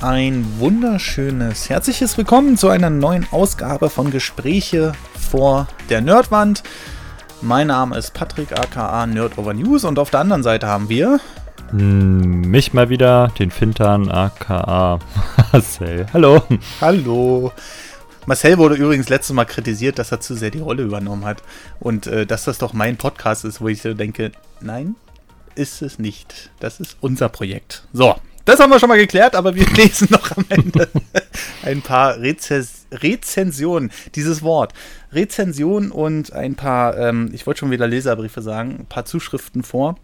ein wunderschönes, herzliches Willkommen zu einer neuen Ausgabe von Gespräche vor der Nerdwand. Mein Name ist Patrick aka Nerd Over News und auf der anderen Seite haben wir Hm, Mich mal wieder, den Fintan aka Marcel. Hallo. Hallo. Marcel wurde übrigens letztes Mal kritisiert, dass er zu sehr die Rolle übernommen hat und äh, dass das doch mein Podcast ist, wo ich so denke, nein, ist es nicht. Das ist unser Projekt. So, das haben wir schon mal geklärt, aber wir lesen noch am Ende ein paar Rezes Rezensionen. Dieses Wort. Rezensionen und ein paar, ähm, ich wollte schon wieder Leserbriefe sagen, ein paar Zuschriften vor.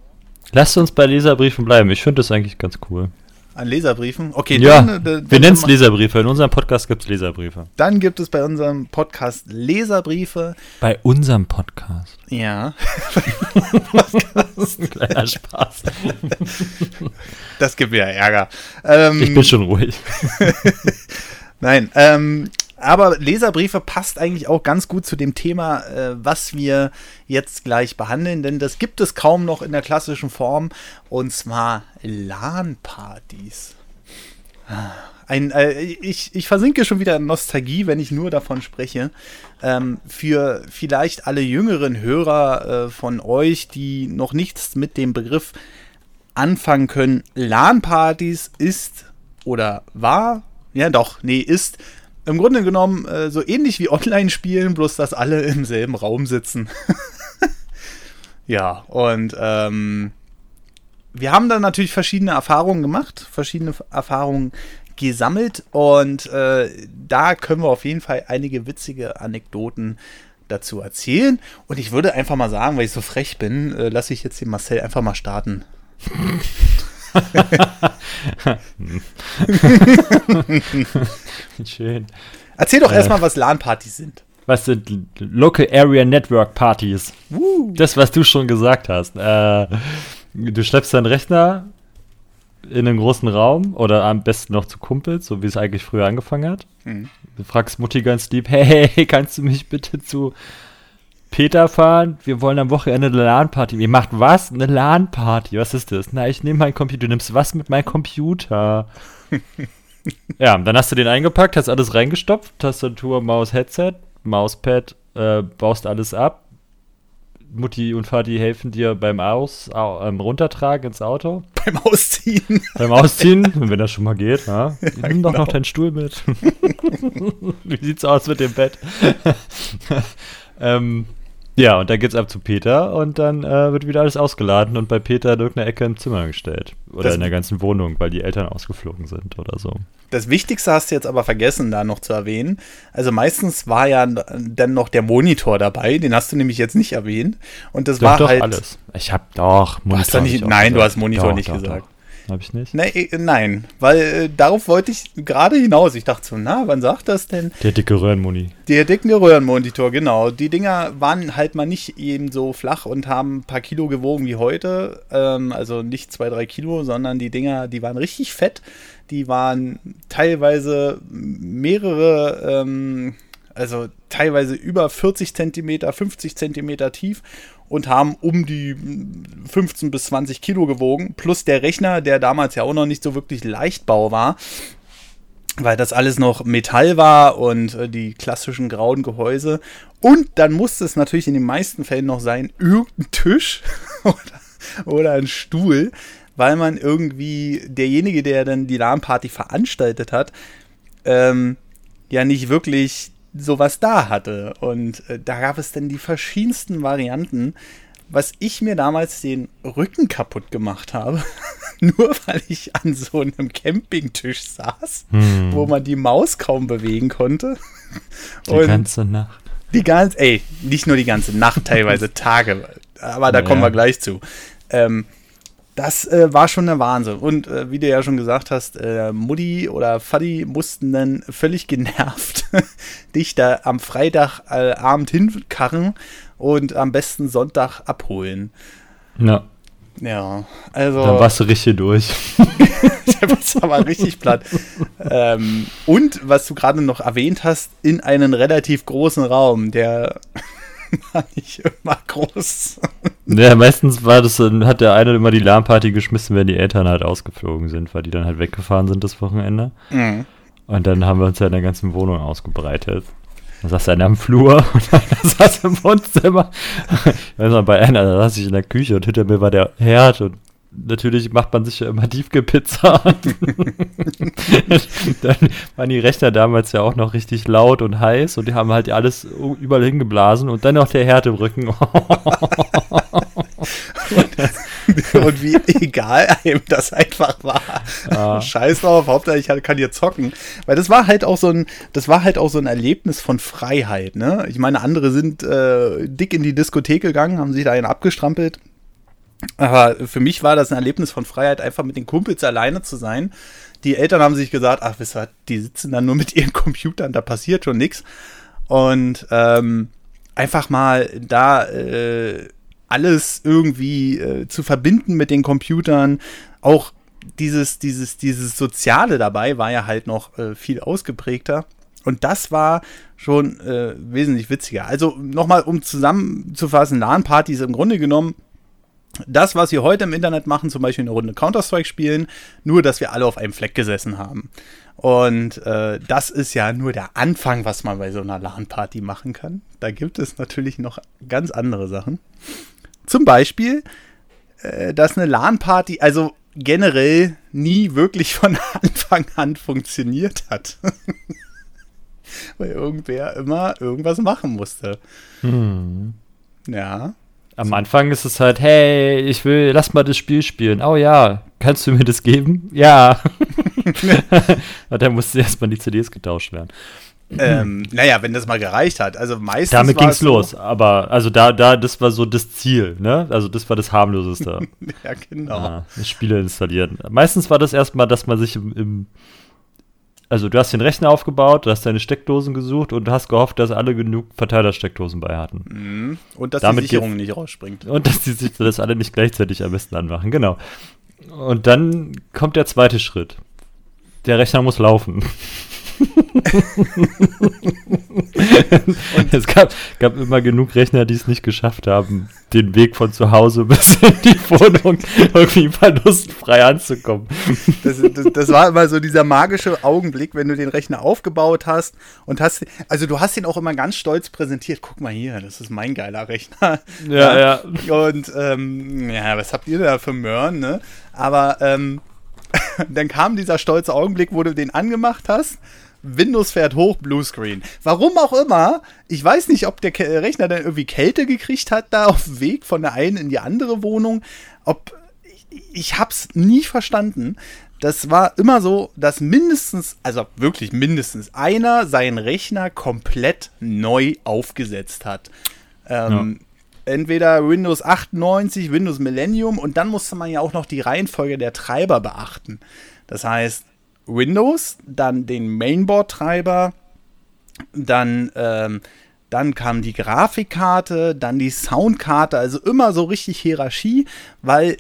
Lasst uns bei Leserbriefen bleiben. Ich finde das eigentlich ganz cool. An Leserbriefen. Okay, ja, dann, äh, wir dann- nennen es Leserbriefe. In unserem Podcast gibt es Leserbriefe. Dann gibt es bei unserem Podcast Leserbriefe. Bei unserem Podcast. Ja. Kleiner Spaß. Das gibt mir Ärger. Ähm, Ich bin schon ruhig. Nein, ähm, aber Leserbriefe passt eigentlich auch ganz gut zu dem Thema, äh, was wir jetzt gleich behandeln, denn das gibt es kaum noch in der klassischen Form, und zwar LAN-Partys. Ein, äh, ich, ich versinke schon wieder in Nostalgie, wenn ich nur davon spreche. Ähm, für vielleicht alle jüngeren Hörer äh, von euch, die noch nichts mit dem Begriff anfangen können, LAN-Partys ist oder war, ja doch, nee, ist im Grunde genommen äh, so ähnlich wie Online-Spielen, bloß dass alle im selben Raum sitzen. ja, und ähm, wir haben dann natürlich verschiedene Erfahrungen gemacht, verschiedene Erfahrungen gesammelt und äh, da können wir auf jeden Fall einige witzige Anekdoten dazu erzählen. Und ich würde einfach mal sagen, weil ich so frech bin, äh, lasse ich jetzt den Marcel einfach mal starten. Schön. Erzähl doch Äh. erstmal, was LAN-Partys sind. Was sind Local Area Network Partys? Das, was du schon gesagt hast. Äh, du schleppst deinen Rechner in einen großen Raum oder am besten noch zu Kumpels, so wie es eigentlich früher angefangen hat. Mhm. Du fragst Mutti ganz lieb, hey, kannst du mich bitte zu Peter fahren? Wir wollen am Wochenende eine LAN-Party. Ihr macht was? Eine LAN-Party. Was ist das? Na, ich nehme meinen Computer. Du nimmst was mit meinem Computer? ja, dann hast du den eingepackt, hast alles reingestopft, Tastatur, Maus, Headset, Mauspad, äh, baust alles ab. Mutti und Vati helfen dir beim Aus, au, ähm, runtertragen ins Auto. Beim Ausziehen. Beim Ausziehen, wenn das schon mal geht, ja. Nimm doch genau. noch deinen Stuhl mit. Wie sieht's aus mit dem Bett? Ähm, ja, und dann geht's ab zu Peter und dann äh, wird wieder alles ausgeladen und bei Peter in irgendeiner Ecke im Zimmer gestellt. Oder Das- in der ganzen Wohnung, weil die Eltern ausgeflogen sind oder so. Das Wichtigste hast du jetzt aber vergessen, da noch zu erwähnen. Also meistens war ja dann noch der Monitor dabei, den hast du nämlich jetzt nicht erwähnt. Und das Doch, war doch, halt. alles. Ich hab doch Du hast doch nicht, nein, du gesagt. hast Monitor Doch, nicht doch, gesagt. Doch. Hab ich nicht? Nee, äh, nein, weil äh, darauf wollte ich gerade hinaus. Ich dachte so, na, wann sagt das denn? Der dicke Röhrenmuni. Der dicken Röhrenmonitor, genau. Die Dinger waren halt mal nicht eben so flach und haben ein paar Kilo gewogen wie heute. Ähm, also nicht zwei, drei Kilo, sondern die Dinger, die waren richtig fett. Die waren teilweise mehrere, ähm, also teilweise über 40 Zentimeter, 50 Zentimeter tief und haben um die 15 bis 20 Kilo gewogen. Plus der Rechner, der damals ja auch noch nicht so wirklich Leichtbau war weil das alles noch Metall war und äh, die klassischen grauen Gehäuse. Und dann musste es natürlich in den meisten Fällen noch sein, irgendein Tisch oder, oder ein Stuhl, weil man irgendwie derjenige, der dann die LAN-Party veranstaltet hat, ähm, ja nicht wirklich sowas da hatte. Und äh, da gab es dann die verschiedensten Varianten, was ich mir damals den Rücken kaputt gemacht habe, nur weil ich an so einem Campingtisch saß, Hm. wo man die Maus kaum bewegen konnte. Die Und ganze Nacht. die ganze, ey, nicht nur die ganze Nacht, teilweise Tage, aber da Ja. kommen wir gleich zu. Ähm, das äh, war schon der Wahnsinn. Und äh, wie du ja schon gesagt hast, äh, Mutti oder Faddy mussten dann völlig genervt dich da am Freitagabend hinkarren und am besten Sonntag abholen. Ja, Ja, also. dann warst du richtig durch. der war aber richtig platt. ähm, und was du gerade noch erwähnt hast, in einen relativ großen Raum, der war nicht immer groß. Ja, meistens war das, hat der eine immer die LAN-Party geschmissen, wenn die Eltern halt ausgeflogen sind, weil die dann halt weggefahren sind das Wochenende. Mhm. Und dann haben wir uns ja in der ganzen Wohnung ausgebreitet. Dann saß einer am Flur und einer saß im Wohnzimmer. Ich weiß noch, bei einer da saß ich in der Küche und hinter mir war der Herd und natürlich macht man sich ja immer Tiefkühlpizza. dann waren die Rechner damals ja auch noch richtig laut und heiß und die haben halt alles überall hingeblasen und dann noch der Herd im Rücken. und wie egal einem das einfach war. Ja. Scheiß drauf, Hauptsache ich kann hier zocken. Weil das war halt auch so ein, das war halt auch so ein Erlebnis von Freiheit, ne? Ich meine, andere sind äh, dick in die Diskothek gegangen, haben sich da einen abgestrampelt. Aber für mich war das ein Erlebnis von Freiheit, einfach mit den Kumpels alleine zu sein. Die Eltern haben sich gesagt, ach, wisst ihr, die sitzen dann nur mit ihren Computern, da passiert schon nichts. Und ähm, einfach mal da äh, alles irgendwie äh, zu verbinden mit den Computern. Auch dieses, dieses, dieses Soziale dabei war ja halt noch äh, viel ausgeprägter. Und das war schon äh, wesentlich witziger. Also nochmal, um zusammenzufassen, LAN-Partys im Grunde genommen das, was wir heute im Internet machen, zum Beispiel eine Runde Counter-Strike spielen, nur dass wir alle auf einem Fleck gesessen haben. Und äh, das ist ja nur der Anfang, was man bei so einer LAN-Party machen kann. Da gibt es natürlich noch ganz andere Sachen. Zum Beispiel, äh, dass eine LAN-Party, also generell nie wirklich von Anfang an funktioniert hat. Weil irgendwer immer irgendwas machen musste. Hm. Ja. Am Anfang ist es halt, hey, ich will, lass mal das Spiel spielen. Oh ja, kannst du mir das geben? Ja. Und dann musste erstmal die CDs getauscht werden. Ähm, naja, wenn das mal gereicht hat. Also meistens. Damit ging's es so- los, aber also da, da, das war so das Ziel, ne? Also das war das harmloseste. Ja, genau. ah, Spiele installieren. Meistens war das erstmal, dass man sich im, im also du hast den Rechner aufgebaut, du hast deine Steckdosen gesucht und du hast gehofft, dass alle genug Verteilersteckdosen bei hatten. Mhm. Und dass Damit die Sicherung nicht rausspringt. Und dass die sich das alle nicht gleichzeitig am besten anmachen, genau. Und dann kommt der zweite Schritt. Der Rechner muss laufen. es gab, gab immer genug Rechner, die es nicht geschafft haben, den Weg von zu Hause bis in die Wohnung irgendwie verlustfrei anzukommen. Das, das, das war immer so dieser magische Augenblick, wenn du den Rechner aufgebaut hast und hast, also du hast ihn auch immer ganz stolz präsentiert. Guck mal hier, das ist mein geiler Rechner. Ja, ja. Und ähm, ja, was habt ihr da für Möhren, ne? Aber ähm, dann kam dieser stolze Augenblick, wo du den angemacht hast. Windows fährt hoch, Bluescreen. Warum auch immer, ich weiß nicht, ob der Ke- Rechner dann irgendwie Kälte gekriegt hat, da auf dem Weg von der einen in die andere Wohnung. Ob ich, ich hab's nie verstanden. Das war immer so, dass mindestens, also wirklich mindestens einer seinen Rechner komplett neu aufgesetzt hat. Ähm, Entweder Windows 98, Windows Millennium und dann musste man ja auch noch die Reihenfolge der Treiber beachten. Das heißt, Windows, dann den Mainboard-Treiber, dann, ähm, dann kam die Grafikkarte, dann die Soundkarte, also immer so richtig Hierarchie, weil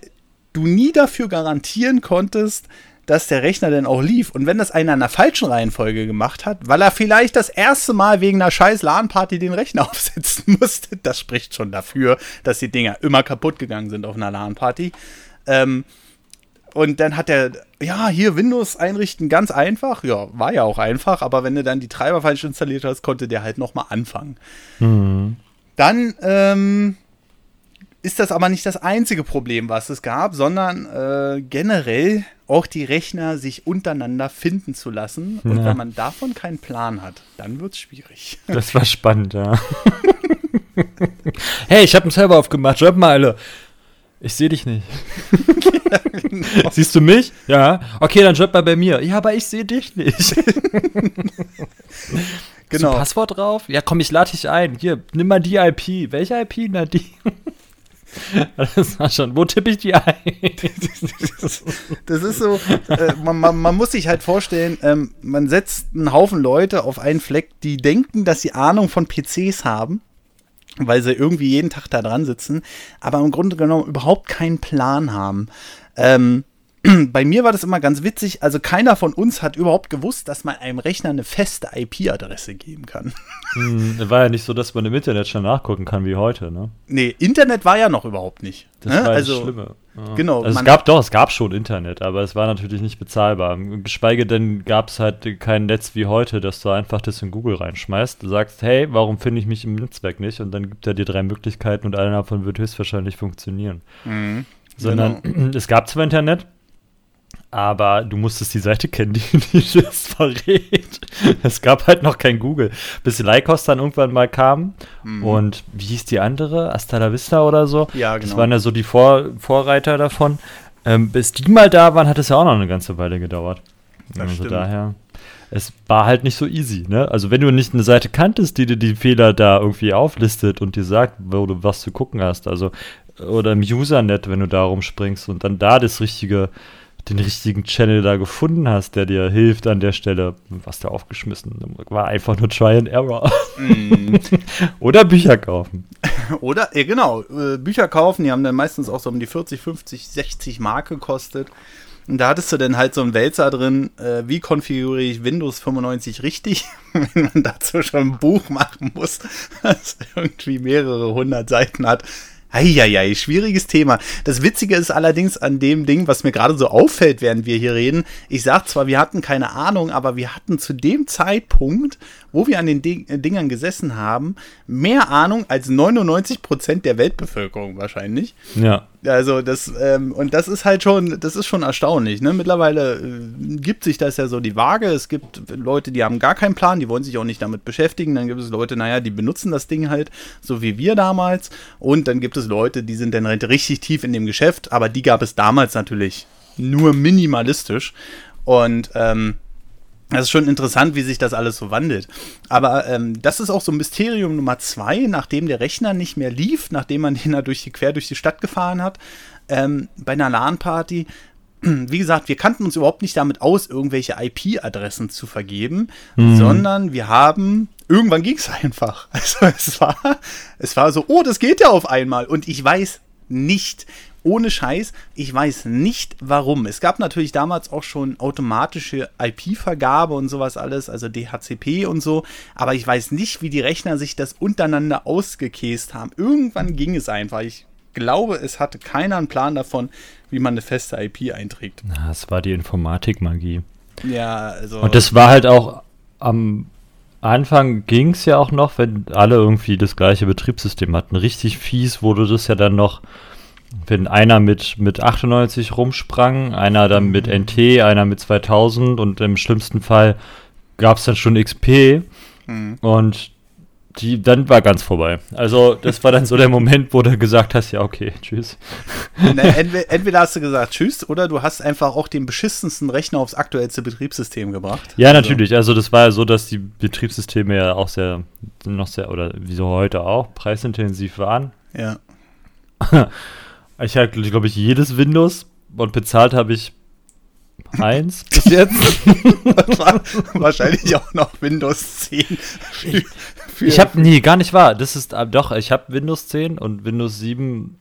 du nie dafür garantieren konntest, dass der Rechner denn auch lief. Und wenn das einer in der falschen Reihenfolge gemacht hat, weil er vielleicht das erste Mal wegen einer scheiß LAN-Party den Rechner aufsetzen musste, das spricht schon dafür, dass die Dinger immer kaputt gegangen sind auf einer LAN-Party. Ähm, und dann hat er, ja, hier Windows einrichten, ganz einfach. Ja, war ja auch einfach, aber wenn du dann die Treiber falsch installiert hast, konnte der halt nochmal anfangen. Dann ähm, ist das aber nicht das einzige Problem, was es gab, sondern äh, generell auch die Rechner sich untereinander finden zu lassen. Und Ja. wenn man davon keinen Plan hat, dann wird es schwierig. Das war spannend, ja. hey, ich habe einen Server aufgemacht, schreib mal alle. Ich sehe dich nicht. Siehst du mich? Ja. Okay, dann schreib mal bei mir. Ja, aber ich sehe dich nicht. Genau. Passwort drauf? Ja, komm, ich lade dich ein. Hier, nimm mal die IP. Welche IP? Na, die. Das war schon. Wo tippe ich die ein? Das ist so, äh, man, man, man muss sich halt vorstellen, ähm, man setzt einen Haufen Leute auf einen Fleck, die denken, dass sie Ahnung von PCs haben, weil sie irgendwie jeden Tag da dran sitzen, aber im Grunde genommen überhaupt keinen Plan haben. Ähm, bei mir war das immer ganz witzig. Also keiner von uns hat überhaupt gewusst, dass man einem Rechner eine feste IP-Adresse geben kann. Hm, war ja nicht so, dass man im Internet schon nachgucken kann wie heute, ne? Nee, Internet war ja noch überhaupt nicht. Das ne? war also, das Schlimme. Ja. Genau. Also es gab doch, es gab schon Internet, aber es war natürlich nicht bezahlbar. Geschweige denn gab es halt kein Netz wie heute, dass du einfach das in Google reinschmeißt. Du sagst, hey, warum finde ich mich im Netzwerk nicht? Und dann gibt er dir drei Möglichkeiten und eine davon wird höchstwahrscheinlich funktionieren. Mhm. Sondern genau. es gab zwar Internet, aber du musstest die Seite kennen, die, die das verrät. Es gab halt noch kein Google. Bis Lycos dann irgendwann mal kam. Mhm. Und wie hieß die andere? Asta la Vista oder so? Ja, genau. Das waren ja so die Vor Vorreiter davon. Ähm, bis die mal da waren, hat es ja auch noch eine ganze Weile gedauert. Das also stimmt. daher. Es war halt nicht so easy, ne? Also wenn du nicht eine Seite kanntest, die dir die Fehler da irgendwie auflistet und dir sagt, wo du was zu gucken hast, also oder im Usernet, wenn du da rumspringst und dann da das richtige den richtigen Channel da gefunden hast, der dir hilft an der Stelle, was da aufgeschmissen. War einfach nur Try and Error. Mm. Oder Bücher kaufen. Oder, ja, genau, äh, Bücher kaufen, die haben dann meistens auch so um die 40, 50, 60 Mark gekostet. Und da hattest du dann halt so einen Wälzer drin, äh, wie konfiguriere ich Windows 95 richtig, wenn man dazu schon ein Buch machen muss, das irgendwie mehrere hundert Seiten hat. Eieiei, schwieriges Thema. Das Witzige ist allerdings an dem Ding, was mir gerade so auffällt, während wir hier reden. Ich sag zwar, wir hatten keine Ahnung, aber wir hatten zu dem Zeitpunkt, wo wir an den Ding Dingern gesessen haben, mehr Ahnung als 99 Prozent der Weltbevölkerung wahrscheinlich. Ja. Also das, ähm, und das ist halt schon, das ist schon erstaunlich. Ne? Mittlerweile äh, gibt sich das ja so die Waage. Es gibt Leute, die haben gar keinen Plan, die wollen sich auch nicht damit beschäftigen. Dann gibt es Leute, naja, die benutzen das Ding halt, so wie wir damals. Und dann gibt es Leute, die sind dann halt richtig tief in dem Geschäft, aber die gab es damals natürlich nur minimalistisch. Und ähm, das ist schon interessant, wie sich das alles so wandelt. Aber ähm, das ist auch so Mysterium Nummer zwei, nachdem der Rechner nicht mehr lief, nachdem man den da durch die, quer durch die Stadt gefahren hat, ähm, bei einer LAN-Party. Wie gesagt, wir kannten uns überhaupt nicht damit aus, irgendwelche IP-Adressen zu vergeben, Mhm. sondern wir haben irgendwann ging es einfach. Also es war, es war so, oh, das geht ja auf einmal. Und ich weiß nicht, ohne Scheiß, ich weiß nicht warum. Es gab natürlich damals auch schon automatische IP-Vergabe und sowas alles, also DHCP und so, aber ich weiß nicht, wie die Rechner sich das untereinander ausgekäst haben. Irgendwann ging es einfach. Ich glaube, es hatte keiner einen Plan davon, wie man eine feste IP einträgt. Na, es war die Informatikmagie. Ja, also. Und das war halt auch am Anfang ging es ja auch noch, wenn alle irgendwie das gleiche Betriebssystem hatten. Richtig fies wurde das ja dann noch, wenn einer mit, mit 98 rumsprang, einer dann mit NT, einer mit 2000 und im schlimmsten Fall gab es dann schon XP hm. und die, dann war ganz vorbei. Also das war dann so der Moment, wo du gesagt hast, ja okay, tschüss. Na, entweder, entweder hast du gesagt Tschüss oder du hast einfach auch den beschissensten Rechner aufs aktuellste Betriebssystem gebracht. Ja, natürlich. Also das war ja so, dass die Betriebssysteme ja auch sehr, noch sehr, oder wie so heute auch, preisintensiv waren. Ja. Ich habe, glaube ich, jedes Windows und bezahlt habe ich eins bis jetzt. Das war wahrscheinlich auch noch Windows 10. Für, für Ich habe, nee, gar nicht wahr. Das ist, äh, doch, ich habe Windows 10 und Windows 7,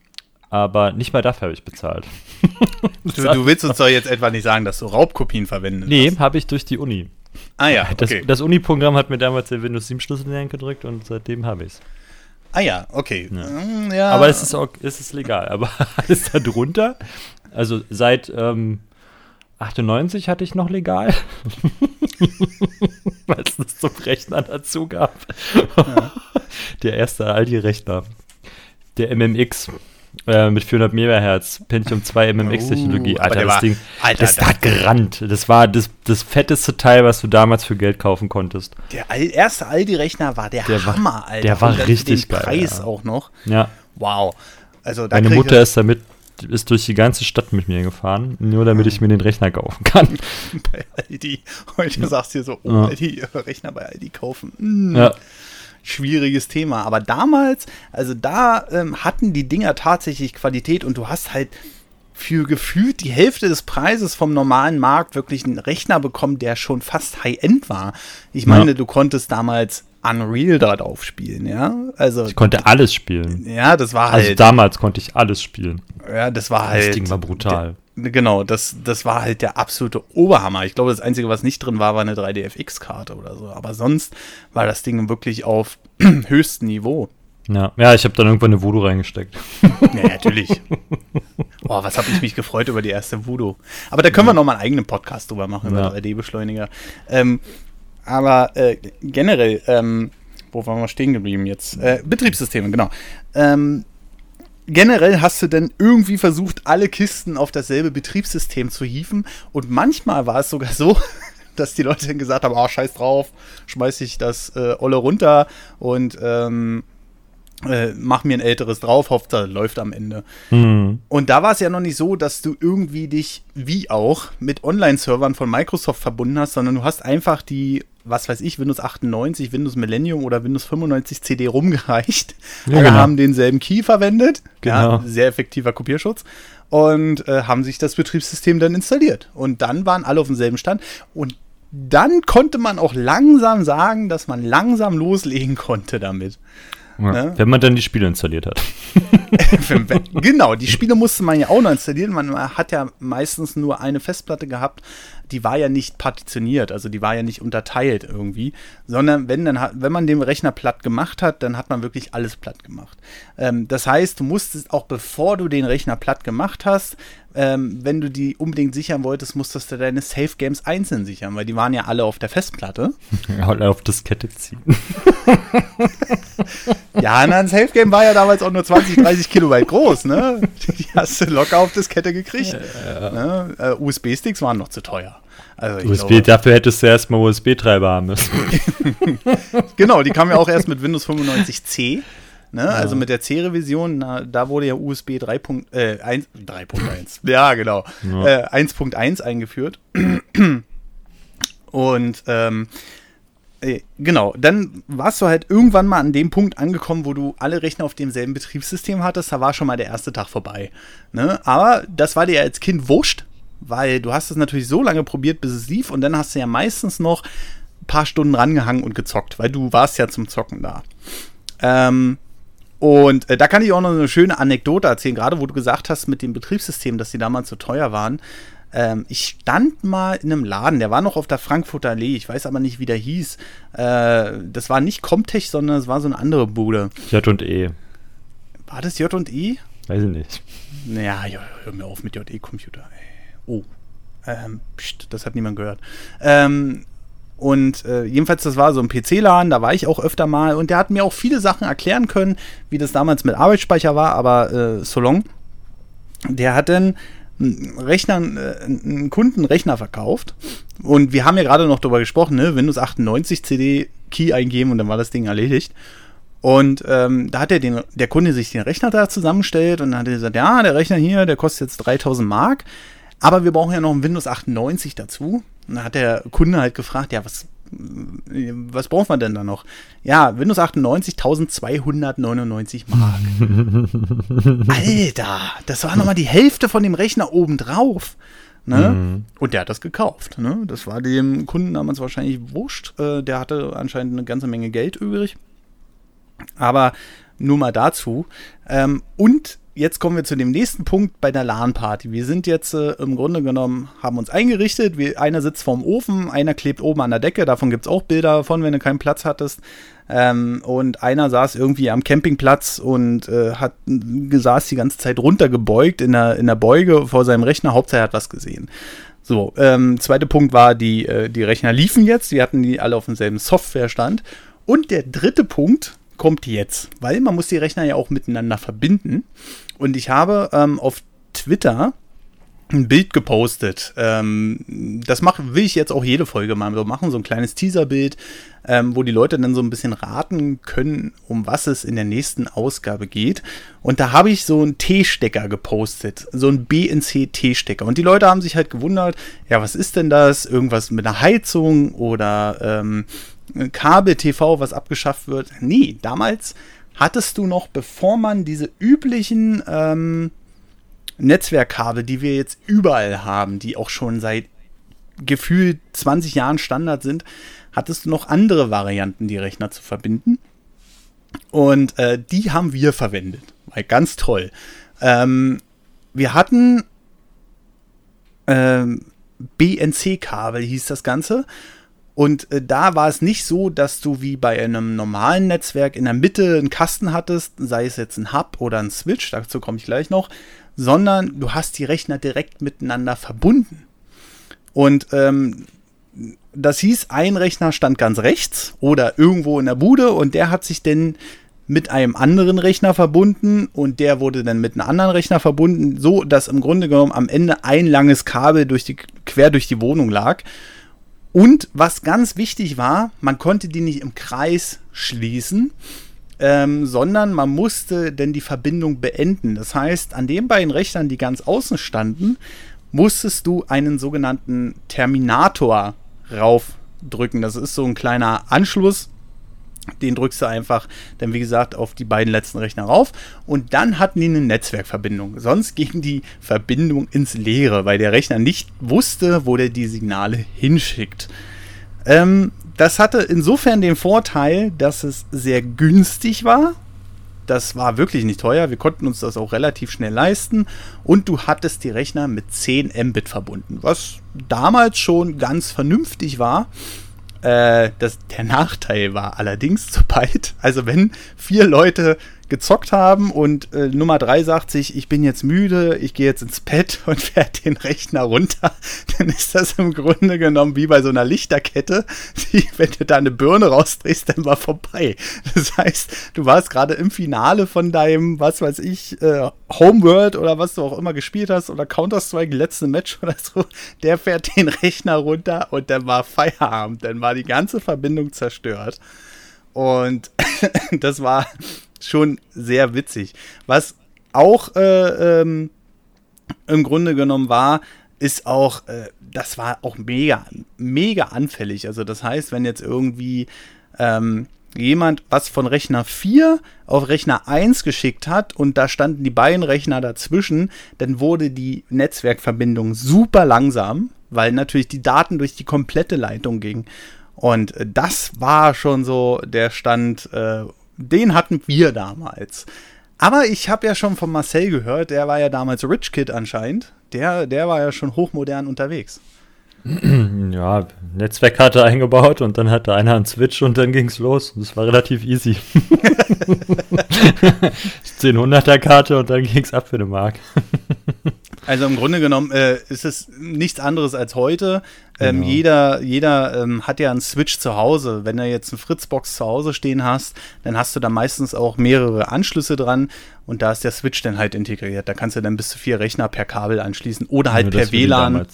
aber nicht mal dafür habe ich bezahlt. du, du willst uns doch jetzt etwa nicht sagen, dass du Raubkopien verwendest. Nee, habe ich durch die Uni. Ah ja, Das, okay. das Uni-Programm hat mir damals den Windows 7 Schlüssel in die Hand gedrückt und seitdem habe ich es. Ah ja, okay. Ja. Mm, ja. Aber es ist, auch, es ist legal. Aber alles darunter, also seit ähm, 98 hatte ich noch legal. Weil es das zum Rechner dazu gab. Der erste Aldi-Rechner. Der MMX. Äh, mit 400 MHz, Pentium 2 MMX-Technologie. Aber Alter, das war- Ding, Alter, das das- hat gerannt. Das war das, das fetteste Teil, was du damals für Geld kaufen konntest. der erste Aldi-Rechner war der, Der war- Hammer, Alter. der war Und richtig geil, Preis ja. auch noch. Ja, Wow. Also da Meine Mutter ist damit, ist durch die ganze Stadt mit mir gefahren, nur damit ich mir den Rechner kaufen kann. bei Aldi. Heute sagst du dir so, oh, Ja. Aldi, Rechner bei Aldi kaufen. Mm. Ja, schwieriges Thema. Aber damals, also da ähm, hatten die Dinger tatsächlich Qualität und du hast halt für gefühlt die Hälfte des Preises vom normalen Markt wirklich einen Rechner bekommen, der schon fast High-End war. Ich meine, Ja. du konntest damals Unreal da drauf spielen, ja? Also, ich konnte alles spielen. ja, das war Also halt, damals konnte ich alles spielen. ja, das war halt. Das Ding war brutal. Genau, das, das war halt der absolute Oberhammer. Ich glaube, das Einzige, was nicht drin war, war eine 3DFX-Karte oder so. Aber sonst war das Ding wirklich auf höchstem Niveau. Ja, ja ich habe dann irgendwann eine Voodoo reingesteckt. Ja, natürlich. Oh, was habe ich mich gefreut über die erste Voodoo. Aber da können wir noch mal einen eigenen Podcast drüber machen, über Ja. 3D-Beschleuniger. Ähm, aber äh, generell, ähm, wo waren wir stehen geblieben jetzt? Äh, Betriebssysteme, genau. Ähm, generell hast du denn irgendwie versucht, alle Kisten auf dasselbe Betriebssystem zu hieven. Und manchmal war es sogar so, dass die Leute dann gesagt haben, oh, scheiß drauf, schmeiß ich das äh, Olle runter und ähm, äh, mach mir ein älteres drauf, Hauptsache läuft am Ende. Hm. Und da war es ja noch nicht so, dass du irgendwie dich, wie auch, mit Online-Servern von Microsoft verbunden hast, sondern du hast einfach die, was weiß ich, Windows 98, Windows Millennium oder Windows 95 CD rumgereicht. Ja, Alle genau. haben denselben Key verwendet. Ja, Genau. sehr effektiver Kopierschutz. Und äh, haben sich das Betriebssystem dann installiert. Und dann waren alle auf demselben Stand. Und dann konnte man auch langsam sagen, dass man langsam loslegen konnte damit. Ja. Ne? Wenn man dann die Spiele installiert hat. genau, die Spiele musste man ja auch noch installieren. Man hat ja meistens nur eine Festplatte gehabt. Die war ja nicht partitioniert, also die war ja nicht unterteilt irgendwie, sondern wenn, dann, wenn man den Rechner platt gemacht hat, dann hat man wirklich alles platt gemacht. Ähm, das heißt, du musstest auch bevor du den Rechner platt gemacht hast, ähm, wenn du die unbedingt sichern wolltest, musstest du deine Safe Games einzeln sichern, weil die waren ja alle auf der Festplatte. Alle auf Diskette ziehen. Ja, ein Safe Game war ja damals auch nur 20, 30 Kilobyte groß, ne? Die hast du locker auf Diskette gekriegt. Ne? Äh, USB-Sticks waren noch zu teuer. Also USB, glaube, dafür hättest du erstmal USB-Treiber haben müssen. genau, die kamen ja auch erst mit Windows 95C. Ne? Also mit der C-Revision, da wurde ja USB 3. Äh, 1, 3.1. ja, genau. Ja. Äh, 1.1 eingeführt. Und ähm, äh, genau, dann warst du halt irgendwann mal an dem Punkt angekommen, wo du alle Rechner auf demselben Betriebssystem hattest. Da war schon mal der erste Tag vorbei. Ne? Aber das war dir als Kind wurscht, weil du hast es natürlich so lange probiert, bis es lief. Und dann hast du ja meistens noch ein paar Stunden rangehangen und gezockt, weil du warst ja zum Zocken da. Ähm, und äh, da kann ich auch noch eine schöne Anekdote erzählen, gerade wo du gesagt hast mit dem Betriebssystem, dass die damals so teuer waren. Ähm, ich stand mal in einem Laden, der war noch auf der Frankfurter Allee, ich weiß aber nicht, wie der hieß. Äh, das war nicht Comtech, sondern es war so eine andere Bude. J und E. War das J&I? Weiß ich nicht. Naja, ja, hör mir auf mit JE-Computer. ey. Oh. Ähm, pst, das hat niemand gehört. Ähm, und äh, jedenfalls, das war so ein PC-Laden, da war ich auch öfter mal und der hat mir auch viele Sachen erklären können, wie das damals mit Arbeitsspeicher war, aber äh, Solong, der hat dann einen Rechner, äh, einen Kunden einen Rechner verkauft und wir haben ja gerade noch darüber gesprochen, ne? Windows 98 CD Key eingeben und dann war das Ding erledigt. Und ähm, da hat er den, der Kunde sich den Rechner da zusammengestellt und dann hat er gesagt, ja, der Rechner hier, der kostet jetzt 3000 Mark, aber wir brauchen ja noch ein Windows 98 dazu. Und dann hat der Kunde halt gefragt, ja, was, was brauchen wir denn da noch? Ja, Windows 98 1299 Mark. Alter, das war nochmal die Hälfte von dem Rechner obendrauf. Ne? Und der hat das gekauft. Ne? Das war dem Kunden damals wahrscheinlich wurscht. Äh, der hatte anscheinend eine ganze Menge Geld übrig. Aber nur mal dazu. Ähm, und jetzt kommen wir zu dem nächsten Punkt bei der LAN-Party. Wir sind jetzt äh, im Grunde genommen, haben uns eingerichtet. Wir, einer sitzt vorm Ofen, einer klebt oben an der Decke. Davon gibt es auch Bilder von, wenn du keinen Platz hattest. Ähm, und einer saß irgendwie am Campingplatz und äh, hat saß die ganze Zeit runtergebeugt in der, in der Beuge vor seinem Rechner. Hauptsache er hat was gesehen. So, ähm, zweiter Punkt war, die, äh, die Rechner liefen jetzt. Die hatten die alle auf demselben Softwarestand. Und der dritte Punkt kommt jetzt, weil man muss die Rechner ja auch miteinander verbinden. Und ich habe ähm, auf Twitter ein Bild gepostet. Ähm, das mach, will ich jetzt auch jede Folge mal so machen, so ein kleines Teaserbild, ähm, wo die Leute dann so ein bisschen raten können, um was es in der nächsten Ausgabe geht. Und da habe ich so einen T-Stecker gepostet, so einen BNC-T-Stecker. Und die Leute haben sich halt gewundert, ja, was ist denn das? Irgendwas mit einer Heizung oder ähm, Kabel-TV, was abgeschafft wird? Nee, damals hattest du noch, bevor man diese üblichen ähm, Netzwerkkabel, die wir jetzt überall haben, die auch schon seit gefühlt 20 Jahren Standard sind, hattest du noch andere Varianten, die Rechner zu verbinden. Und äh, die haben wir verwendet. Weil ganz toll. Ähm, wir hatten ähm, BNC-Kabel hieß das Ganze. Und äh, da war es nicht so, dass du wie bei einem normalen Netzwerk in der Mitte einen Kasten hattest, sei es jetzt ein Hub oder ein Switch, dazu komme ich gleich noch, sondern du hast die Rechner direkt miteinander verbunden. Und ähm, das hieß, ein Rechner stand ganz rechts oder irgendwo in der Bude und der hat sich denn mit einem anderen Rechner verbunden und der wurde dann mit einem anderen Rechner verbunden, so dass im Grunde genommen am Ende ein langes Kabel durch die, quer durch die Wohnung lag. Und was ganz wichtig war, man konnte die nicht im Kreis schließen, ähm, sondern man musste denn die Verbindung beenden. Das heißt, an den beiden Rechnern, die ganz außen musstest du einen sogenannten Terminator raufdrücken. Das ist so ein kleiner Anschluss, den drückst du einfach dann, wie gesagt, auf die beiden letzten Rechner rauf. Und dann hatten die eine Netzwerkverbindung. Sonst ging die Verbindung ins Leere, weil der Rechner nicht wusste, wo der die Signale hinschickt. Ähm, das hatte insofern den Vorteil, dass es sehr günstig war. Das war wirklich nicht teuer. Wir konnten uns das auch relativ schnell leisten. Und du hattest die Rechner mit 10 Mbit verbunden, was damals schon ganz vernünftig war. Äh, das, der Nachteil war allerdings, sobald, also wenn vier Leute gezockt haben und äh, Nummer drei sagt sich, ich bin jetzt müde, ich gehe jetzt ins Bett und fährt den Rechner runter, dann ist das im Grunde genommen wie bei so einer Lichterkette, die, wenn du da eine Birne rausdrehst, dann war vorbei. Das heißt, du warst gerade im Finale von deinem, was weiß ich, äh, Homeworld oder was du auch immer gespielt hast oder Counter-Strike, letzten Match oder so, der fährt den Rechner runter und dann war Feierabend, dann war die ganze Verbindung zerstört. Und das war schon sehr witzig. Was auch äh, ähm, im Grunde genommen war, ist auch, äh, das war auch mega, mega anfällig. Also das heißt, wenn jetzt irgendwie ähm, jemand was von Rechner 4 auf Rechner 1 geschickt hat und da standen die beiden Rechner dazwischen, dann wurde die Netzwerkverbindung super langsam, weil natürlich die Daten durch die komplette Leitung gingen. Und äh, das war schon so der Stand, äh, den hatten wir damals. Aber ich habe ja schon von Marcel gehört, der war ja damals Rich Kid anscheinend. Der, der war ja schon hochmodern unterwegs. Ja, Netzwerkkarte eingebaut und dann hatte einer einen Switch und dann ging's los. Das war relativ easy. 1000er Karte und dann ging's ab für eine Mark. Also im Grunde genommen äh, ist es nichts anderes als heute. Ähm, genau. Jeder, jeder ähm, hat ja einen Switch zu Hause. Wenn du jetzt eine Fritzbox zu Hause stehen hast, dann hast du da meistens auch mehrere Anschlüsse dran und da ist der Switch dann halt integriert. Da kannst du dann bis zu vier Rechner per Kabel anschließen oder halt Nur, per WLAN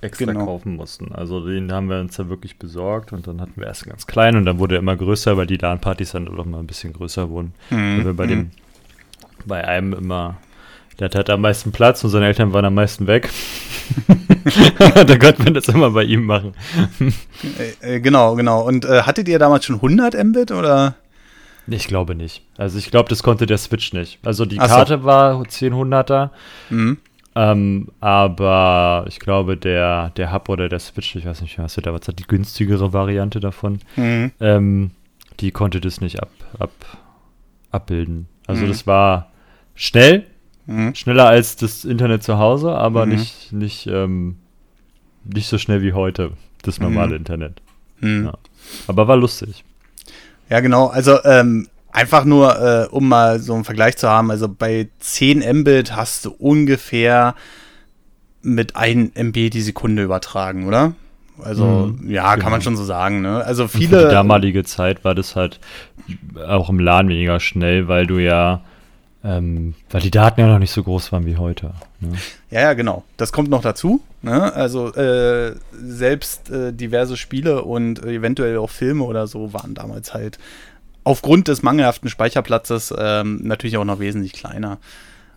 extra genau. kaufen mussten. Also den haben wir uns dann wirklich besorgt und dann hatten wir erst ganz klein und dann wurde er immer größer, weil die LAN-Partys dann doch mal ein bisschen größer wurden. Mhm. Weil wir bei dem mhm. bei einem immer der hat am meisten Platz und seine Eltern waren am meisten weg. da konnte man das immer bei ihm machen. äh, äh, genau, genau. Und äh, hattet ihr damals schon 100 Mbit oder? Ich glaube nicht. Also ich glaube, das konnte der Switch nicht. Also die Ach Karte so. war 1000er. Mhm. Ähm, aber ich glaube, der, der Hub oder der Switch, ich weiß nicht, was da was hat, die günstigere Variante davon, mhm. ähm, die konnte das nicht ab, ab, abbilden. Also mhm. das war schnell, Mhm. Schneller als das Internet zu Hause, aber mhm. nicht, nicht, ähm, nicht so schnell wie heute, das normale mhm. Internet. Mhm. Ja. Aber war lustig. Ja, genau. Also ähm, einfach nur, äh, um mal so einen Vergleich zu haben, also bei 10 Mbit hast du ungefähr mit 1 MB die Sekunde übertragen, oder? Also, mhm, ja, genau. kann man genau. schon so sagen, ne? Also viele. für die damalige Zeit war das halt auch im LAN weniger schnell, weil du ja ähm, weil die Daten ja noch nicht so groß waren wie heute. Ne? Ja, ja, genau. Das kommt noch dazu. Ne? Also äh, selbst äh, diverse Spiele und eventuell auch Filme oder so waren damals halt aufgrund des mangelhaften Speicherplatzes ähm, natürlich auch noch wesentlich kleiner.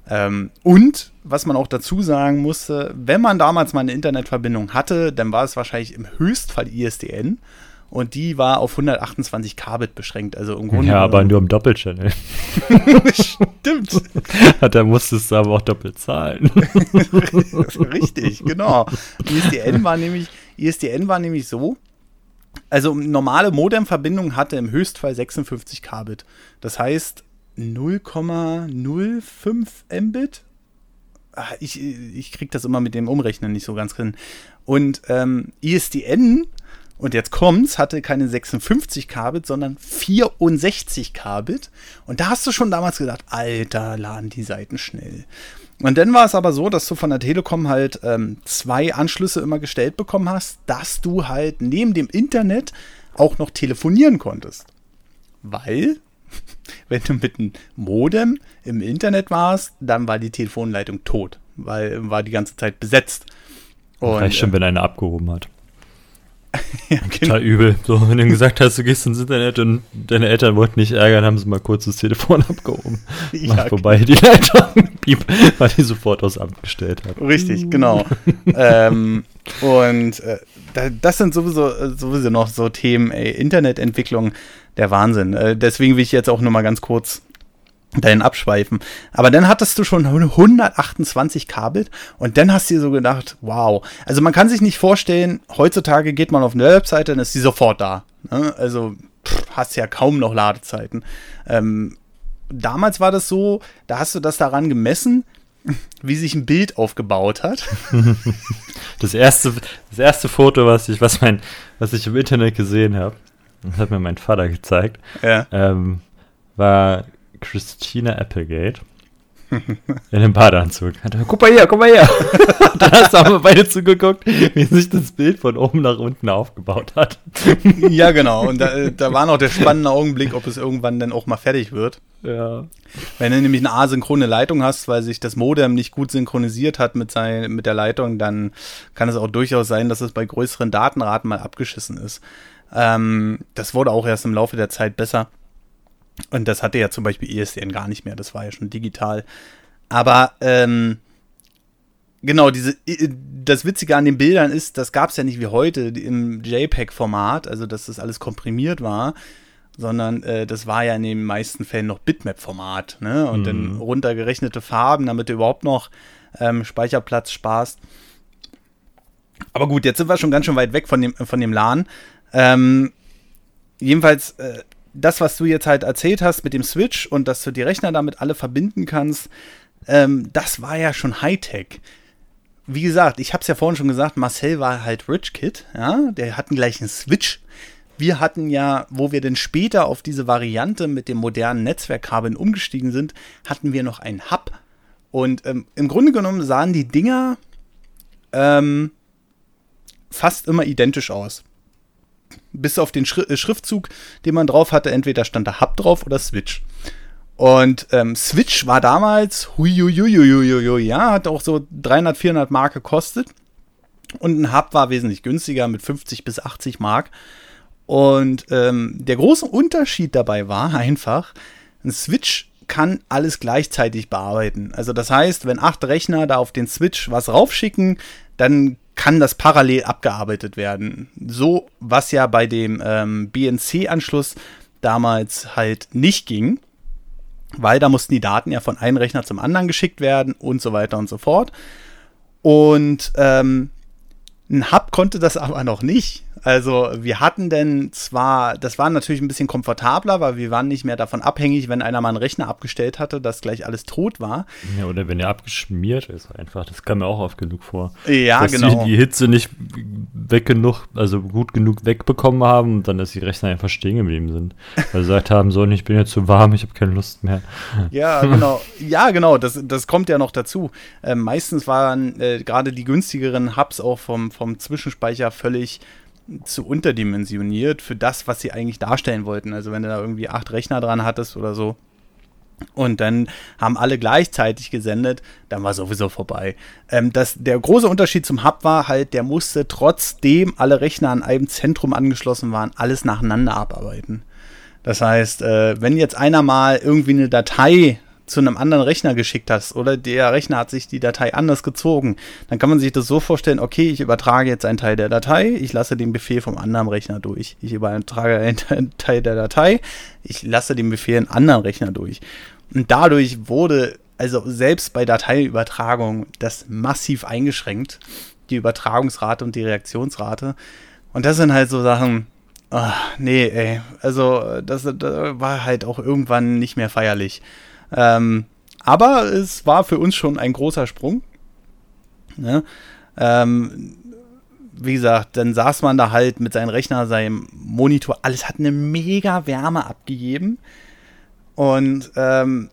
Ähm, und was man auch dazu sagen musste, wenn man damals mal eine Internetverbindung hatte, dann war es wahrscheinlich im Höchstfall ISDN und die war auf 128 Kbit beschränkt. Also im Grunde ja, aber nur im Doppelchannel. Stimmt. da musstest du aber auch doppelt zahlen. Richtig, genau. ISDN war nämlich, ISDN war nämlich so, also normale Modemverbindung hatte im Höchstfall 56 Kbit. Das heißt 0,05 Mbit ah, ich, ich krieg das immer mit dem Umrechnen nicht so ganz hin. Und ähm, ISDN, und jetzt kommt's, hatte keine 56 Kbit, sondern 64 Kbit. Und da hast du schon damals gedacht, Alter, laden die Seiten schnell. Und dann war es aber so, dass du von der Telekom halt ähm, zwei Anschlüsse immer gestellt bekommen hast, dass du halt neben dem Internet auch noch telefonieren konntest. Weil, wenn du mit einem Modem im Internet warst, dann war die Telefonleitung tot, weil war die ganze Zeit besetzt. Und, Reicht schon, äh, wenn einer abgehoben hat. ja, genau. Total übel. So, wenn du gesagt hast, du gehst ins Internet und deine Eltern wollten nicht ärgern, haben sie mal kurz das Telefon abgehoben. Ja, mal vorbei, die Leitung, piep, weil die sofort aus Amt gestellt hat. Richtig, genau. ähm, und äh, das sind sowieso, äh, sowieso noch so Themen, ey, Internetentwicklung, der Wahnsinn. Äh, deswegen will ich jetzt auch nur mal ganz kurz dahin abschweifen. Aber dann hattest du schon 128 Kabel und dann hast du dir so gedacht, wow. Also man kann sich nicht vorstellen, heutzutage geht man auf eine Webseite, dann ist sie sofort da. Ne? Also pff, hast ja kaum noch Ladezeiten. Ähm, damals war das so, da hast du das daran gemessen, wie sich ein Bild aufgebaut hat. Das erste, das erste Foto, was ich, was mein, was ich im Internet gesehen habe, das hat mir mein Vater gezeigt, ja. ähm, war Christina Applegate. In einem Badeanzug. Guck mal hier, guck mal hier. Dann hast du aber beide zugeguckt, wie sich das Bild von oben nach unten aufgebaut hat. Ja, genau. Und da, da war noch der spannende Augenblick, ob es irgendwann dann auch mal fertig wird. Ja. Wenn du nämlich eine asynchrone Leitung hast, weil sich das Modem nicht gut synchronisiert hat mit, sein, mit der Leitung, dann kann es auch durchaus sein, dass es bei größeren Datenraten mal abgeschissen ist. Ähm, das wurde auch erst im Laufe der Zeit besser. Und das hatte ja zum Beispiel ESDN gar nicht mehr, das war ja schon digital. Aber ähm, genau, diese, das Witzige an den Bildern ist, das gab es ja nicht wie heute im JPEG-Format, also dass das alles komprimiert war, sondern äh, das war ja in den meisten Fällen noch Bitmap-Format, ne? Und mhm. dann runtergerechnete Farben, damit du überhaupt noch ähm, Speicherplatz sparst. Aber gut, jetzt sind wir schon ganz schön weit weg von dem, von dem LAN. Ähm, jedenfalls, äh, das, was du jetzt halt erzählt hast mit dem Switch und dass du die Rechner damit alle verbinden kannst, ähm, das war ja schon Hightech. Wie gesagt, ich habe es ja vorhin schon gesagt, Marcel war halt Rich Kid, ja, der gleich einen Switch. Wir hatten ja, wo wir denn später auf diese Variante mit dem modernen Netzwerkkabeln umgestiegen sind, hatten wir noch einen Hub. Und ähm, im Grunde genommen sahen die Dinger ähm, fast immer identisch aus bis auf den Schri äh, Schriftzug, den man drauf hatte. Entweder stand da Hub drauf oder Switch. Und ähm, Switch war damals, huiuiuiuiui, ja, hat auch so 300, 400 Mark gekostet. Und ein Hub war wesentlich günstiger mit 50 bis 80 Mark. Und ähm, der große Unterschied dabei war einfach, ein Switch kann alles gleichzeitig bearbeiten. Also das heißt, wenn acht Rechner da auf den Switch was raufschicken, dann kann das parallel abgearbeitet werden. So, was ja bei dem ähm, BNC-Anschluss damals halt nicht ging, weil da mussten die Daten ja von einem Rechner zum anderen geschickt werden und so weiter und so fort. Und ähm, ein Hub konnte das aber noch nicht. Also wir hatten denn zwar, das war natürlich ein bisschen komfortabler, weil wir waren nicht mehr davon abhängig, wenn einer mal einen Rechner abgestellt hatte, dass gleich alles tot war. Ja, oder wenn er abgeschmiert ist einfach. Das kam mir auch oft genug vor. Ja, dass genau. Dass die, die Hitze nicht weg genug, also gut genug wegbekommen haben und dann, dass die Rechner einfach stehen geblieben sind. Weil sie gesagt haben, so, ich bin jetzt zu warm, ich habe keine Lust mehr. Ja, genau. Ja, genau, das, das kommt ja noch dazu. Ähm, meistens waren äh, gerade die günstigeren Hubs auch vom, vom Zwischenspeicher völlig zu unterdimensioniert für das, was sie eigentlich darstellen wollten. Also wenn du da irgendwie acht Rechner dran hattest oder so. Und dann haben alle gleichzeitig gesendet, dann war sowieso vorbei. Ähm, das, der große Unterschied zum Hub war halt, der musste trotzdem alle Rechner an einem Zentrum angeschlossen waren, alles nacheinander abarbeiten. Das heißt, äh, wenn jetzt einer mal irgendwie eine Datei zu einem anderen Rechner geschickt hast oder der Rechner hat sich die Datei anders gezogen, dann kann man sich das so vorstellen, okay, ich übertrage jetzt einen Teil der Datei, ich lasse den Befehl vom anderen Rechner durch. Ich übertrage einen Teil der Datei, ich lasse den Befehl einen anderen Rechner durch. Und dadurch wurde also selbst bei Dateiübertragung das massiv eingeschränkt, die Übertragungsrate und die Reaktionsrate. Und das sind halt so Sachen, oh, nee, ey, also das, das war halt auch irgendwann nicht mehr feierlich. Ähm, aber es war für uns schon ein großer Sprung. Ne? Ähm, wie gesagt, dann saß man da halt mit seinem Rechner, seinem Monitor, alles hat eine mega Wärme abgegeben. Und ähm,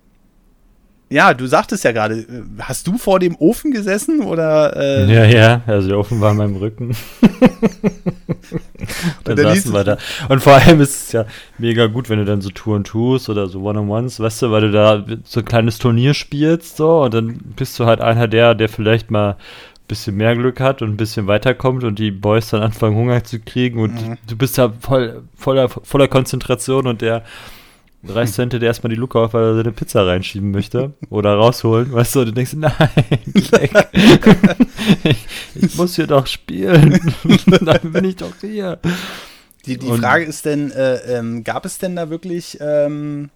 ja, du sagtest ja gerade, äh, hast du vor dem Ofen gesessen oder? Äh ja, ja, also der Ofen war in meinem Rücken. dann saßen wir da. Und vor allem ist es ja mega gut, wenn du dann so Touren tust oder so One-on-Ones, weißt du, weil du da so ein kleines Turnier spielst, so, und dann bist du halt einer der, der vielleicht mal bisschen mehr Glück hat und ein bisschen weiterkommt und die Boys dann anfangen Hunger zu kriegen und mhm. du bist da voll, voller, voller Konzentration und der reißt hinter der erstmal die Luke auf, weil er seine Pizza reinschieben möchte oder rausholen, weißt du, und du denkst, nein, ich, ich, muss hier doch spielen. dann bin ich doch hier. Die, die Frage ist denn, äh, ähm, gab es denn da wirklich, ähm,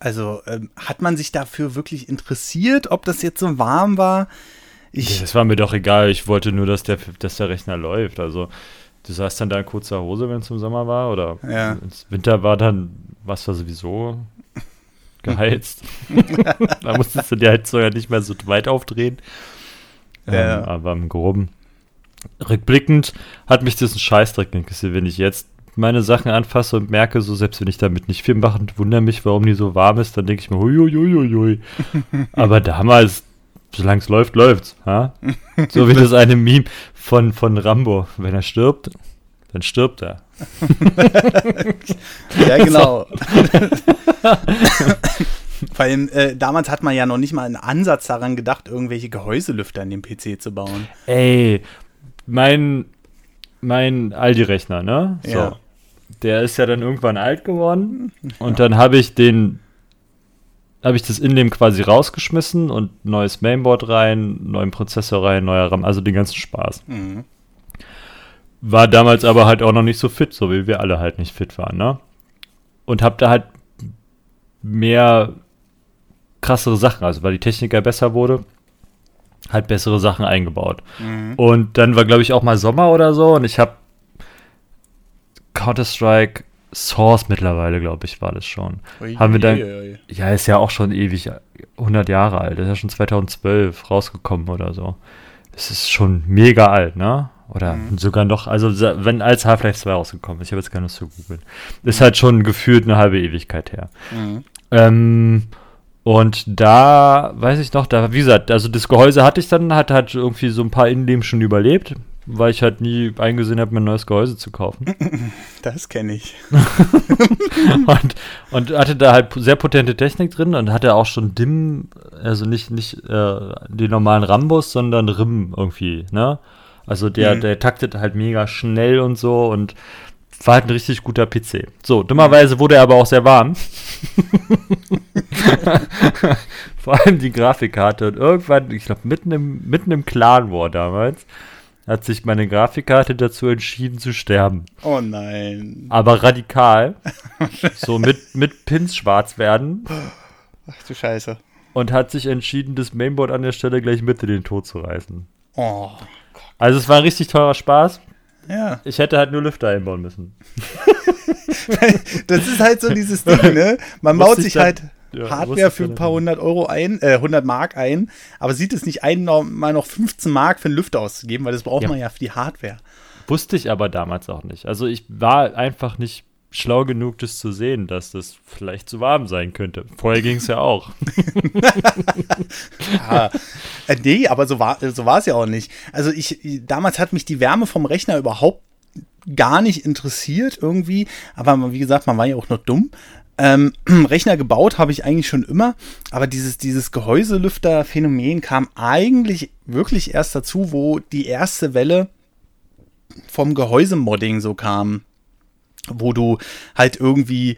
also ähm, hat man sich dafür wirklich interessiert, ob das jetzt so warm war? Ich, das war mir doch egal. Ich wollte nur, dass der, dass der Rechner läuft. Also, du saßt dann da in kurzer Hose, wenn es im Sommer war, oder ja. Winter war, dann was war sowieso geheizt. da musstest du die Heizung ja nicht mehr so weit aufdrehen. Ja. Ähm, aber im Groben. Rückblickend hat mich das ein Scheißdreck interessiert, wenn ich jetzt meine Sachen anfasse und merke, so selbst wenn ich damit nicht viel mache und wundere mich, warum die so warm ist, dann denke ich mir, huiuiuiui. Aber damals, solange es läuft, läuft's. Ha? So wie das eine Meme von, von Rambo. Wenn er stirbt, dann stirbt er. Ja, genau. Vor allem, äh, damals hat man ja noch nicht mal einen Ansatz daran gedacht, irgendwelche Gehäuselüfter in den PC zu bauen. Ey, mein, mein Aldi-Rechner, ne? So. Ja. Der ist ja dann irgendwann alt geworden und dann habe ich den habe ich das in dem quasi rausgeschmissen und neues Mainboard rein, neuen Prozessor rein, neuer RAM, also den ganzen Spaß. Mhm. War damals aber halt auch noch nicht so fit, so wie wir alle halt nicht fit waren, ne? Und hab da halt mehr krassere Sachen, also weil die Technik ja besser wurde, halt bessere Sachen eingebaut. Mhm. Und dann war, glaube ich, auch mal Sommer oder so und ich habe Counter-Strike Source mittlerweile, glaube ich, war das schon. Ui, Haben wir dann, ui. ja, ist ja auch schon ewig, 100 Jahre alt, ist ja schon 2012 rausgekommen oder so. Das ist schon mega alt, ne? Oder mhm. sogar noch, also wenn als Half-Life 2 rausgekommen ist, ich habe jetzt keine Lust zu googeln. Ist halt schon gefühlt eine halbe Ewigkeit her. Mhm. Ähm, und da, weiß ich noch, da, wie gesagt, also das Gehäuse hatte ich dann, hat halt irgendwie so ein paar Innenleben schon überlebt weil ich halt nie eingesehen habe, mir ein neues Gehäuse zu kaufen. Das kenne ich. und, und hatte da halt sehr potente Technik drin und hatte auch schon DIM, also nicht, nicht äh, die normalen Rambus, sondern RIM irgendwie, ne? Also der, mhm. der taktet halt mega schnell und so und war halt ein richtig guter PC. So, dummerweise wurde er aber auch sehr warm. Vor allem die Grafikkarte. Und irgendwann, ich glaube, mitten im, mitten im Clan War damals, hat sich meine Grafikkarte dazu entschieden zu sterben. Oh nein. Aber radikal. so mit, mit Pins schwarz werden. Ach du Scheiße. Und hat sich entschieden, das Mainboard an der Stelle gleich mit in den Tod zu reißen. Oh. Also es war ein richtig teurer Spaß. Ja. Ich hätte halt nur Lüfter einbauen müssen. das ist halt so dieses Ding, ne? Man baut sich halt ja, Hardware für ein paar hundert Euro ein, äh, 100 Mark ein, aber sieht es nicht ein, noch, mal noch 15 Mark für einen Lüfter auszugeben, weil das braucht ja. man ja für die Hardware. Wusste ich aber damals auch nicht. Also ich war einfach nicht schlau genug, das zu sehen, dass das vielleicht zu warm sein könnte. Vorher ging es ja auch. ja, äh, nee, aber so war, so war es ja auch nicht. Also ich, damals hat mich die Wärme vom Rechner überhaupt gar nicht interessiert irgendwie. Aber wie gesagt, man war ja auch noch dumm. Ähm, Rechner gebaut habe ich eigentlich schon immer, aber dieses, dieses Gehäuselüfter-Phänomen kam eigentlich wirklich erst dazu, wo die erste Welle vom Gehäusemodding so kam. Wo du halt irgendwie,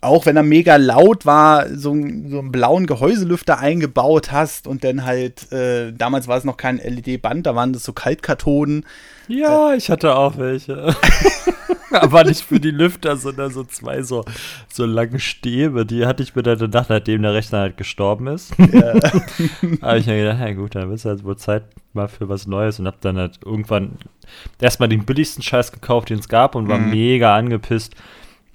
auch wenn er mega laut war, so, so einen blauen Gehäuselüfter eingebaut hast und dann halt, äh, damals war es noch kein LED-Band, da waren das so Kaltkathoden. Ja, ich hatte auch welche. Aber nicht für die Lüfter, sondern so zwei so, so lange Stäbe. Die hatte ich mir dann gedacht, nachdem der Rechner halt gestorben ist. Ja. habe ich mir gedacht, ja gut, dann ist halt wohl Zeit mal für was Neues und hab dann halt irgendwann erstmal den billigsten Scheiß gekauft, den es gab und war mhm. mega angepisst,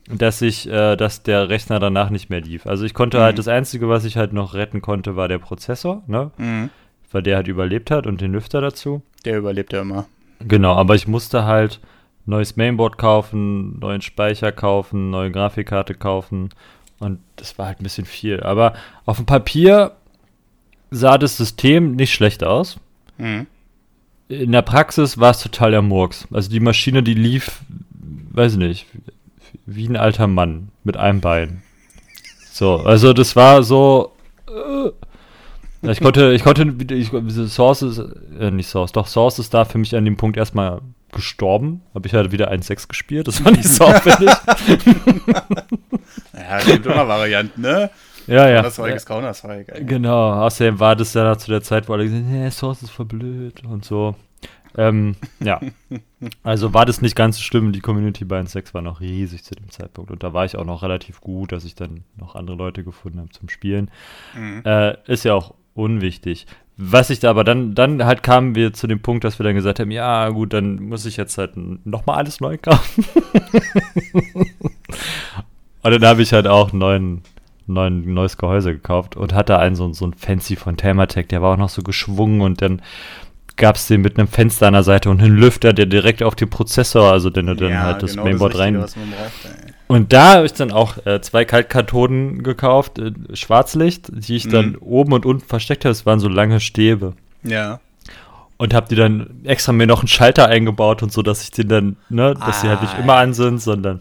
dass ich, äh, dass der Rechner danach nicht mehr lief. Also ich konnte Mhm. halt, das Einzige, was ich halt noch retten konnte, war der Prozessor, ne? Mhm. Weil der halt überlebt hat und den Lüfter dazu. Der überlebt ja immer. Genau, aber ich musste halt neues Mainboard kaufen, neuen Speicher kaufen, neue Grafikkarte kaufen und das war halt ein bisschen viel. Aber auf dem Papier sah das System nicht schlecht aus. Mhm. In der Praxis war es total der Murks. Also die Maschine, die lief, weiß ich nicht, wie ein alter Mann mit einem Bein. So, also das war so. Äh, ich konnte, ich konnte, ich, Source ist, äh, nicht Source, doch Source ist da für mich an dem Punkt erstmal gestorben. Habe ich halt wieder 1.6 gespielt, das war nicht so aufwendig. Ja, gibt immer Varianten, ne? ja, ja. Counter-Strike ist Counter-Strike. Genau, außerdem war das ja zu der Zeit, wo alle gesagt haben, nee, Source ist voll blöd und so. Ähm, ja. Also war das nicht ganz so schlimm. Die Community bei 1.6 war noch riesig zu dem Zeitpunkt. Und da war ich auch noch relativ gut, dass ich dann noch andere Leute gefunden habe zum Spielen. Mhm. Äh, ist ja auch unwichtig. Was ich da aber dann, dann halt kamen wir zu dem Punkt, dass wir dann gesagt haben, ja gut, dann muss ich jetzt halt nochmal alles neu kaufen. und dann habe ich halt auch einen neuen, neuen, neues Gehäuse gekauft und hatte einen so, so einen fancy von Thermatec, der war auch noch so geschwungen und dann gab es den mit einem Fenster an der Seite und einen Lüfter, der direkt auf den Prozessor, also den du dann Ja, halt das genau Mainboard Richtige, rein was man braucht, ey. Und da habe ich dann auch äh, zwei Kaltkathoden gekauft, äh, Schwarzlicht, die ich dann Mhm. oben und unten versteckt habe. Es waren so lange Stäbe. Ja. Und habe die dann extra mir noch einen Schalter eingebaut und so, dass ich den dann, ne, dass sie halt nicht Ah. immer an sind, sondern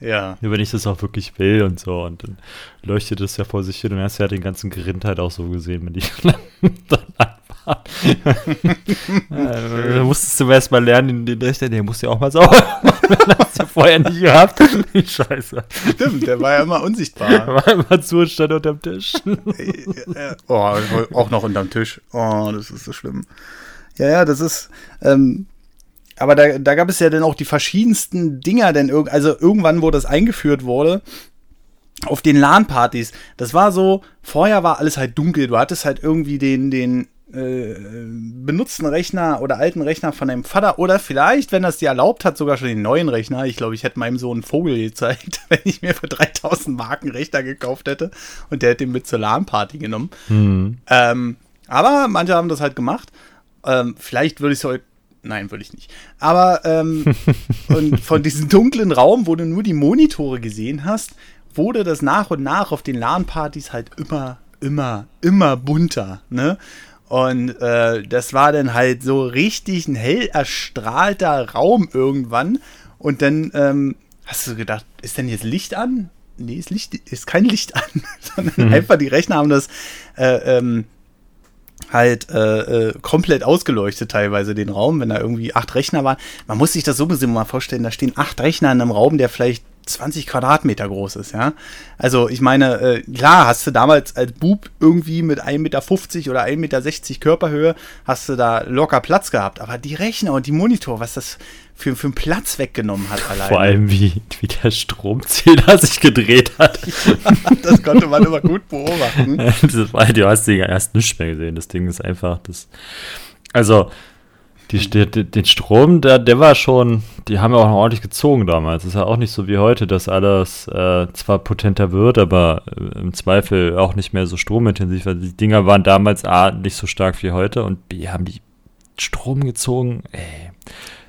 Ja. wenn ich das auch wirklich will und so. Und dann leuchtet es ja vor sich hin und dann hast ja den ganzen Grind halt auch so gesehen, wenn die dann an waren. äh, da musstest du erst mal lernen, den, den musst du ja auch mal sauber machen. Das hast du ja vorher nicht gehabt. Scheiße. Stimmt, der war ja immer unsichtbar. War immer zu und stand unterm Tisch. Äh, oh, auch noch unterm Tisch. Oh, das ist so schlimm. Ja, ja, das ist. Ähm, aber da, da gab es ja dann auch die verschiedensten Dinger, denn irg also irgendwann, wo das eingeführt wurde, auf den LAN-Partys, das war so, vorher war alles halt dunkel, du hattest halt irgendwie den, den äh, benutzten Rechner oder alten Rechner von deinem Vater oder vielleicht, wenn das dir erlaubt hat, sogar schon den neuen Rechner. Ich glaube, ich hätte meinem Sohn einen Vogel gezeigt, wenn ich mir für 3000 Marken Rechner gekauft hätte und der hätte ihn mit zur LAN-Party genommen. Hm. Ähm, aber manche haben das halt gemacht. Ähm, vielleicht würde ich es heute. Nein, würde ich nicht. Aber ähm, und von diesem dunklen Raum, wo du nur die Monitore gesehen hast, wurde das nach und nach auf den LAN-Partys halt immer, immer, immer bunter. Ne? Und äh, das war dann halt so richtig ein hell erstrahlter Raum irgendwann. Und dann ähm, hast du gedacht, ist denn jetzt Licht an? Nee, ist, Licht, ist kein Licht an, sondern einfach die Rechner haben das äh, ähm, halt äh, äh, komplett ausgeleuchtet teilweise den Raum, wenn da irgendwie acht Rechner waren. Man muss sich das so gesehen mal vorstellen, da stehen acht Rechner in einem Raum, der vielleicht 20 Quadratmeter groß ist, ja. Also ich meine, äh, klar, hast du damals als Bub irgendwie mit 1,50 Meter oder 1,60 Meter Körperhöhe, hast du da locker Platz gehabt. Aber die Rechner und die Monitor, was das für, für einen Platz weggenommen hat alleine. Vor allem, wie, wie der Stromzähler sich gedreht hat. das konnte man immer gut beobachten. das war, du hast den erst nicht mehr gesehen. Das Ding ist einfach das. Also, die, die, den Strom, der, der war schon, die haben ja auch noch ordentlich gezogen damals. ist ja auch nicht so wie heute, dass alles äh, zwar potenter wird, aber äh, im Zweifel auch nicht mehr so stromintensiv. Also die Dinger waren damals A, nicht so stark wie heute und B, haben die Strom gezogen. Ey.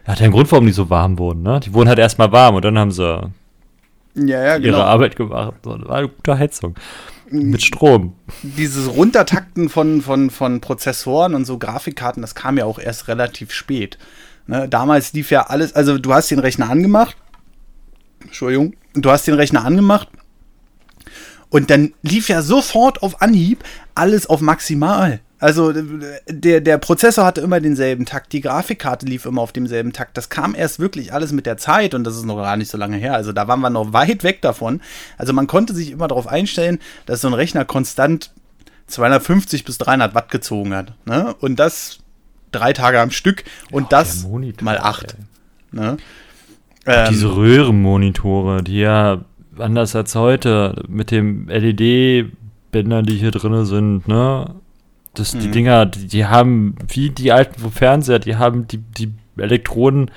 Hat ja einen Grund, warum die so warm wurden, ne? Die wurden halt erstmal warm und dann haben sie Ja, ja, ihre genau. Arbeit gemacht. So, das war eine gute Heizung. Mit Strom. dieses Runtertakten von, von, von Prozessoren und so Grafikkarten, das kam ja auch erst relativ spät. Ne, damals lief ja alles, also du hast den Rechner angemacht, Entschuldigung, du hast den Rechner angemacht und dann lief ja sofort auf Anhieb alles auf maximal. Also der, der Prozessor hatte immer denselben Takt, die Grafikkarte lief immer auf demselben Takt. Das kam erst wirklich alles mit der Zeit und das ist noch gar nicht so lange her. Also da waren wir noch weit weg davon. Also man konnte sich immer darauf einstellen, dass so ein Rechner konstant 250 bis 300 Watt gezogen hat. Ne? Und das drei Tage am Stück und das der Monitor, mal acht. Ne? Diese Ähm, Röhrenmonitore, die ja anders als heute mit dem LED-Bändern, die hier drin sind, ne? Das, Die Mhm. Dinger, die, die haben, wie die alten Fernseher, die haben die, die Elektroden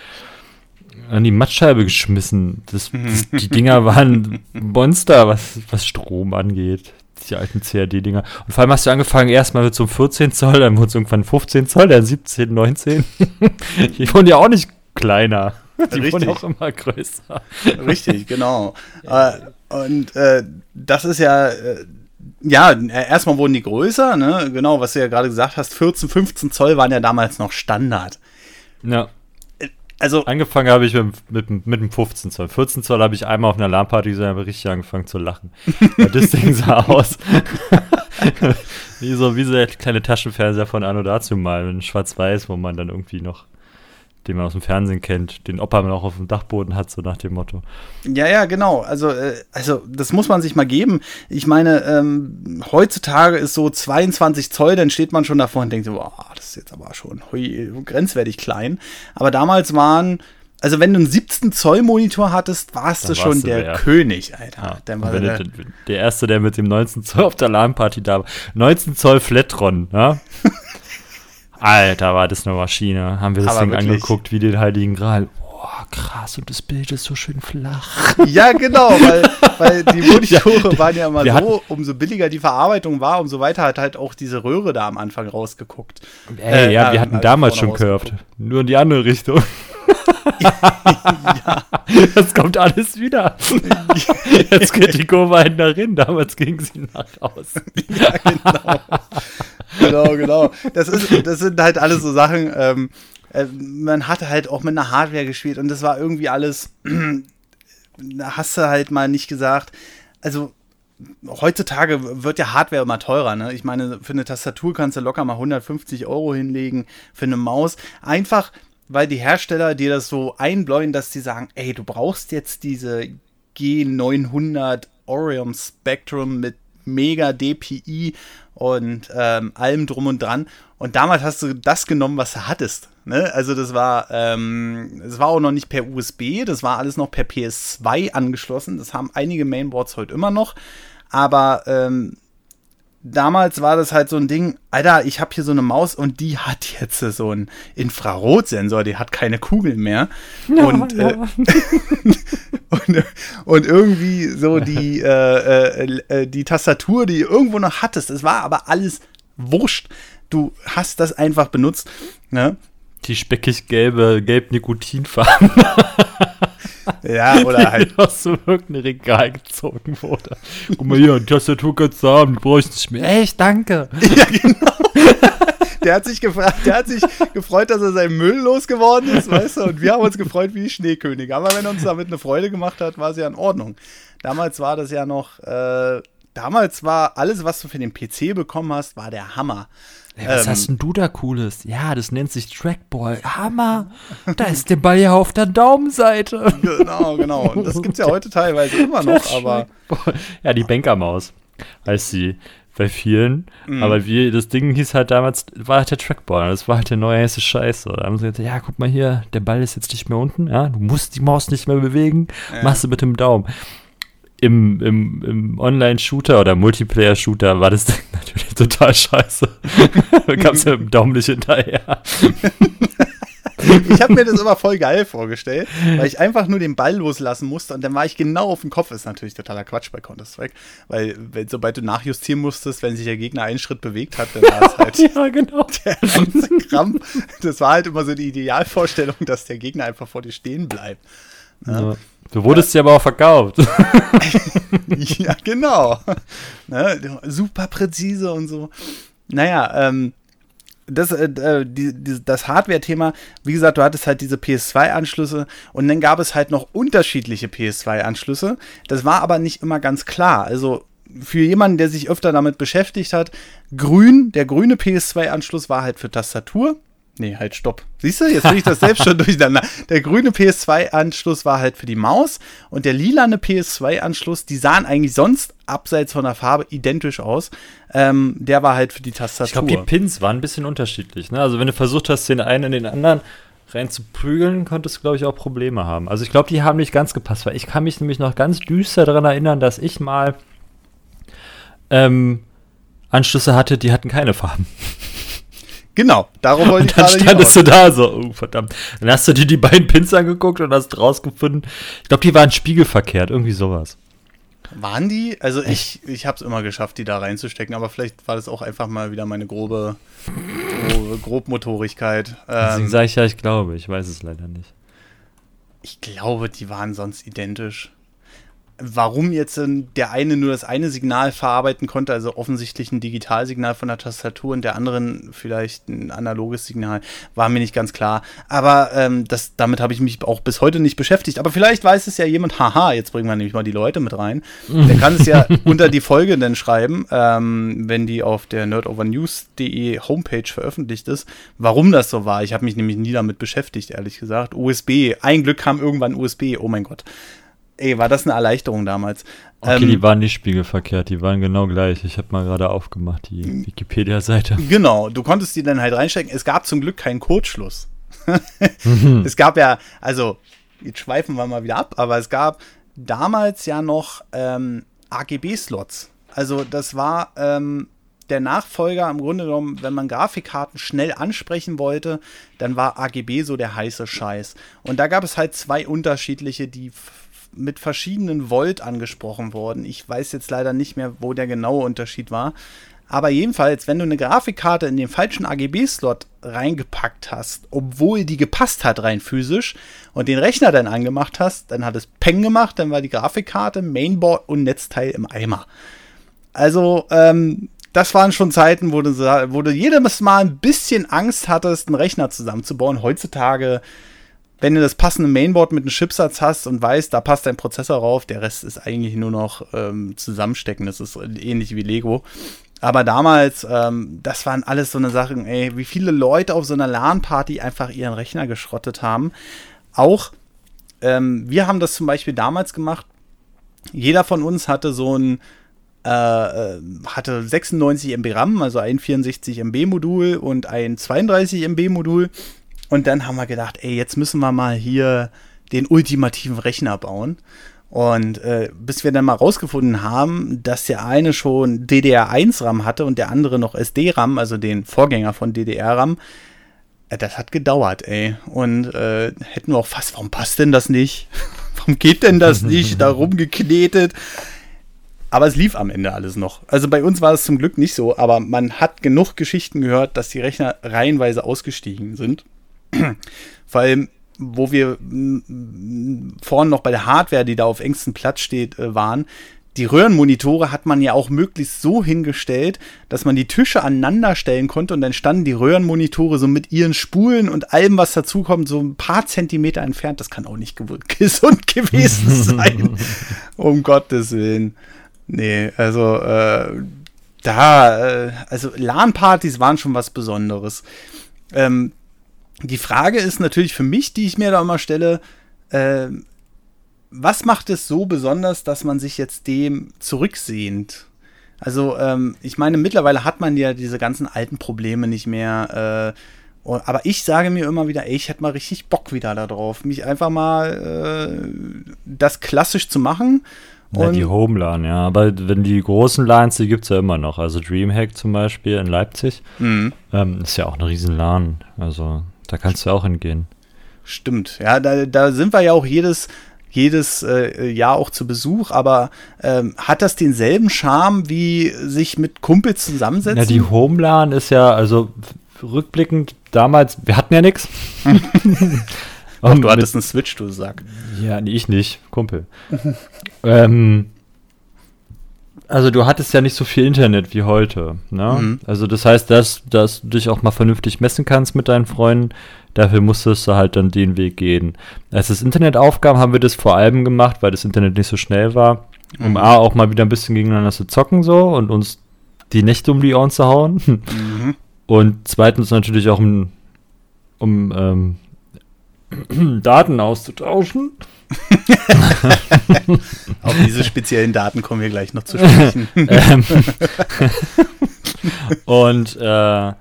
an die Mattscheibe geschmissen. Das, das, die Dinger waren Monster, was, was Strom angeht. Die alten CAD-Dinger. Und vor allem hast du angefangen erstmal mit so einem 14 Zoll, dann wurde es irgendwann 15 Zoll, dann 17, 19. die wurden ja auch nicht kleiner. Die Richtig. wurden auch immer größer. Richtig, genau. äh, und äh, das ist ja, äh, ja, äh, erstmal wurden die größer, ne? Genau, was du ja gerade gesagt hast, 14, 15 Zoll waren ja damals noch Standard. Ja. Also, Angefangen habe ich mit, mit, mit dem 15 Zoll. 14 Zoll habe ich einmal auf einer LAN-Party gesehen, habe richtig angefangen zu lachen. Weil das Ding sah aus wie so, wie so der kleine Taschenfernseher von Anno dazu mal, in schwarz-weiß, wo man dann irgendwie noch, den man aus dem Fernsehen kennt, den Opa noch auf dem Dachboden hat, so nach dem Motto. ja, ja, genau. Also, äh, also, das muss man sich mal geben. Ich meine, ähm, heutzutage ist so 22 Zoll, dann steht man schon davor und denkt so, boah, das ist jetzt aber schon hui, grenzwertig klein. Aber damals waren, also wenn du einen 17 Zoll Monitor hattest, warst Dann du schon warst der wer. König, Alter. Ja, war der, der, der Erste, der mit dem 19 Zoll auf der LAN-Party da war. 19 Zoll Flatron, ja? Alter, war das eine Maschine. Haben wir das Aber Ding wirklich. angeguckt, wie den Heiligen Gral. Boah, krass, und das Bild ist so schön flach. Ja, genau, weil, weil die Monitore Ja, waren ja immer so, umso billiger die Verarbeitung war, umso weiter hat halt auch diese Röhre da am Anfang rausgeguckt. Ey, Äh, ja, wir ja, hatten also damals schon curved. Nur in die andere Richtung. Das kommt alles wieder. Jetzt geht die Kurve halt nach innen, damals ging sie nach außen. Ja, genau. Genau, genau. Das, ist, das sind halt alles so Sachen, ähm, äh, man hatte halt auch mit einer Hardware gespielt und das war irgendwie alles, hast du halt mal nicht gesagt, also heutzutage wird ja Hardware immer teurer, ne? Ich meine, für eine Tastatur kannst du locker mal 150 Euro hinlegen, für eine Maus. Einfach, weil die Hersteller dir das so einbläuen, dass die sagen, ey, du brauchst jetzt diese G900 Orion Spectrum mit mega DPI und ähm, allem drum und dran. Und damals hast du das genommen, was du hattest. Ne? Also das war, ähm, das war auch noch nicht per USB, das war alles noch per PS2 angeschlossen. Das haben einige Mainboards heute immer noch. Aber ähm, damals war das halt so ein Ding, Alter, ich habe hier so eine Maus und die hat jetzt so einen Infrarotsensor, die hat keine Kugeln mehr. und, Äh, und, und irgendwie so die, äh, äh, äh, die Tastatur, die du irgendwo noch hattest, es war aber alles wurscht. Du hast das einfach benutzt. Ne? Die speckig gelbe, gelb-Nikotinfarben, Ja, oder halt. aus so irgendeinem Regal gezogen wurde. Guck mal hier, die Tastatur kannst du haben, die brauche ich nicht mehr. Echt, danke. Ja, genau. Der hat sich gefragt, der hat sich gefreut, dass er seinen Müll losgeworden ist, weißt du, und wir haben uns gefreut wie die Schneekönige. Aber wenn uns damit eine Freude gemacht hat, war es ja in Ordnung. Damals war das ja noch, äh, damals war alles, was du für den PC bekommen hast, war der Hammer. Ey, was Ähm, hast denn du da Cooles? Ja, das nennt sich Trackball. Hammer. Da ist der Ball ja auf der Daumenseite. Genau, genau. Und das gibt's ja heute teilweise immer noch, aber Trackball. Ja, die Bankermaus heißt sie bei vielen. Mhm. Aber wie, das Ding hieß halt damals, war halt der Trackball. Das war halt der neue heiße Scheiße. Da haben sie gesagt, ja, guck mal hier, der Ball ist jetzt nicht mehr unten. Ja, du musst die Maus nicht mehr bewegen. Machst du mit dem Daumen. Im, im, im Online-Shooter oder Multiplayer-Shooter war das Ding natürlich total scheiße. da kam es ja dem Daumen nicht hinterher. ich habe mir das immer voll geil vorgestellt, weil ich einfach nur den Ball loslassen musste und dann war ich genau auf dem Kopf. Ist natürlich totaler Quatsch bei Counter-Strike, weil wenn, sobald du nachjustieren musstest, wenn sich der Gegner einen Schritt bewegt hat, dann war es halt ja, genau. der ganze Krampf. Das war halt immer so die Idealvorstellung, dass der Gegner einfach vor dir stehen bleibt. Ja. Du wurdest ja aber auch verkauft. ja, genau. Ne, super präzise und so. Naja, ähm, das, äh, äh, die, die, das Hardware-Thema, wie gesagt, du hattest halt diese PS2-Anschlüsse und dann gab es halt noch unterschiedliche PS2-Anschlüsse. Das war aber nicht immer ganz klar. Also für jemanden, der sich öfter damit beschäftigt hat, grün, der grüne PS2-Anschluss war halt für Tastatur. Nee, halt, stopp. Siehst du, jetzt bin ich das selbst schon durcheinander. Der grüne PS2-Anschluss war halt für die Maus und der lilane PS2-Anschluss, die sahen eigentlich sonst abseits von der Farbe identisch aus. Ähm, der war halt für die Tastatur. Ich glaube, die Pins waren ein bisschen unterschiedlich. Ne? Also wenn du versucht hast, den einen in den anderen rein zu prügeln, konntest du, glaube ich, auch Probleme haben. Also ich glaube, die haben nicht ganz gepasst, weil ich kann mich nämlich noch ganz düster daran erinnern, dass ich mal ähm, Anschlüsse hatte, die hatten keine Farben. Genau, darum wollte ich Und dann standest du da so, oh verdammt. Dann hast du dir die beiden Pins angeguckt und hast rausgefunden, ich glaube, die waren spiegelverkehrt, irgendwie sowas. Waren die? Also ich, ich habe es immer geschafft, die da reinzustecken, aber vielleicht war das auch einfach mal wieder meine grobe, grobe Grobmotorigkeit. Deswegen ähm, sage ich ja, ich glaube, ich weiß es leider nicht. Ich glaube, die waren sonst identisch warum jetzt der eine nur das eine Signal verarbeiten konnte, also offensichtlich ein Digitalsignal von der Tastatur und der anderen vielleicht ein analoges Signal, war mir nicht ganz klar. Aber ähm, das, damit habe ich mich auch bis heute nicht beschäftigt. Aber vielleicht weiß es ja jemand, haha, jetzt bringen wir nämlich mal die Leute mit rein. Der kann es ja unter die Folge dann schreiben, ähm, wenn die auf der nerdovernews.de Homepage veröffentlicht ist, warum das so war. Ich habe mich nämlich nie damit beschäftigt, ehrlich gesagt. USB, ein Glück kam irgendwann USB, oh mein Gott. Ey, war das eine Erleichterung damals. Okay, ähm, die waren nicht spiegelverkehrt, die waren genau gleich. Ich habe mal gerade aufgemacht, die Wikipedia-Seite. Genau, du konntest die dann halt reinstecken. Es gab zum Glück keinen Kurzschluss. Es gab ja, also, jetzt schweifen wir mal wieder ab, aber es gab damals ja noch ähm, AGB-Slots. Also, das war ähm, der Nachfolger im Grunde genommen, wenn man Grafikkarten schnell ansprechen wollte, dann war AGB so der heiße Scheiß. Und da gab es halt zwei unterschiedliche, die mit verschiedenen Volt angesprochen worden. Ich weiß jetzt leider nicht mehr, wo der genaue Unterschied war. Aber jedenfalls, wenn du eine Grafikkarte in den falschen AGB-Slot reingepackt hast, obwohl die gepasst hat rein physisch und den Rechner dann angemacht hast, dann hat es Peng gemacht, dann war die Grafikkarte, Mainboard und Netzteil im Eimer. Also, ähm, das waren schon Zeiten, wo du, wo du jedes Mal ein bisschen Angst hattest, einen Rechner zusammenzubauen. Heutzutage wenn du das passende Mainboard mit einem Chipsatz hast und weißt, da passt dein Prozessor rauf, der Rest ist eigentlich nur noch ähm, zusammenstecken. Das ist ähnlich wie Lego. Aber damals, ähm, das waren alles so eine Sachen, ey, wie viele Leute auf so einer LAN-Party einfach ihren Rechner geschrottet haben. Auch, ähm, wir haben das zum Beispiel damals gemacht. Jeder von uns hatte so ein, äh, äh hatte 96 MB RAM, also ein 64 MB Modul und ein 32 MB Modul. Und dann haben wir gedacht, ey, jetzt müssen wir mal hier den ultimativen Rechner bauen. Und äh, bis wir dann mal rausgefunden haben, dass der eine schon DDR1-RAM hatte und der andere noch SD-RAM, also den Vorgänger von DDR-RAM, äh, das hat gedauert, ey. Und äh, hätten wir auch fast, warum passt denn das nicht? warum geht denn das nicht? Da rumgeknetet. Aber es lief am Ende alles noch. Also bei uns war es zum Glück nicht so, aber man hat genug Geschichten gehört, dass die Rechner reihenweise ausgestiegen sind. Vor allem, wo wir vorhin noch bei der Hardware, die da auf engstem Platz steht, äh, waren, die Röhrenmonitore hat man ja auch möglichst so hingestellt, dass man die Tische aneinander stellen konnte und dann standen die Röhrenmonitore so mit ihren Spulen und allem, was dazukommt, so ein paar Zentimeter entfernt. Das kann auch nicht gesund gewesen sein. um Gottes Willen. Nee, also äh, da, äh, also LAN-Partys waren schon was Besonderes. Ähm, die Frage ist natürlich für mich, die ich mir da immer stelle, äh, was macht es so besonders, dass man sich jetzt dem zurücksehnt? Also, ähm, ich meine, mittlerweile hat man ja diese ganzen alten Probleme nicht mehr. Äh, aber ich sage mir immer wieder, ey, ich hätte mal richtig Bock wieder darauf, mich einfach mal äh, das klassisch zu machen. Ja, die Homelan, ja. Aber wenn die großen Lines, die gibt es ja immer noch. Also Dreamhack zum Beispiel in Leipzig. Mhm. Ähm, ist ja auch eine riesen LAN. Also da kannst du auch hingehen. Stimmt, ja, da, da sind wir ja auch jedes, jedes äh, Jahr auch zu Besuch, aber ähm, hat das denselben Charme wie sich mit Kumpels zusammensetzen? Ja, die Homelan ist ja, also rückblickend damals, wir hatten ja nichts. Und du hattest einen Switch, du Sack. Ja, nee, ich nicht, Kumpel. ähm, also du hattest ja nicht so viel Internet wie heute. Ne? Mhm. Also das heißt, dass, dass du dich auch mal vernünftig messen kannst mit deinen Freunden, dafür musstest du halt dann den Weg gehen. Als das Internet aufkam, haben wir das vor allem gemacht, weil das Internet nicht so schnell war, um mhm. A, auch mal wieder ein bisschen gegeneinander zu zocken so und uns die Nächte um die Ohren zu hauen. Mhm. Und zweitens natürlich auch um, um ähm, Daten auszutauschen. Auf diese speziellen Daten kommen wir gleich noch zu sprechen. Ähm. und, äh,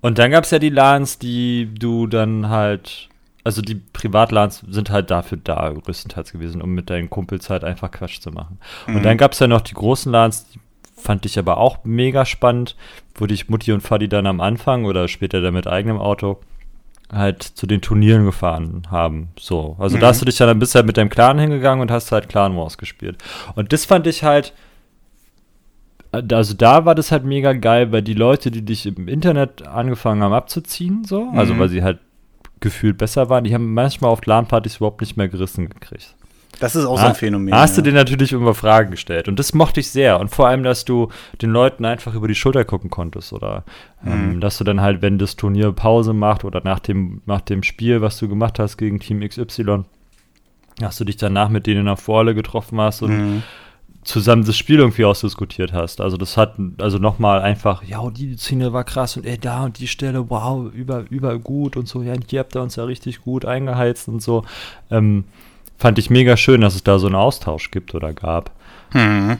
und dann gab es ja die LANs, die du dann halt, also die Privatlans sind halt dafür da, größtenteils gewesen, um mit deinen Kumpels halt einfach Quatsch zu machen. Mhm. Und dann gab es ja noch die großen LANs, fand ich aber auch mega spannend, wo dich Mutti und Fadi dann am Anfang oder später dann mit eigenem Auto halt zu den Turnieren gefahren haben. So. Also mhm. da hast du dich dann bist halt mit deinem Clan hingegangen und hast halt Clan Wars gespielt. Und das fand ich halt, also da war das halt mega geil, weil die Leute, die dich im Internet angefangen haben abzuziehen, so, also mhm. weil sie halt gefühlt besser waren, die haben manchmal auf LAN-Partys überhaupt nicht mehr gerissen gekriegt. Das ist auch so ein Phänomen. Hast ja. du dir natürlich immer Fragen gestellt. Und das mochte ich sehr. Und vor allem, dass du den Leuten einfach über die Schulter gucken konntest. Oder ähm, mhm. dass du dann halt, wenn das Turnier Pause macht oder nach dem, nach dem Spiel, was du gemacht hast gegen Team XY, dass du dich danach mit denen in der Vorhalle getroffen hast und mhm. zusammen das Spiel irgendwie ausdiskutiert hast. Also das hat, also nochmal einfach, ja, die Szene war krass und ey, da und die Stelle, wow, über, über gut und so, ja, hier habt ihr uns ja richtig gut eingeheizt und so. Ähm, fand ich mega schön, dass es da so einen Austausch gibt oder gab. Mhm.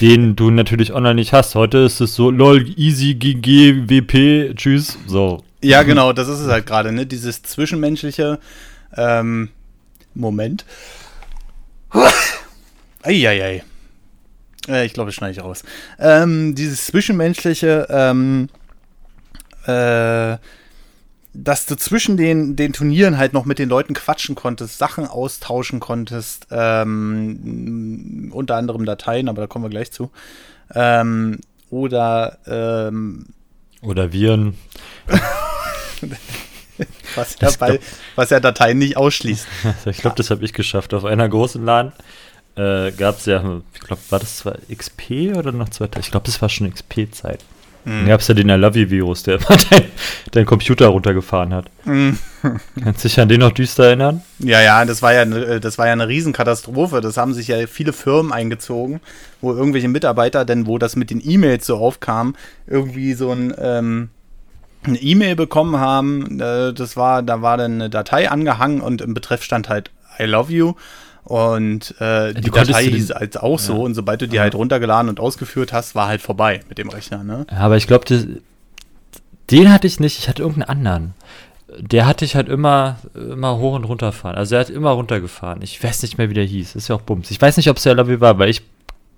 Den du natürlich online nicht hast. Heute ist es so, lol, easy, GG, WP, tschüss, so. Ja, genau, das ist es halt gerade, ne? Dieses zwischenmenschliche ähm, Moment. Eieiei. Äh, ich glaube, das schneide ich raus. Ähm, dieses zwischenmenschliche, ähm, äh, dass du zwischen den, den Turnieren halt noch mit den Leuten quatschen konntest, Sachen austauschen konntest, ähm, unter anderem Dateien, aber da kommen wir gleich zu. Ähm, oder ähm, oder Viren. was, ja bei, was ja Dateien nicht ausschließt. ich glaube, das habe ich geschafft. Auf einer großen LAN äh, gab es ja, ich glaube, war das zwar XP oder noch zweiter? Ich glaube, das war schon XP-Zeit. Mhm. Dann gab es ja den I Love You-Virus, der immer deinen dein Computer runtergefahren hat. Mhm. Kannst du dich an den noch düster erinnern? Ja, ja, das war ja, äh, das war ja eine Riesenkatastrophe. Das haben sich ja viele Firmen eingezogen, wo irgendwelche Mitarbeiter, denn wo das mit den E-Mails so aufkam, irgendwie so ein, ähm, eine E-Mail bekommen haben. Äh, das war, da war dann eine Datei angehangen und im Betreff stand halt I love you. Und äh, die Datei hieß halt auch so. Ja. Und sobald du die ja. halt runtergeladen und ausgeführt hast, war halt vorbei mit dem Rechner. Ne? Ja, aber ich glaube, den hatte ich nicht. Ich hatte irgendeinen anderen. Der hatte ich halt immer, immer hoch und runter fahren. Also er hat immer runtergefahren. Ich weiß nicht mehr, wie der hieß. Ist ja auch Bums. Ich weiß nicht, ob es der Lobby war, weil ich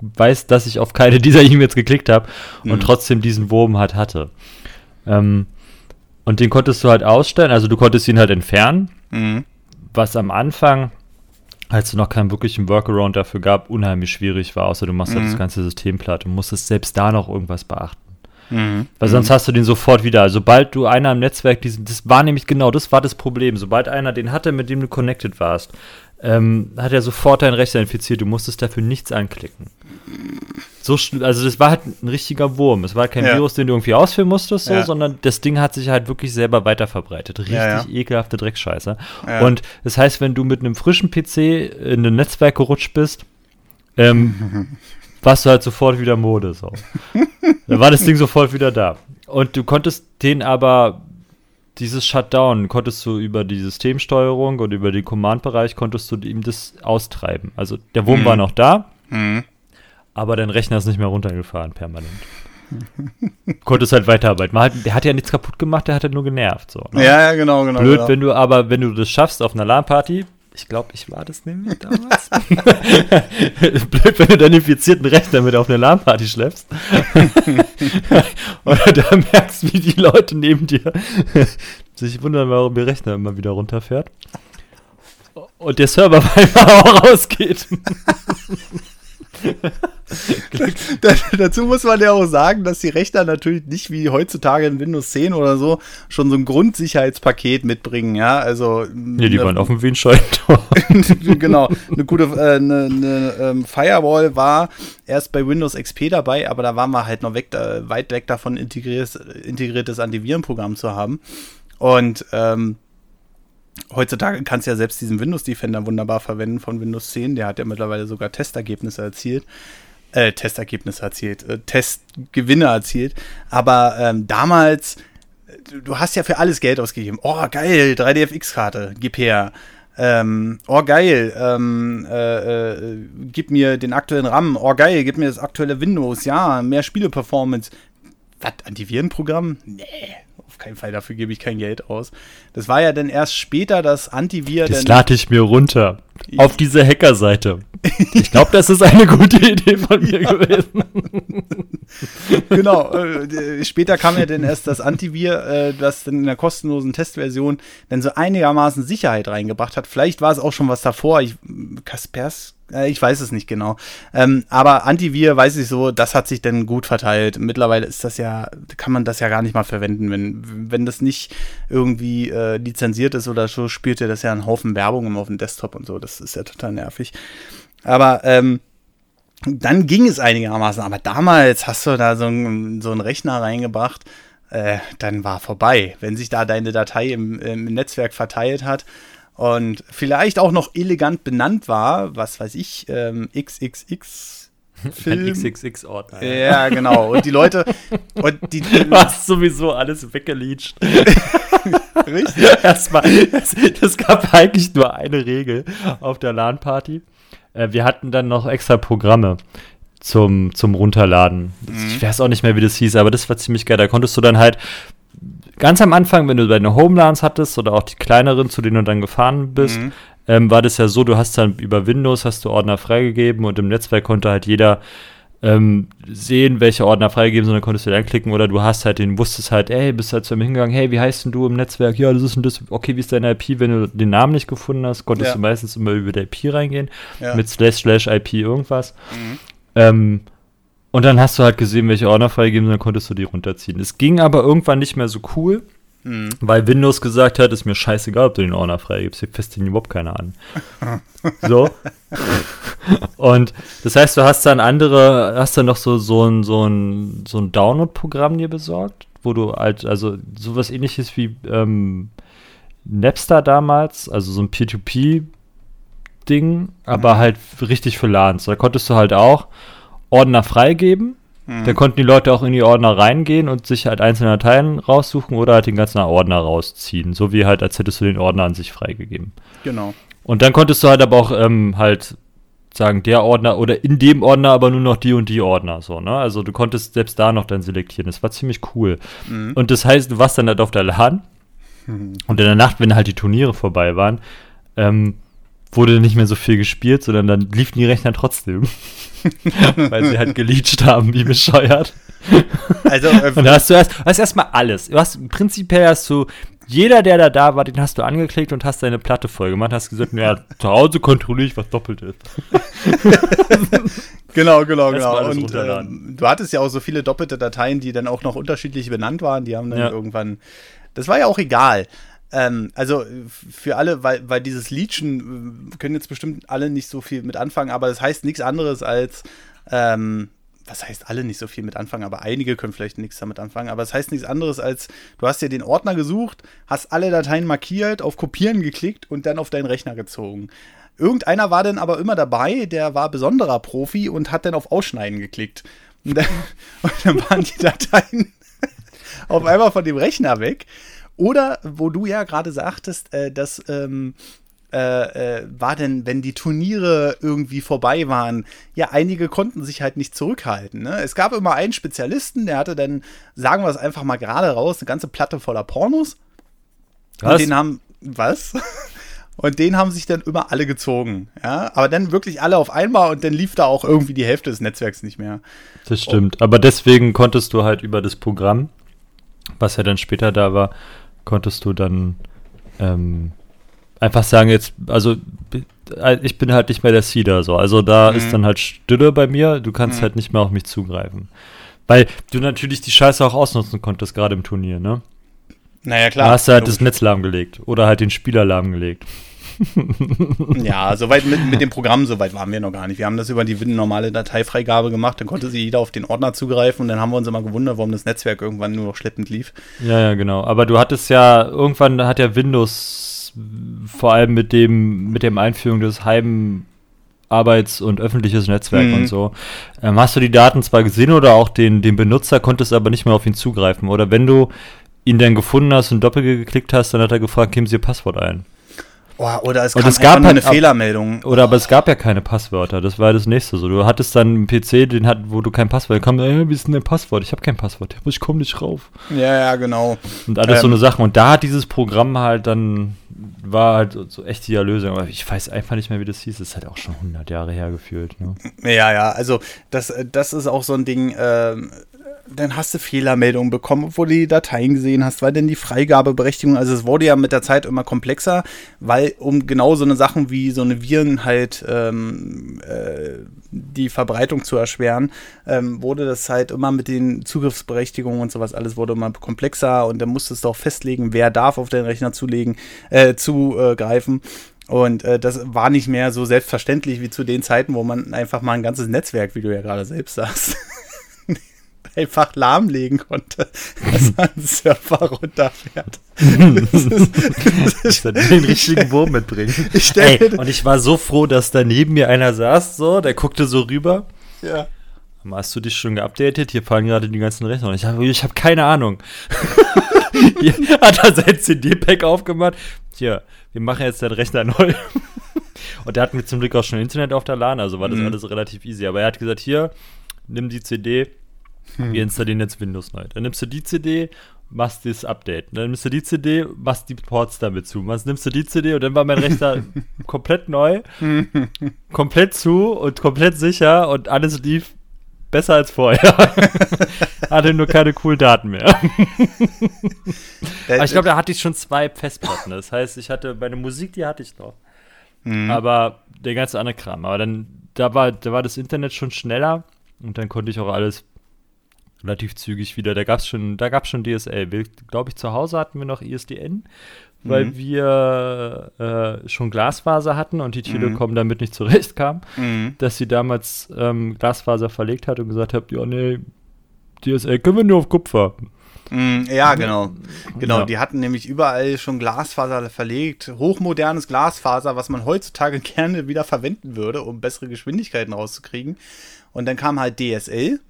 weiß, dass ich auf keine dieser E-Mails geklickt habe mhm. und trotzdem diesen Wurm halt hatte. Ähm, und den konntest du halt ausstellen. Also du konntest ihn halt entfernen. Mhm. Was am Anfang als es noch keinen wirklichen Workaround dafür gab, unheimlich schwierig war, außer du machst mhm. halt das mhm. ganze System platt und musstest selbst da noch irgendwas beachten. Mhm. Weil sonst mhm. hast du den sofort wieder. Sobald du einer im Netzwerk, diesen, das war nämlich genau, das war das Problem. Sobald einer den hatte, mit dem du connected warst, ähm, hat er sofort deinen Rechner infiziert. Du musstest dafür nichts anklicken. So, also das war halt ein richtiger Wurm. Es war kein ja. Virus, den du irgendwie ausführen musstest, so, ja. sondern das Ding hat sich halt wirklich selber weiterverbreitet. Richtig ja, ekelhafte Dreckscheiße. Und das heißt, wenn du mit einem frischen PC in ein Netzwerk gerutscht bist, ähm, warst du halt sofort wieder Mode. So. Dann war das Ding sofort wieder da. Und du konntest den aber dieses Shutdown konntest du über die Systemsteuerung und über den Command-Bereich konntest du ihm das austreiben. Also der Wurm mhm. war noch da, mhm. aber dein Rechner ist nicht mehr runtergefahren permanent. konntest halt weiterarbeiten. Hat, der hat ja nichts kaputt gemacht, der hat ja nur genervt. So, ne? Ja, ja, genau, genau. Blöd, genau. wenn du aber, wenn du das schaffst auf einer LAN-Party, ich glaube, ich war das nämlich damals. Blöd, wenn du deinen infizierten Rechner mit auf eine LAN-Party schleppst. Oder da merkst, wie die Leute neben dir sich wundern, warum der Rechner immer wieder runterfährt. Und der Server einfach auch rausgeht. dazu muss man ja auch sagen, dass die Rechner natürlich nicht wie heutzutage in Windows 10 oder so schon so ein Grundsicherheitspaket mitbringen, ja, also. Nee, die ne, waren offen wie ein Scheunentor. genau, eine gute äh, eine, eine ähm, Firewall war erst bei Windows XP dabei, aber da waren wir halt noch weg, da, weit weg davon, integriertes, integriertes Antivirenprogramm zu haben. Und ähm, heutzutage kannst du ja selbst diesen Windows Defender wunderbar verwenden von Windows 10. Der hat ja mittlerweile sogar Testergebnisse erzielt. Äh, Testergebnisse erzielt, äh, Testgewinne erzielt. Aber ähm, damals, du, du, hast ja für alles Geld ausgegeben. Oh, geil, 3DFX-Karte, gib her. Ähm, oh geil, ähm, äh, äh, gib mir den aktuellen RAM. Oh geil, gib mir das aktuelle Windows. Ja, mehr Spieleperformance. Was, Antivirenprogramm? Nee, auf keinen Fall, dafür gebe ich kein Geld aus. Das war ja dann erst später, dass Antivir. Das lade ich mir runter. Auf diese Hackerseite. Ich glaube, das ist eine gute Idee von mir gewesen. genau. Äh, später kam ja dann erst das Antivir, äh, das dann in der kostenlosen Testversion dann so einigermaßen Sicherheit reingebracht hat. Vielleicht war es auch schon was davor. Ich, Kaspers äh, ich weiß es nicht genau. Ähm, aber Antivir, weiß ich so, das hat sich dann gut verteilt. Mittlerweile ist das ja, kann man das ja gar nicht mal verwenden. Wenn, wenn das nicht irgendwie äh, lizenziert ist oder so, spielt er das ja einen Haufen Werbung immer auf dem Desktop und so. Das ist ja total nervig. Aber ähm, dann ging es einigermaßen. Aber damals hast du da so einen Rechner reingebracht, äh, dann war vorbei. Wenn sich da deine Datei im, im Netzwerk verteilt hat, und vielleicht auch noch elegant benannt war, was weiß ich, ähm, XXX. Film. Ein XXX-Ordner. Ja, genau. Und die Leute. Und die, du hast sowieso alles weggeleacht. Richtig. Erstmal, das, das gab eigentlich nur eine Regel auf der LAN-Party. Äh, wir hatten dann noch extra Programme zum, zum Runterladen. Mhm. Ich weiß auch nicht mehr, wie das hieß, aber das war ziemlich geil. Da konntest du dann halt ganz am Anfang, wenn du deine Homelans hattest oder auch die kleineren, zu denen du dann gefahren bist, mhm. ähm, war das ja so, du hast dann über Windows hast du Ordner freigegeben und im Netzwerk konnte halt jeder ähm, sehen, welche Ordner freigegeben sind, dann konntest du da anklicken oder du hast halt den, wusstest halt, ey, bist halt zu ihm hingegangen, hey, wie heißt denn du im Netzwerk? Ja, das ist ein das, okay, wie ist deine IP? Wenn du den Namen nicht gefunden hast, konntest ja. du meistens immer über die IP reingehen, ja. mit slash slash IP irgendwas. Mhm. Ähm, und dann hast du halt gesehen, welche Ordner freigegeben sind, dann konntest du die runterziehen. Es ging aber irgendwann nicht mehr so cool, mhm. weil Windows gesagt hat, ist mir scheißegal, ob du den Ordner freigibst, hier fest den überhaupt keiner an. so. Und das heißt, du hast dann andere, hast dann noch so, so ein, so ein, so ein Download-Programm dir besorgt, wo du halt, also sowas ähnliches wie ähm, Napster damals, also so ein Peer-to-Peer-Ding, aber mhm. halt richtig für LANs. Da konntest du halt auch Ordner freigeben. Mhm. Da konnten die Leute auch in die Ordner reingehen und sich halt einzelne Dateien raussuchen oder halt den ganzen Ordner rausziehen. So wie halt, als hättest du den Ordner an sich freigegeben. Genau. Und dann konntest du halt aber auch ähm, halt sagen, der Ordner oder in dem Ordner aber nur noch die und die Ordner. So, ne? Also du konntest selbst da noch dann selektieren. Das war ziemlich cool. Mhm. Und das heißt, du warst dann halt auf der LAN mhm. und in der Nacht, wenn halt die Turniere vorbei waren, ähm, wurde nicht mehr so viel gespielt, sondern dann liefen die Rechner trotzdem. Weil sie halt geleached haben, wie bescheuert. Also, äh, und da hast du erst, hast erstmal alles. Du hast, prinzipiell hast du, jeder, der da da war, den hast du angeklickt und hast deine Platte voll gemacht, hast gesagt, ja, zu Hause kontrolliere ich, was doppelt ist. genau, genau, genau. Und ähm, du hattest ja auch so viele doppelte Dateien, die dann auch noch unterschiedlich benannt waren. Die haben dann ja. irgendwann, das war ja auch egal. Ähm, also für alle, weil, weil dieses Leechen äh, können jetzt bestimmt alle nicht so viel mit anfangen, aber das heißt nichts anderes als, ähm, was heißt alle nicht so viel mit anfangen, aber einige können vielleicht nichts damit anfangen, aber es das heißt nichts anderes als, du hast dir den Ordner gesucht, hast alle Dateien markiert, auf Kopieren geklickt und dann auf deinen Rechner gezogen. Irgendeiner war dann aber immer dabei, der war besonderer Profi und hat dann auf Ausschneiden geklickt. Und dann, und dann waren die Dateien auf einmal von dem Rechner weg. Oder wo du ja gerade sagtest, äh, dass ähm, äh, äh, war denn, wenn die Turniere irgendwie vorbei waren, ja, einige konnten sich halt nicht zurückhalten. Ne? Es gab immer einen Spezialisten, der hatte dann, sagen wir es einfach mal gerade raus, eine ganze Platte voller Pornos. Was? Und den haben, was? Und den haben sich dann immer alle gezogen. Ja, aber dann wirklich alle auf einmal und dann lief da auch irgendwie die Hälfte des Netzwerks nicht mehr. Das stimmt. Und, aber deswegen konntest du halt über das Programm, was ja dann später da war, konntest du dann ähm, einfach sagen, jetzt, also äh, ich bin halt nicht mehr der Seeder, so. Also da mhm. ist dann halt Stille bei mir, du kannst mhm. halt nicht mehr auf mich zugreifen. Weil du natürlich die Scheiße auch ausnutzen konntest, gerade im Turnier, ne? Naja, klar. Da hast du halt das Netz lahmgelegt oder halt den Spieler lahmgelegt. ja, soweit mit, mit dem Programm, soweit waren wir noch gar nicht. Wir haben das über die normale Dateifreigabe gemacht, dann konnte sie jeder auf den Ordner zugreifen und dann haben wir uns immer gewundert, warum das Netzwerk irgendwann nur noch schleppend lief. Ja, ja, genau. Aber du hattest ja, irgendwann hat ja Windows vor allem mit dem, mit dem Einführung des Heim Arbeits- und öffentliches Netzwerk mhm. und so. Ähm, hast du die Daten zwar gesehen oder auch den, den Benutzer, konntest aber nicht mehr auf ihn zugreifen. Oder wenn du ihn dann gefunden hast und doppelt geklickt hast, dann hat er gefragt, geben Sie Ihr Passwort ein. Oh, oder es Und es gab halt eine Fehlermeldung. Oder aber es gab ja keine Passwörter, das war das nächste so. Du hattest dann einen PC, den hat, wo du kein Passwort, kam, äh, wie ist denn dein Passwort? Ich habe kein Passwort, ich komme nicht rauf. Ja, ja, genau. Und alles so Ähm. eine Sache. Und da hat dieses Programm halt dann, war halt so- so echt die Erlösung. Aber ich weiß einfach nicht mehr, wie das hieß. Das ist halt auch schon 100 Jahre her gefühlt. Ne? Ja, ja, also das, äh, das ist auch so ein Ding, ähm, dann hast du Fehlermeldungen bekommen, obwohl du die Dateien gesehen hast, weil dann die Freigabeberechtigung, also es wurde ja mit der Zeit immer komplexer, weil um genau so eine Sachen wie so eine Viren halt ähm, äh, die Verbreitung zu erschweren, ähm, wurde das halt immer mit den Zugriffsberechtigungen und sowas alles wurde immer komplexer und dann musstest du auch festlegen, wer darf auf den Rechner zulegen, äh, zugreifen. Und äh, das war nicht mehr so selbstverständlich wie zu den Zeiten, wo man einfach mal ein ganzes Netzwerk, wie du ja gerade selbst sagst, einfach lahmlegen konnte, dass man einen Server runterfährt. Das ist, Ich werde den richtigen Wurm mitbringen. Ich Ey, mir- und ich war so froh, dass da neben mir einer saß, so, der guckte so rüber. ja. Hast du dich schon geupdatet? Hier fallen gerade die ganzen Rechner. Und ich habe ich hab keine Ahnung. Hat er sein CD-Pack aufgemacht. Hier, wir machen jetzt den Rechner neu. Und der hatten wir zum Glück auch schon Internet auf der LAN, also war das Mhm. alles relativ easy. Aber er hat gesagt, hier, nimm die CD, wir installieren jetzt Windows neu. Dann nimmst du die CD, machst das Update. Dann nimmst du die CD, machst die Ports damit zu. Dann nimmst du die CD und dann war mein Rechner komplett neu, komplett zu und komplett sicher und alles lief besser als vorher. Hatte nur keine coolen Daten mehr. Aber ich glaube, da hatte ich schon zwei Festplatten. Das heißt, ich hatte meine Musik, die hatte ich noch. Mhm. Aber der ganze andere Kram. Aber dann, da war, da war das Internet schon schneller und dann konnte ich auch alles relativ zügig wieder. Da gab es schon, da gab's schon DSL. Glaube ich, zu Hause hatten wir noch ISDN, weil Mhm. wir äh, schon Glasfaser hatten und die Mhm. Telekom damit nicht zurechtkam, Mhm. dass sie damals ähm, Glasfaser verlegt hat und gesagt hat, ja, nee, DSL können wir nur auf Kupfer. Mm, Ja, genau. Genau, Ja. die hatten nämlich überall schon Glasfaser verlegt, hochmodernes Glasfaser, was man heutzutage gerne wieder verwenden würde, um bessere Geschwindigkeiten rauszukriegen. Und dann kam halt DSL.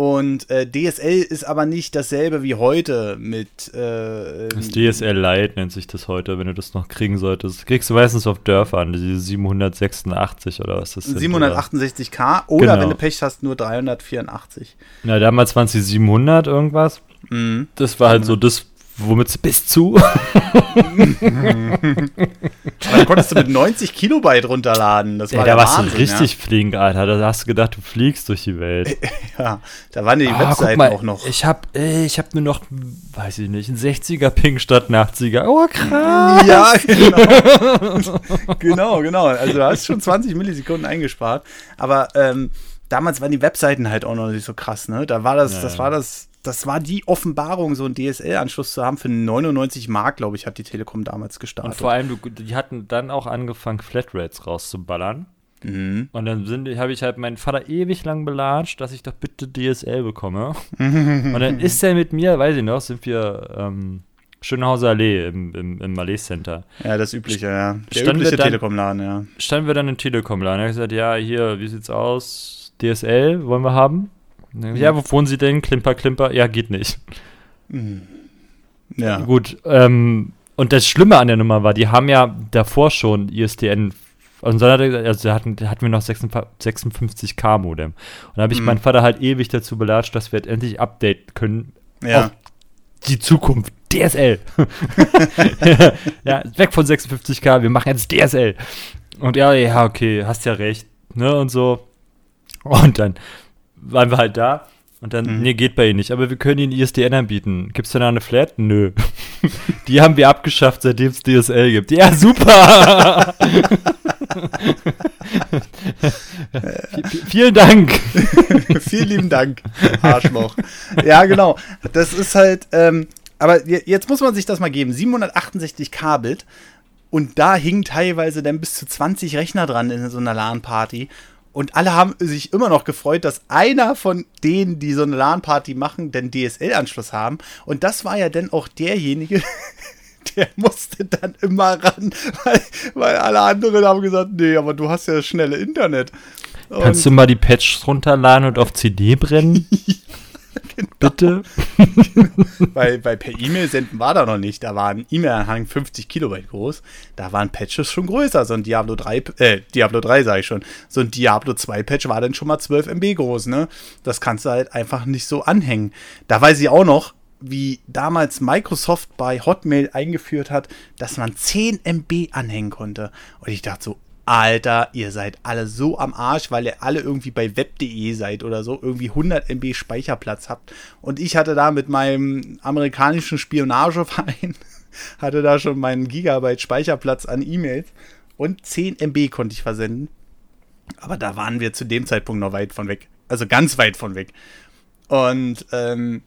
Und äh, DSL ist aber nicht dasselbe wie heute mit äh, Das DSL Lite nennt sich das heute, wenn du das noch kriegen solltest. Kriegst du meistens auf Dörfern, diese 786 oder was das sind. 768K oder Genau. wenn du Pech hast, nur 384. Oder, ja, damals waren es die 700 irgendwas. Mhm. Das war halt so das, womit sie bis zu. Da konntest du mit 90 Kilobyte runterladen. Das war der da warst du Wahnsinn, richtig flink, Alter. Da hast du gedacht, du fliegst durch die Welt. Ja. ja, da waren die Ah, Webseiten mal, auch noch. Ich hab, ey, ich hab nur noch, weiß ich nicht, ein 60er Ping statt ein 80er. Oh, krass. Ja, genau. genau, genau. Also du hast schon 20 Millisekunden eingespart. Aber ähm, damals waren die Webseiten halt auch noch nicht so krass, ne? Da war das, Ja, das ja. war das, das war die Offenbarung, so einen DSL-Anschluss zu haben für 99 Mark, glaube ich, hat die Telekom damals Und gestartet. vor allem, die hatten dann auch angefangen, Flatrates rauszuballern. Mhm. Und dann habe ich halt meinen Vater ewig lang belatscht, dass ich doch bitte DSL bekomme. Und dann ist er mit mir, weiß ich noch, sind wir ähm, Schönhauser Allee im, im, im Malais Center. Ja, das übliche, ja. Der Standen übliche Telekom-Laden, ja. Standen wir dann im Telekom-Laden. Er hat gesagt, ja, hier, wie sieht's aus? DSL wollen wir haben? Dann, Ja, wo wohnen Sie denn? Klimper, Klimper? Ja, geht nicht. Ja. Gut, ähm, und das Schlimme an der Nummer war, die haben ja davor schon ISDN, und dann hat er also da hatten, wir noch 56k Modem. Und da habe ich Mhm. meinen Vater halt ewig dazu belatscht, dass wir jetzt endlich updaten können Ja. auf die Zukunft. DSL. ja, weg von 56k, wir machen jetzt DSL. Und ja, ja, okay, hast ja recht. Ne, und so. Und dann waren wir halt da. Und dann, Mhm. nee, geht bei Ihnen nicht. Aber wir können Ihnen ISDN anbieten. Gibt's denn da eine Flat? Nö. Die haben wir abgeschafft, seitdem es DSL gibt. Ja, super! Vielen Dank! Vielen lieben Dank, Arschloch. ja, genau. Das ist halt, ähm, aber je- jetzt muss man sich das mal geben. 768 Kbit und da hingen teilweise dann bis zu 20 Rechner dran in so einer LAN-Party. Und alle haben sich immer noch gefreut, dass einer von denen, die so eine LAN-Party machen, den DSL-Anschluss haben. Und das war ja dann auch derjenige, der musste dann immer ran, weil, weil alle anderen haben gesagt, nee, aber du hast ja das schnelle Internet. Kannst du mal die Patches runterladen und auf CD brennen? Bitte? Weil, weil per E-Mail senden war da noch nicht. Da war ein E-Mail-Anhang 50 Kilobyte groß. Da waren Patches schon größer. So ein Diablo 3, äh, Diablo 3 sage ich schon. So ein Diablo 2 Patch war dann schon mal 12 MB groß, ne? Das kannst du halt einfach nicht so anhängen. Da weiß ich auch noch, wie damals Microsoft bei Hotmail eingeführt hat, dass man 10 MB anhängen konnte. Und ich dachte so, Alter, ihr seid alle so am Arsch, weil ihr alle irgendwie bei web.de seid oder so, irgendwie 100 MB Speicherplatz habt. Und ich hatte da mit meinem amerikanischen Spionageverein, hatte da schon meinen Gigabyte Speicherplatz an E-Mails und 10 MB konnte ich versenden. Aber da waren wir zu dem Zeitpunkt noch weit von weg. Also ganz weit von weg. Und ähm,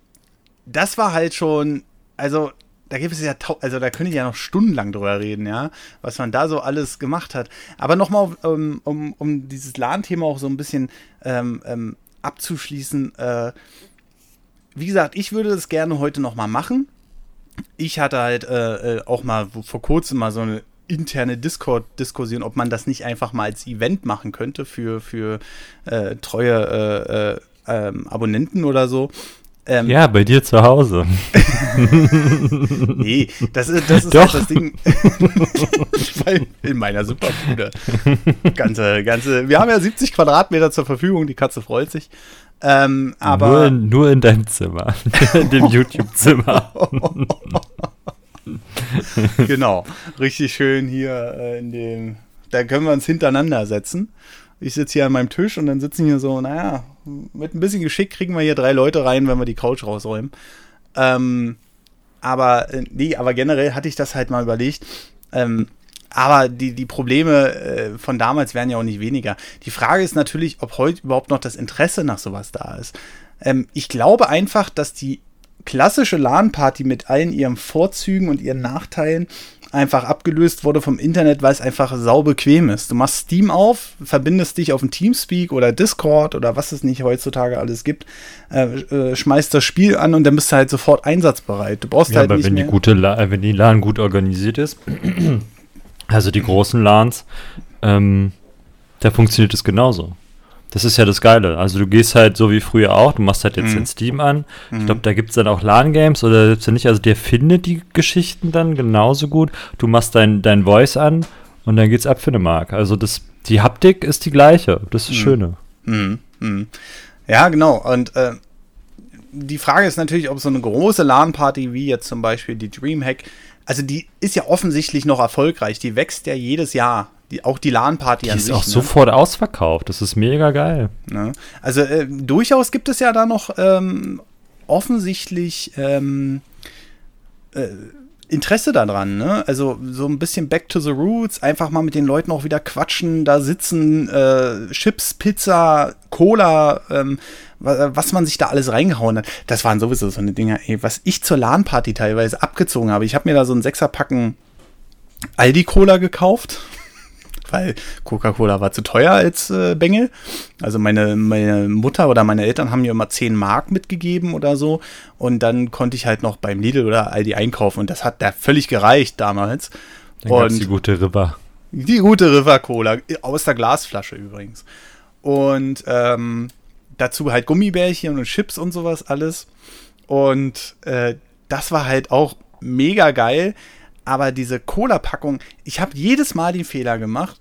das war halt schon, also da gibt es ja, also da könnte ich ja noch stundenlang drüber reden, ja, was man da so alles gemacht hat. Aber nochmal, um, um, um dieses LAN-Thema auch so ein bisschen ähm, ähm, abzuschließen, äh, wie gesagt, ich würde das gerne heute nochmal machen. Ich hatte halt äh, äh, auch mal vor kurzem mal so eine interne Discord-Diskussion, ob man das nicht einfach mal als Event machen könnte für, für äh, treue äh, äh, ähm, Abonnenten oder so. Ähm, ja, bei dir zu Hause. nee, das ist, das ist Doch. Halt das Ding. in meiner Superbude. Ganze, ganze, wir haben ja 70 Quadratmeter zur Verfügung, die Katze freut sich. Ähm, aber nur, in, nur in deinem Zimmer, in dem YouTube-Zimmer. genau, richtig schön hier äh, in dem. Da können wir uns hintereinander setzen. Ich sitze hier an meinem Tisch und dann sitzen hier so, naja, mit ein bisschen Geschick kriegen wir hier drei Leute rein, wenn wir die Couch rausräumen. Ähm, aber, äh, nee, aber generell hatte ich das halt mal überlegt. Ähm, aber die, die Probleme äh, von damals wären ja auch nicht weniger. Die Frage ist natürlich, ob heute überhaupt noch das Interesse nach sowas da ist. Ähm, ich glaube einfach, dass die klassische LAN-Party mit allen ihren Vorzügen und ihren Nachteilen einfach abgelöst wurde vom Internet, weil es einfach sau bequem ist. Du machst Steam auf, verbindest dich auf ein Teamspeak oder Discord oder was es nicht heutzutage alles gibt, äh, äh, schmeißt das Spiel an und dann bist du halt sofort einsatzbereit. Du brauchst ja, halt aber nicht wenn mehr. Die gute La wenn die LAN gut organisiert ist, also die großen LANs, ähm, da funktioniert es genauso. Das ist ja das Geile. Also du gehst halt so wie früher auch, du machst halt jetzt mhm. den Steam an. Mhm. Ich glaube, da gibt es dann auch LAN-Games oder gibt es ja nicht. Also der findet die Geschichten dann genauso gut. Du machst dein, dein Voice an und dann geht's ab für eine Mark. Also das, die Haptik ist die gleiche. Das ist das mhm. Schöne. Mhm. Mhm. Ja, genau. Und äh, die Frage ist natürlich, ob so eine große LAN-Party wie jetzt zum Beispiel die Dreamhack, also die ist ja offensichtlich noch erfolgreich. Die wächst ja jedes Jahr die, auch die LAN-Party an sich. Die ist auch ne? sofort ausverkauft. Das ist mega geil. Ne? Also äh, durchaus gibt es ja da noch ähm, offensichtlich ähm, äh, Interesse daran, ne? Also so ein bisschen back to the roots, einfach mal mit den Leuten auch wieder quatschen, da sitzen, äh, Chips, Pizza, Cola, ähm, was man sich da alles reingehauen hat. Das waren sowieso so eine Dinger, ey, was ich zur LAN-Party teilweise abgezogen habe. Ich habe mir da so ein Sechserpacken Aldi-Cola gekauft weil Coca-Cola war zu teuer als äh, Bengel. Also meine, meine Mutter oder meine Eltern haben mir immer 10 Mark mitgegeben oder so. Und dann konnte ich halt noch beim Lidl oder Aldi einkaufen. Und das hat da völlig gereicht damals. Dann und die gute River. Die gute River Cola, aus der Glasflasche übrigens. Und ähm, dazu halt Gummibärchen und Chips und sowas alles. Und äh, das war halt auch mega geil. Aber diese Cola-Packung, ich habe jedes Mal den Fehler gemacht,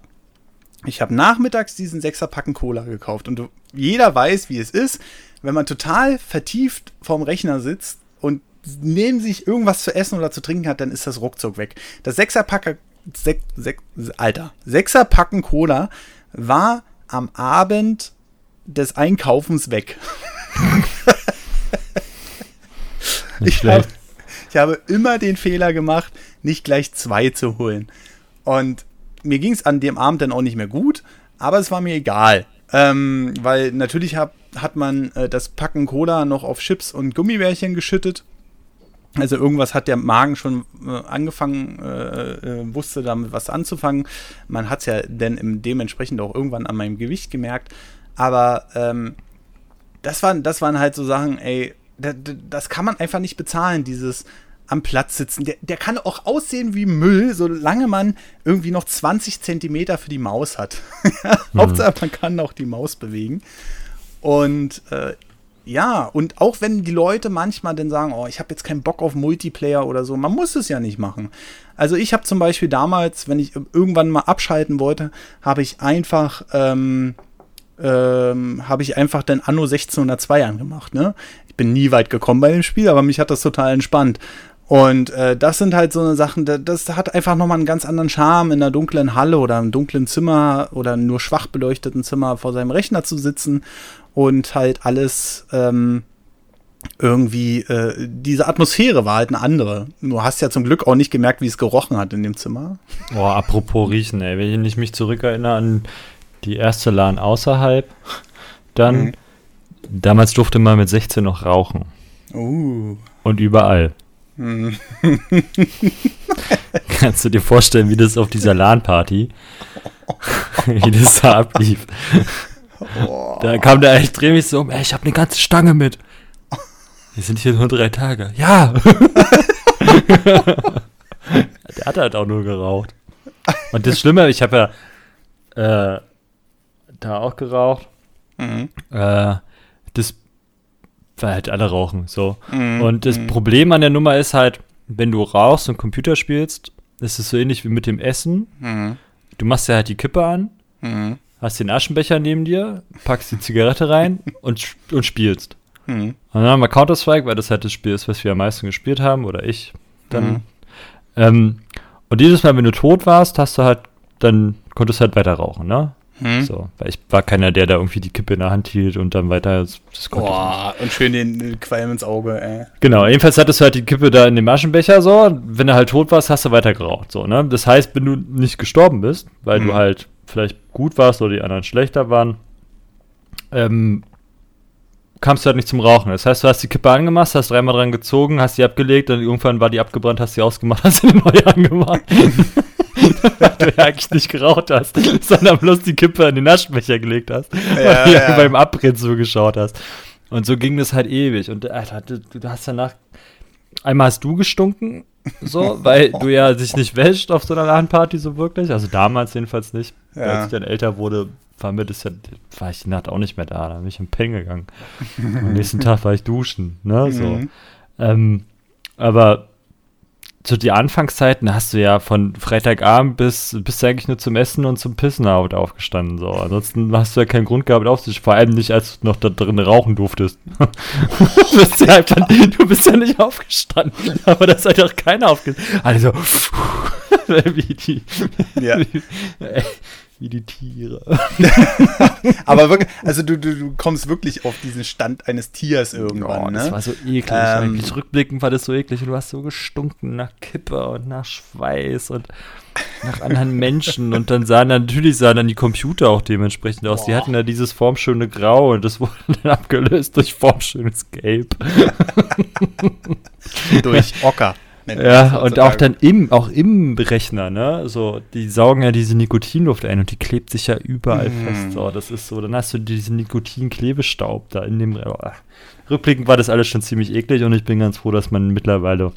ich habe nachmittags diesen Sechserpacken Cola gekauft und jeder weiß, wie es ist, wenn man total vertieft vorm Rechner sitzt und neben sich irgendwas zu essen oder zu trinken hat, dann ist das ruckzuck weg. Das Sechserpacker, Sek, Sek, Alter, Sechserpacken Cola war am Abend des Einkaufens weg. ich, hab, ich habe immer den Fehler gemacht, nicht gleich zwei zu holen. Und mir ging es an dem Abend dann auch nicht mehr gut, aber es war mir egal. Ähm, weil natürlich hab, hat man äh, das Packen Cola noch auf Chips und Gummibärchen geschüttet. Also irgendwas hat der Magen schon äh, angefangen, äh, äh wusste damit was anzufangen. Man hat es ja dann dementsprechend auch irgendwann an meinem Gewicht gemerkt. Aber ähm, das, waren, das waren halt so Sachen, ey, das kann man einfach nicht bezahlen, dieses am Platz sitzen. Der, der kann auch aussehen wie Müll, solange man irgendwie noch 20 Zentimeter für die Maus hat. mhm. Hauptsache, man kann auch die Maus bewegen. Und äh, Ja, und auch wenn die Leute manchmal dann sagen, oh, ich habe jetzt keinen Bock auf Multiplayer oder so, man muss es ja nicht machen. Also ich habe zum Beispiel damals, wenn ich irgendwann mal abschalten wollte, habe ich einfach, ähm, ähm, habe ich einfach dann Anno 1602 angemacht. Ne? Ich bin nie weit gekommen bei dem Spiel, aber mich hat das total entspannt. Und äh, das sind halt so eine Sachen, das hat einfach nochmal einen ganz anderen Charme, in einer dunklen Halle oder einem dunklen Zimmer oder nur schwach beleuchteten Zimmer vor seinem Rechner zu sitzen und halt alles ähm, irgendwie, äh, diese Atmosphäre war halt eine andere. Du hast ja zum Glück auch nicht gemerkt, wie es gerochen hat in dem Zimmer. Boah, apropos Riechen, ey, wenn ich mich zurückerinnere an die erste LAN außerhalb, dann, mhm. damals durfte man mit 16 noch rauchen. Uh. Und überall. Mhm. Kannst du dir vorstellen, wie das auf dieser LAN-Party, wie das da ablief? Da kam der echt dreh mich so um, ey, ich habe eine ganze Stange mit. Wir sind hier nur drei Tage. Ja! der hat halt auch nur geraucht. Und das Schlimme, ich habe ja äh, da auch geraucht. Mhm. Äh, das, weil halt alle rauchen, so. Mhm. Und das mhm. Problem an der Nummer ist halt, wenn du rauchst und Computer spielst, ist es so ähnlich wie mit dem Essen. Mhm. Du machst ja halt die Kippe an mhm hast den Aschenbecher neben dir, packst die Zigarette rein und, und spielst. Mhm. Und dann haben wir Counter-Strike, weil das halt das Spiel ist, was wir am meisten gespielt haben, oder ich dann. Mhm. Ähm, und dieses Mal, wenn du tot warst, hast du halt, dann konntest du halt weiter rauchen, ne? Mhm. So, weil ich war keiner, der da irgendwie die Kippe in der Hand hielt und dann weiter. Das, das Boah, und schön den Qualm ins Auge, ey. Genau, jedenfalls hattest du halt die Kippe da in dem Aschenbecher so. Wenn du halt tot warst, hast du weiter geraucht, so, ne? Das heißt, wenn du nicht gestorben bist, weil du mhm. halt vielleicht gut warst oder die anderen schlechter waren, ähm, kamst du halt nicht zum Rauchen. Das heißt, du hast die Kippe angemacht, hast dreimal dran gezogen, hast die abgelegt und irgendwann war die abgebrannt, hast sie ausgemacht, hast sie neue angemacht. weil du ja eigentlich nicht geraucht hast, sondern bloß die Kippe in den Aschenbecher gelegt hast, ja, weil ja. beim Abbrennen zugeschaut hast. Und so ging das halt ewig. Und Alter, du, du hast danach, einmal hast du gestunken, so, weil du ja dich nicht wäscht auf so einer LAN-Party so wirklich. Also damals jedenfalls nicht. Ja. Als ich dann älter wurde, war mir das ja, war ich die Nacht auch nicht mehr da. Da bin ich im Pen gegangen. Am nächsten Tag war ich duschen, ne, so. Mhm. Ähm, aber zu die Anfangszeiten hast du ja von Freitagabend bis bist du eigentlich nur zum Essen und zum Pissen aufgestanden. So. Ansonsten hast du ja keinen Grund gehabt aufzustehen, vor allem nicht, als du noch da drin rauchen durftest. du, bist ja einfach, du bist ja nicht aufgestanden, aber das hat doch keiner aufgestanden. Also, wie die. Ja. Wie, wie die Tiere. Aber wirklich, also du, du, du kommst wirklich auf diesen Stand eines Tiers irgendwann. Oh, das ne? war so eklig. Ähm, Rückblickend war das so eklig und du hast so gestunken nach Kippe und nach Schweiß und nach anderen Menschen und dann sahen natürlich sahen dann die Computer auch dementsprechend aus. Boah. Die hatten ja dieses formschöne Grau und das wurde dann abgelöst durch formschönes Gelb. durch Ocker. Ja, und auch dann im, auch im Rechner, ne? So, die saugen ja diese Nikotinluft ein und die klebt sich ja überall mm. fest. So, das ist so, dann hast du diesen Nikotinklebestaub da in dem. Oh. Rückblickend war das alles schon ziemlich eklig und ich bin ganz froh, dass man mittlerweile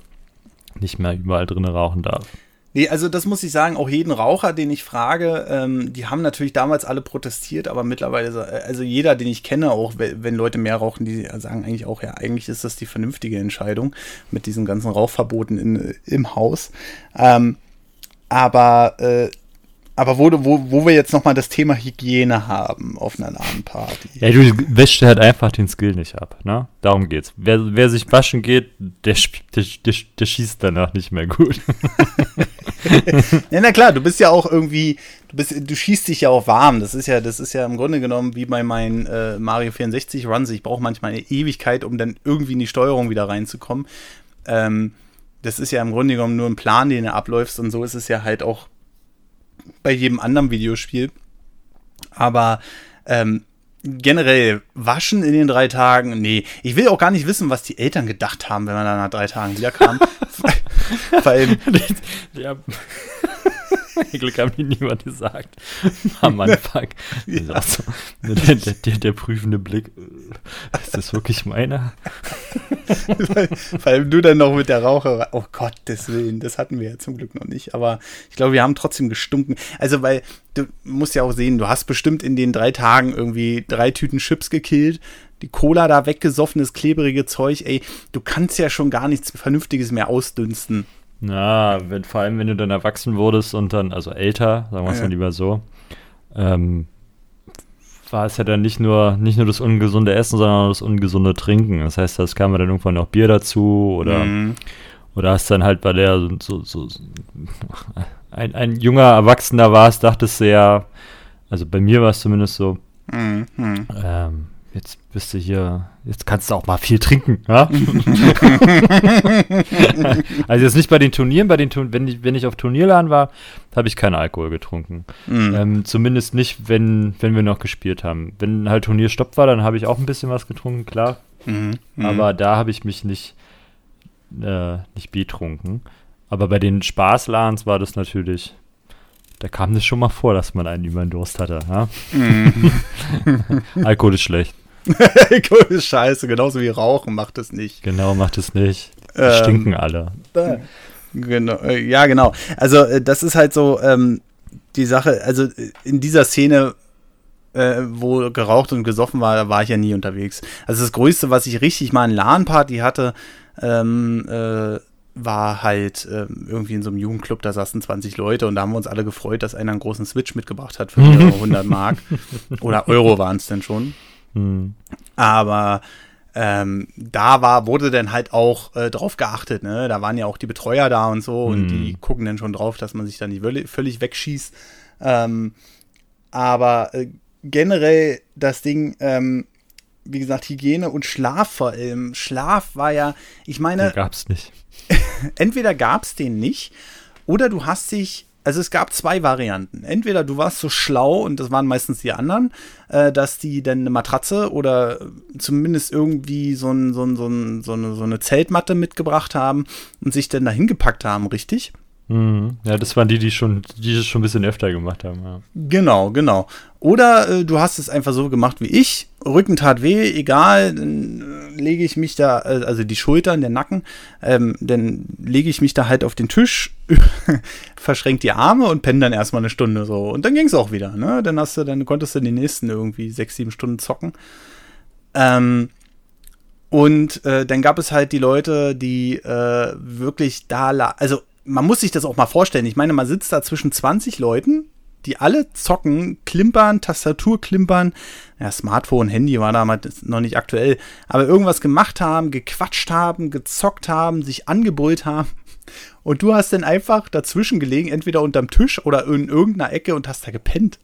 nicht mehr überall drin rauchen darf. Nee, also das muss ich sagen, auch jeden Raucher, den ich frage, ähm, die haben natürlich damals alle protestiert, aber mittlerweile, äh, also jeder, den ich kenne, auch wenn Leute mehr rauchen, die sagen eigentlich auch, ja, eigentlich ist das die vernünftige Entscheidung mit diesen ganzen Rauchverboten in, im Haus. Ähm, aber äh, aber wo, wo, wo wir jetzt nochmal das Thema Hygiene haben auf einer LAN-Party. Ja, du wäschst halt einfach den Skill nicht ab, ne? Darum geht's. Wer, wer sich waschen geht, der, der, der, der schießt danach nicht mehr gut. ja, na klar, du bist ja auch irgendwie, du bist, du schießt dich ja auch warm. Das ist ja, das ist ja im Grunde genommen wie bei meinen äh, Mario 64 Runs. Ich brauche manchmal eine Ewigkeit, um dann irgendwie in die Steuerung wieder reinzukommen. Ähm, das ist ja im Grunde genommen nur ein Plan, den du abläufst und so ist es ja halt auch bei jedem anderen Videospiel. Aber ähm, generell waschen in den drei Tagen, nee. Ich will auch gar nicht wissen, was die Eltern gedacht haben, wenn man dann nach drei Tagen wiederkam. Vor allem. ja. Glück haben die niemand gesagt. Am Anfang. Ja. Also, der, der, der, prüfende Blick. Ist das wirklich meiner? Vor allem du dann noch mit der Raucher. Oh Gottes Willen, das hatten wir ja zum Glück noch nicht. Aber ich glaube, wir haben trotzdem gestunken. Also, weil du musst ja auch sehen, du hast bestimmt in den drei Tagen irgendwie drei Tüten Chips gekillt. die Cola da weggesoffen, das klebrige Zeug, ey, du kannst ja schon gar nichts Vernünftiges mehr ausdünsten. Na, wenn, vor allem, wenn du dann erwachsen wurdest und dann, also älter, sagen wir es ja. mal lieber so, ähm, war es ja dann nicht nur, nicht nur das ungesunde Essen, sondern auch das ungesunde Trinken. Das heißt, es kam dann irgendwann noch Bier dazu oder, mhm. oder hast dann halt, weil der so, so, so ein, ein junger Erwachsener warst, dachtest du ja, also bei mir war es zumindest so, mhm. ähm, jetzt bist du hier, jetzt kannst du auch mal viel trinken. Ja? also jetzt nicht bei den Turnieren, bei den Turn wenn, ich, wenn ich auf Turnierladen war, habe ich keinen Alkohol getrunken. Mhm. Ähm, zumindest nicht, wenn, wenn wir noch gespielt haben. Wenn halt Turnierstopp war, dann habe ich auch ein bisschen was getrunken, klar. Mhm. Mhm. Aber da habe ich mich nicht, äh, nicht betrunken. Aber bei den Spaßladens war das natürlich da kam das schon mal vor, dass man einen über den Durst hatte. Ja? Mm. Alkohol ist schlecht. Scheiße, genauso wie Rauchen macht es nicht. Genau, macht es nicht. Ähm, stinken alle. Äh, genau, äh, ja, genau. Also, äh, das ist halt so ähm, die Sache. Also, in dieser Szene, äh, wo geraucht und gesoffen war, da war ich ja nie unterwegs. Also, das Größte, was ich richtig mal in LAN-Party hatte, ähm, äh, war halt äh, irgendwie in so einem Jugendclub, da saßen 20 Leute und da haben wir uns alle gefreut, dass einer einen großen Switch mitgebracht hat für 100 Mark. Oder Euro waren es denn schon. Mhm. Aber ähm, da war, wurde dann halt auch äh, drauf geachtet, ne? Da waren ja auch die Betreuer da und so mhm. und die hm. gucken dann schon drauf, dass man sich dann nicht völlig wegschießt. Ähm, aber äh, generell das Ding, ähm, wie gesagt, Hygiene und Schlaf vor allem. Schlaf war ja, ich meine. Den gab's nicht. entweder gab's den nicht oder du hast dich also es gab zwei Varianten. Entweder du warst so schlau, und das waren meistens die anderen, äh, dass die dann eine Matratze oder zumindest irgendwie so, ein, so, ein, so, ein, so, eine, so eine Zeltmatte mitgebracht haben und sich dann dahin gepackt haben, richtig? Mhm. Ja, das waren die, die schon, die das schon ein bisschen öfter gemacht haben. Ja. Genau, genau. Oder äh, du hast es einfach so gemacht wie ich. Rücken tat weh, egal, dann äh, lege ich mich da, äh, also die Schultern, der Nacken, ähm, dann lege ich mich da halt auf den Tisch, verschränkt die Arme und penne dann erstmal eine Stunde so. Und dann ging es auch wieder, ne? Dann hast du, dann konntest du die nächsten irgendwie sechs, sieben Stunden zocken. Ähm, und äh, dann gab es halt die Leute, die äh, wirklich da, also man muss sich das auch mal vorstellen. Ich meine, man sitzt da zwischen 20 Leuten, die alle zocken, klimpern, Tastatur klimpern. Ja, Smartphone, Handy war damals noch nicht aktuell, aber irgendwas gemacht haben, gequatscht haben, gezockt haben, sich angebrüllt haben. Und du hast dann einfach dazwischen gelegen, entweder unterm Tisch oder in irgendeiner Ecke und hast da gepennt.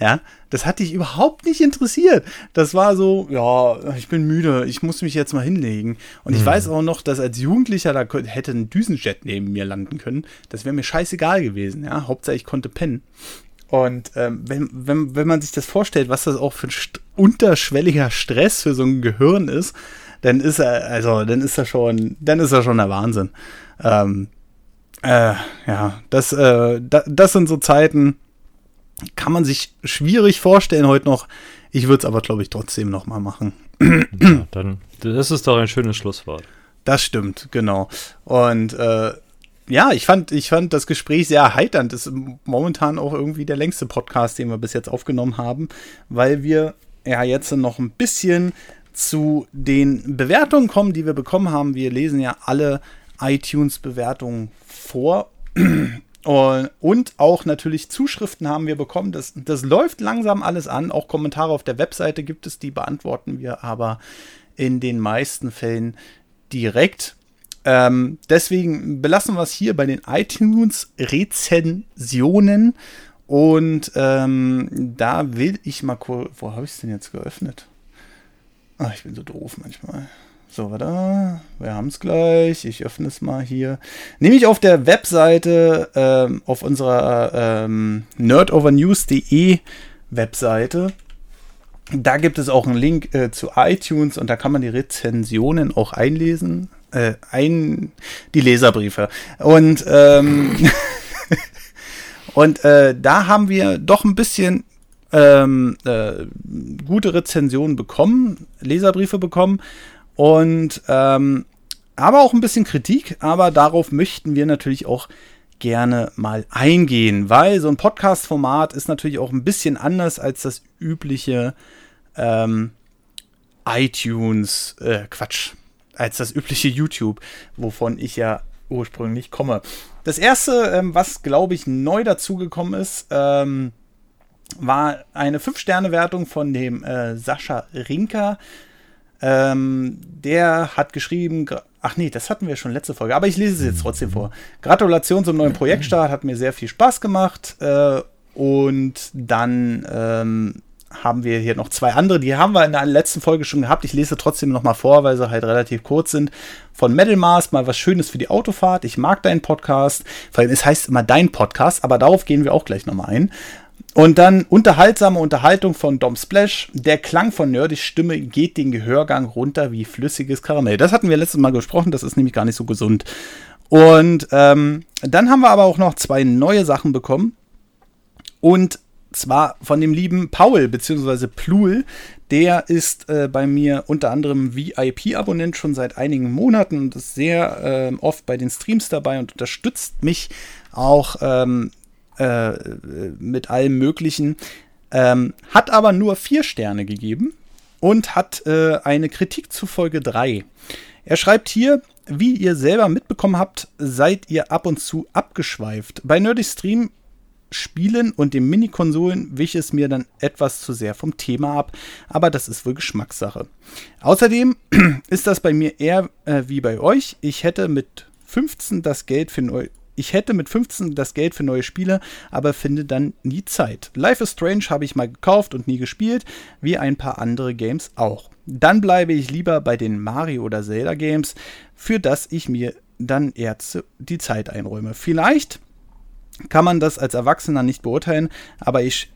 Ja, das hat dich überhaupt nicht interessiert. Das war so, ja, ich bin müde, ich muss mich jetzt mal hinlegen. Und ich mhm. weiß auch noch, dass als Jugendlicher da hätte ein Düsenjet neben mir landen können. Das wäre mir scheißegal gewesen, ja. Hauptsache ich konnte pennen. Und ähm, wenn, wenn, wenn man sich das vorstellt, was das auch für ein st unterschwelliger Stress für so ein Gehirn ist, dann ist er, also dann ist er schon, dann ist er schon der Wahnsinn. Ähm, äh, ja, das, äh, da, das sind so Zeiten, kann man sich schwierig vorstellen heute noch. Ich würde es aber, glaube ich, trotzdem noch mal machen. Ja, dann, das ist doch ein schönes Schlusswort. Das stimmt, genau. Und äh, ja, ich fand, ich fand das Gespräch sehr erheiternd. Das ist momentan auch irgendwie der längste Podcast, den wir bis jetzt aufgenommen haben, weil wir ja jetzt noch ein bisschen zu den Bewertungen kommen, die wir bekommen haben. Wir lesen ja alle iTunes-Bewertungen vor. Und auch natürlich Zuschriften haben wir bekommen. Das, das läuft langsam alles an. Auch Kommentare auf der Webseite gibt es, die beantworten wir aber in den meisten Fällen direkt. Ähm, deswegen belassen wir es hier bei den iTunes-Rezensionen. Und ähm, da will ich mal kurz. Wo habe ich es denn jetzt geöffnet? Ach, ich bin so doof manchmal. So, warte. Wir haben es gleich. Ich öffne es mal hier. Nämlich auf der Webseite, ähm, auf unserer ähm, nerdovernews.de Webseite. Da gibt es auch einen Link äh, zu iTunes und da kann man die Rezensionen auch einlesen. Äh, ein, die Leserbriefe. Und, ähm, und äh, da haben wir doch ein bisschen ähm, äh, gute Rezensionen bekommen, Leserbriefe bekommen. Und ähm, aber auch ein bisschen Kritik, aber darauf möchten wir natürlich auch gerne mal eingehen, weil so ein Podcast-Format ist natürlich auch ein bisschen anders als das übliche ähm, iTunes, äh, Quatsch, als das übliche YouTube, wovon ich ja ursprünglich komme. Das erste, ähm, was glaube ich neu dazugekommen ist, ähm, war eine 5-Sterne-Wertung von dem äh, Sascha Rinker. Ähm, der hat geschrieben, ach nee, das hatten wir schon letzte Folge, aber ich lese es jetzt trotzdem vor. Gratulation zum neuen Projektstart, hat mir sehr viel Spaß gemacht. Äh, und dann ähm, haben wir hier noch zwei andere, die haben wir in der letzten Folge schon gehabt. Ich lese trotzdem noch mal vor, weil sie halt relativ kurz sind. Von Metal Mars mal was Schönes für die Autofahrt. Ich mag deinen Podcast. Vor allem, es heißt immer dein Podcast, aber darauf gehen wir auch gleich noch mal ein. Und dann unterhaltsame Unterhaltung von Dom Splash. Der Klang von Nerdys Stimme geht den Gehörgang runter wie flüssiges Karamell. Das hatten wir letztes Mal gesprochen, das ist nämlich gar nicht so gesund. Und ähm, dann haben wir aber auch noch zwei neue Sachen bekommen. Und zwar von dem lieben Paul bzw. Plul. Der ist äh, bei mir unter anderem VIP-Abonnent schon seit einigen Monaten und ist sehr äh, oft bei den Streams dabei und unterstützt mich auch ähm, äh, mit allem Möglichen. Ähm, hat aber nur vier Sterne gegeben und hat äh, eine Kritik zu Folge 3. Er schreibt hier, wie ihr selber mitbekommen habt, seid ihr ab und zu abgeschweift. Bei Nerdy Stream Spielen und den Mini-Konsolen wich es mir dann etwas zu sehr vom Thema ab, aber das ist wohl Geschmackssache. Außerdem ist das bei mir eher äh, wie bei euch. Ich hätte mit 15 das Geld für neu ich hätte mit 15 das Geld für neue Spiele, aber finde dann nie Zeit. Life is Strange habe ich mal gekauft und nie gespielt, wie ein paar andere Games auch. Dann bleibe ich lieber bei den Mario oder Zelda Games, für das ich mir dann eher die Zeit einräume. Vielleicht kann man das als Erwachsener nicht beurteilen, aber ich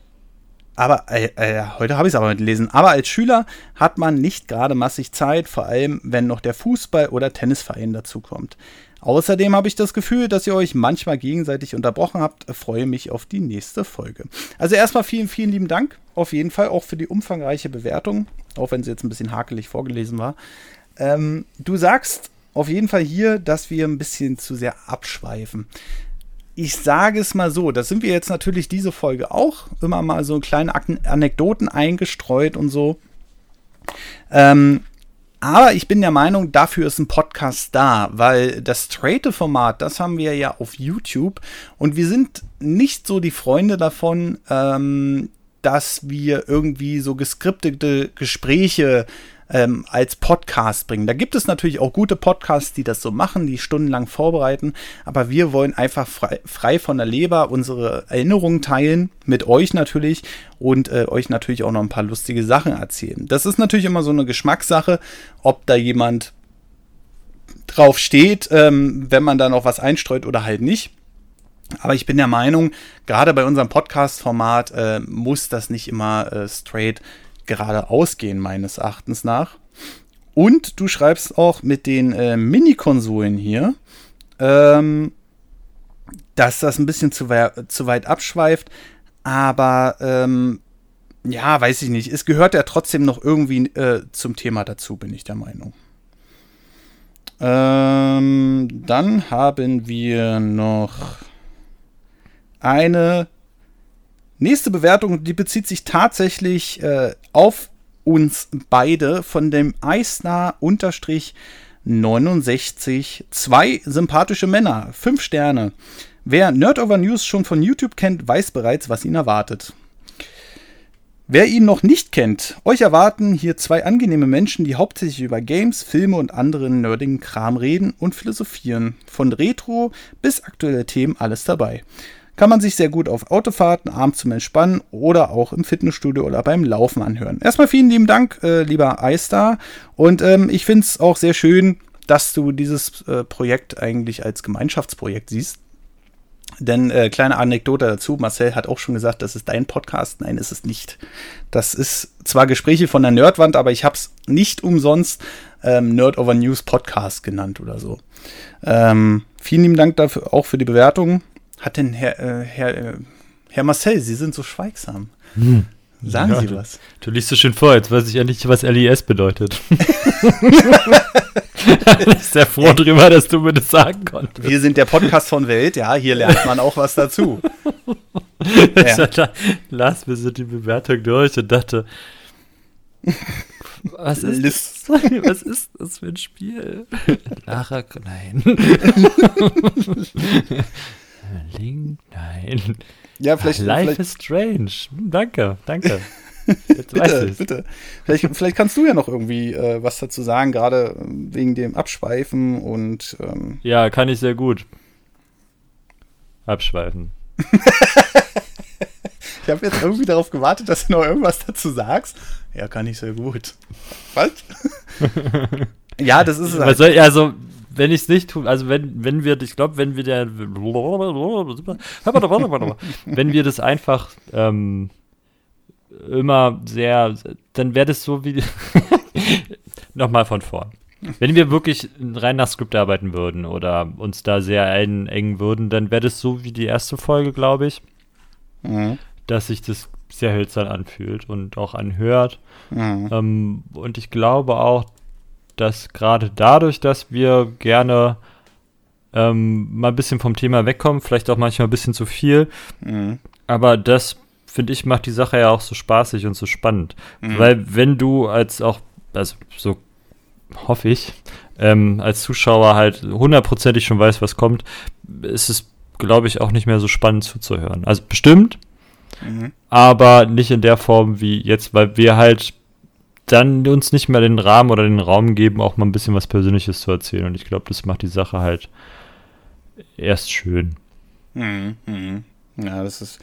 aber äh, äh, heute habe ich es aber mit lesen. Aber als Schüler hat man nicht gerade massig Zeit, vor allem wenn noch der Fußball- oder Tennisverein dazukommt. Außerdem habe ich das Gefühl, dass ihr euch manchmal gegenseitig unterbrochen habt. Freue mich auf die nächste Folge. Also erstmal vielen, vielen lieben Dank. Auf jeden Fall auch für die umfangreiche Bewertung, auch wenn sie jetzt ein bisschen hakelig vorgelesen war. Ähm, du sagst auf jeden Fall hier, dass wir ein bisschen zu sehr abschweifen ich sage es mal so, das sind wir jetzt natürlich diese Folge auch, immer mal so kleine Anekdoten eingestreut und so. Ähm, aber ich bin der Meinung, dafür ist ein Podcast da, weil das straighte-Format, das haben wir ja auf YouTube. Und wir sind nicht so die Freunde davon, ähm, dass wir irgendwie so geskriptete Gespräche ähm, als Podcast bringen. Da gibt es natürlich auch gute Podcasts, die das so machen, die stundenlang vorbereiten, aber wir wollen einfach frei, frei von der Leber unsere Erinnerungen teilen, mit euch natürlich und äh, euch natürlich auch noch ein paar lustige Sachen erzählen. Das ist natürlich immer so eine Geschmackssache, ob da jemand drauf steht, ähm, wenn man da noch was einstreut oder halt nicht. Aber ich bin der Meinung, gerade bei unserem Podcast-Format äh, muss das nicht immer äh, straight gerade ausgehen, meines Erachtens nach. Und du schreibst auch mit den äh, Mini-Konsolen hier, ähm, dass das ein bisschen zu, we zu weit abschweift. Aber ähm, ja, weiß ich nicht. Es gehört ja trotzdem noch irgendwie äh, zum Thema dazu, bin ich der Meinung. Ähm, dann haben wir noch eine Nächste Bewertung, die bezieht sich tatsächlich äh, auf uns beide von dem Eisner unterstrich 69. Zwei sympathische Männer, fünf Sterne. Wer Nerd Over News schon von YouTube kennt, weiß bereits, was ihn erwartet. Wer ihn noch nicht kennt, euch erwarten hier zwei angenehme Menschen, die hauptsächlich über Games, Filme und anderen nerdigen Kram reden und philosophieren. Von Retro bis aktuelle Themen alles dabei kann man sich sehr gut auf Autofahrten, abends zum Entspannen oder auch im Fitnessstudio oder beim Laufen anhören. Erstmal vielen lieben Dank, äh, lieber iStar. Und ähm, ich finde es auch sehr schön, dass du dieses äh, Projekt eigentlich als Gemeinschaftsprojekt siehst. Denn äh, kleine Anekdote dazu, Marcel hat auch schon gesagt, das ist dein Podcast. Nein, ist es nicht. Das ist zwar Gespräche von der Nerdwand, aber ich habe es nicht umsonst ähm, Nerd Over News Podcast genannt oder so. Ähm, vielen lieben Dank dafür auch für die Bewertung hat denn Herr, äh, Herr, äh, Herr Marcel, Sie sind so schweigsam. Hm. Sagen ja, Sie was. Du, du, liest so schön vor, jetzt weiß ich endlich, was LIS bedeutet. ich bin sehr froh drüber, dass du mir das sagen konntest. Wir sind der Podcast von Welt, ja, hier lernt man auch was dazu. ja. Las mir so die Bewertung durch und dachte, Was ist, List. was ist das für ein Spiel? Lara, nein. Link, nein. Ja, vielleicht. Life vielleicht is strange. Hm, Danke, danke. Jetzt bitte, bitte. Vielleicht, vielleicht kannst du ja noch irgendwie äh, was dazu sagen, gerade ähm, wegen dem Abschweifen und. Ähm, Ja, kann ich sehr gut. Abschweifen. ich habe jetzt irgendwie darauf gewartet, dass du noch irgendwas dazu sagst. Ja, kann ich sehr gut. Was? ja, das ist es halt. also, wenn ich es nicht tue, also wenn, wenn wir, ich glaube, wenn wir der, wenn wir das einfach ähm, immer sehr, dann wäre das so wie, nochmal von vorn. Wenn wir wirklich rein nach Skript arbeiten würden oder uns da sehr einengen würden, dann wäre das so wie die erste Folge, glaube ich, Mhm. dass sich das sehr hölzern anfühlt und auch anhört. Mhm. Ähm, und ich glaube auch, dass gerade dadurch, dass wir gerne ähm, mal ein bisschen vom Thema wegkommen, vielleicht auch manchmal ein bisschen zu viel, Mhm. aber das, finde ich, macht die Sache ja auch so spaßig und so spannend. Mhm. Weil wenn du als auch, also so hoffe ich, ähm, als Zuschauer halt hundertprozentig schon weißt, was kommt, ist es, glaube ich, auch nicht mehr so spannend zuzuhören. Also bestimmt, Mhm. aber nicht in der Form wie jetzt, weil wir halt dann uns nicht mehr den Rahmen oder den Raum geben, auch mal ein bisschen was Persönliches zu erzählen. Und ich glaube, das macht die Sache halt erst schön. Mhm. Mhm. Ja, das ist,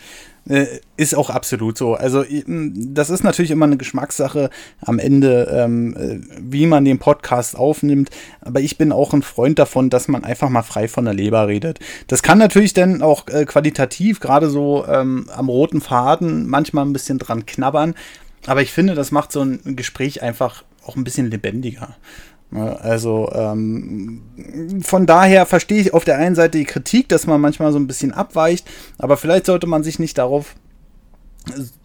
äh, ist auch absolut so. Also, das ist natürlich immer eine Geschmackssache am Ende, ähm, äh, wie man den Podcast aufnimmt. Aber ich bin auch ein Freund davon, dass man einfach mal frei von der Leber redet. Das kann natürlich dann auch äh, qualitativ, gerade so ähm, am roten Faden, manchmal ein bisschen dran knabbern. Aber ich finde, das macht so ein Gespräch einfach auch ein bisschen lebendiger. Ne, Also ähm, von daher verstehe ich auf der einen Seite die Kritik, dass man manchmal so ein bisschen abweicht, aber vielleicht sollte man sich nicht darauf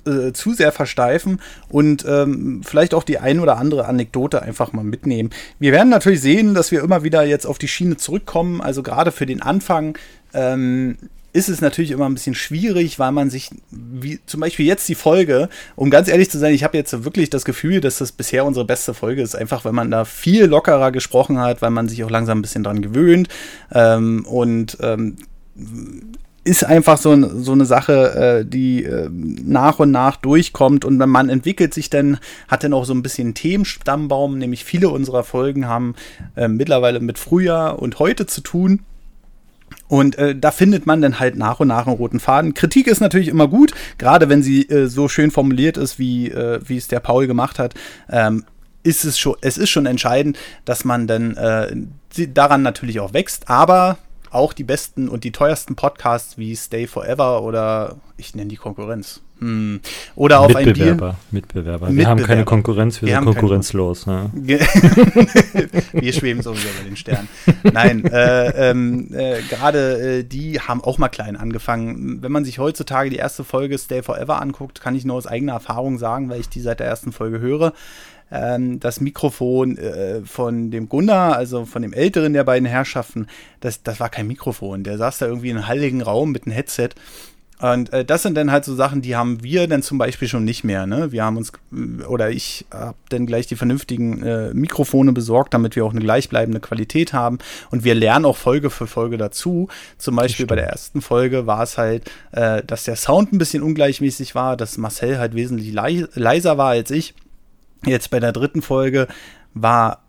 äh, zu sehr versteifen und ähm, vielleicht auch die ein oder andere Anekdote einfach mal mitnehmen. Wir werden natürlich sehen, dass wir immer wieder jetzt auf die Schiene zurückkommen. Also gerade für den Anfang ähm, ist es natürlich immer ein bisschen schwierig, weil man sich, wie zum Beispiel jetzt die Folge, um ganz ehrlich zu sein, ich habe jetzt wirklich das Gefühl, dass das bisher unsere beste Folge ist, einfach weil man da viel lockerer gesprochen hat, weil man sich auch langsam ein bisschen dran gewöhnt. Ähm, und ähm, ist einfach so, so eine Sache, äh, die äh, nach und nach durchkommt. Und man entwickelt sich dann, hat dann auch so ein bisschen Themenstammbaum, nämlich viele unserer Folgen haben äh, mittlerweile mit Frühjahr und heute zu tun. Und äh, da findet man dann halt nach und nach einen roten Faden. Kritik ist natürlich immer gut, gerade wenn sie äh, so schön formuliert ist, wie, äh, wie es der Paul gemacht hat. Ähm, ist es schon, es ist schon entscheidend, dass man dann äh, daran natürlich auch wächst, aber auch die besten und die teuersten Podcasts wie Stay Forever oder ich nenne die Konkurrenz. Hm. Oder auf ein Bier. Mitbewerber, Mitbewerber. Wir haben keine Mitbewerber. Konkurrenz, wir, Wir sind konkurrenzlos. Ne? Wir schweben sowieso über den Sternen. Nein, äh, ähm, äh, gerade äh, die haben auch mal klein angefangen. Wenn man sich heutzutage die erste Folge Stay Forever anguckt, kann ich nur aus eigener Erfahrung sagen, weil ich die seit der ersten Folge höre. Ähm, das Mikrofon äh, von dem Gunnar, also von dem älteren der beiden Herrschaften, das, das war kein Mikrofon. Der saß da irgendwie in einem halligen Raum mit einem Headset. Und äh, das sind dann halt so Sachen, die haben wir dann zum Beispiel schon nicht mehr. Ne? Wir haben uns, äh, oder ich habe dann gleich die vernünftigen äh, Mikrofone besorgt, damit wir auch eine gleichbleibende Qualität haben. Und wir lernen auch Folge für Folge dazu. Zum Beispiel bei der ersten Folge war es halt, äh, dass der Sound ein bisschen ungleichmäßig war, dass Marcel halt wesentlich lei leiser war als ich. Jetzt bei der dritten Folge war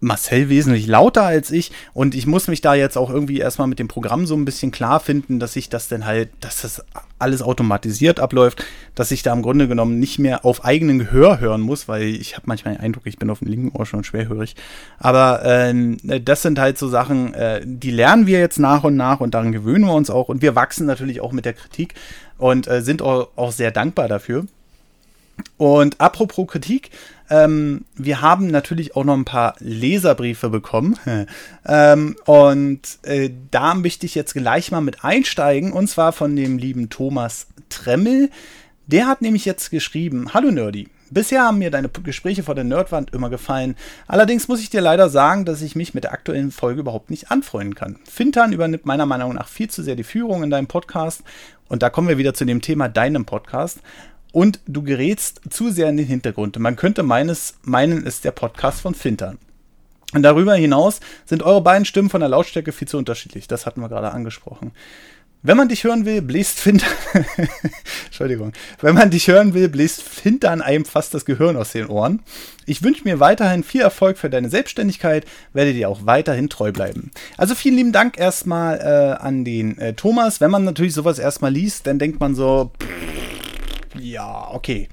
Marcel wesentlich lauter als ich und ich muss mich da jetzt auch irgendwie erstmal mit dem Programm so ein bisschen klar finden, dass ich das dann halt, dass das alles automatisiert abläuft, dass ich da im Grunde genommen nicht mehr auf eigenen Gehör hören muss, weil ich habe manchmal den Eindruck, ich bin auf dem linken Ohr schon schwerhörig. Aber ähm, das sind halt so Sachen, äh, die lernen wir jetzt nach und nach und daran gewöhnen wir uns auch und wir wachsen natürlich auch mit der Kritik und äh, sind auch, auch sehr dankbar dafür. Und apropos Kritik, ähm, wir haben natürlich auch noch ein paar Leserbriefe bekommen. ähm, und äh, da möchte ich jetzt gleich mal mit einsteigen. Und zwar von dem lieben Thomas Tremmel. Der hat nämlich jetzt geschrieben: Hallo Nerdy. Bisher haben mir deine Gespräche vor der Nerdwand immer gefallen. Allerdings muss ich dir leider sagen, dass ich mich mit der aktuellen Folge überhaupt nicht anfreunden kann. Fintan übernimmt meiner Meinung nach viel zu sehr die Führung in deinem Podcast. Und da kommen wir wieder zu dem Thema deinem Podcast. Und du gerätst zu sehr in den Hintergrund. Man könnte meines, meinen, ist der Podcast von Fintern. Und darüber hinaus sind eure beiden Stimmen von der Lautstärke viel zu unterschiedlich. Das hatten wir gerade angesprochen. Wenn man dich hören will, bläst Fintern. Entschuldigung. Wenn man dich hören will, bläst Fintern einem fast das Gehirn aus den Ohren. Ich wünsche mir weiterhin viel Erfolg für deine Selbstständigkeit, werde dir auch weiterhin treu bleiben. Also vielen lieben Dank erstmal äh, an den äh, Thomas. Wenn man natürlich sowas erstmal liest, dann denkt man so, pff, ja, okay.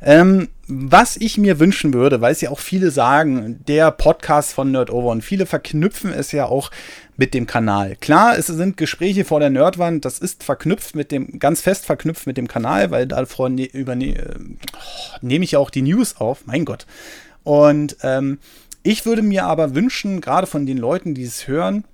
Ähm, was ich mir wünschen würde, weil es ja auch viele sagen, der Podcast von Nerdover und viele verknüpfen es ja auch mit dem Kanal. Klar, es sind Gespräche vor der Nerdwand, das ist verknüpft mit dem, ganz fest verknüpft mit dem Kanal, weil davor ne, überne äh, nehme ich ja auch die News auf, mein Gott. Und ähm, ich würde mir aber wünschen, gerade von den Leuten, die es hören,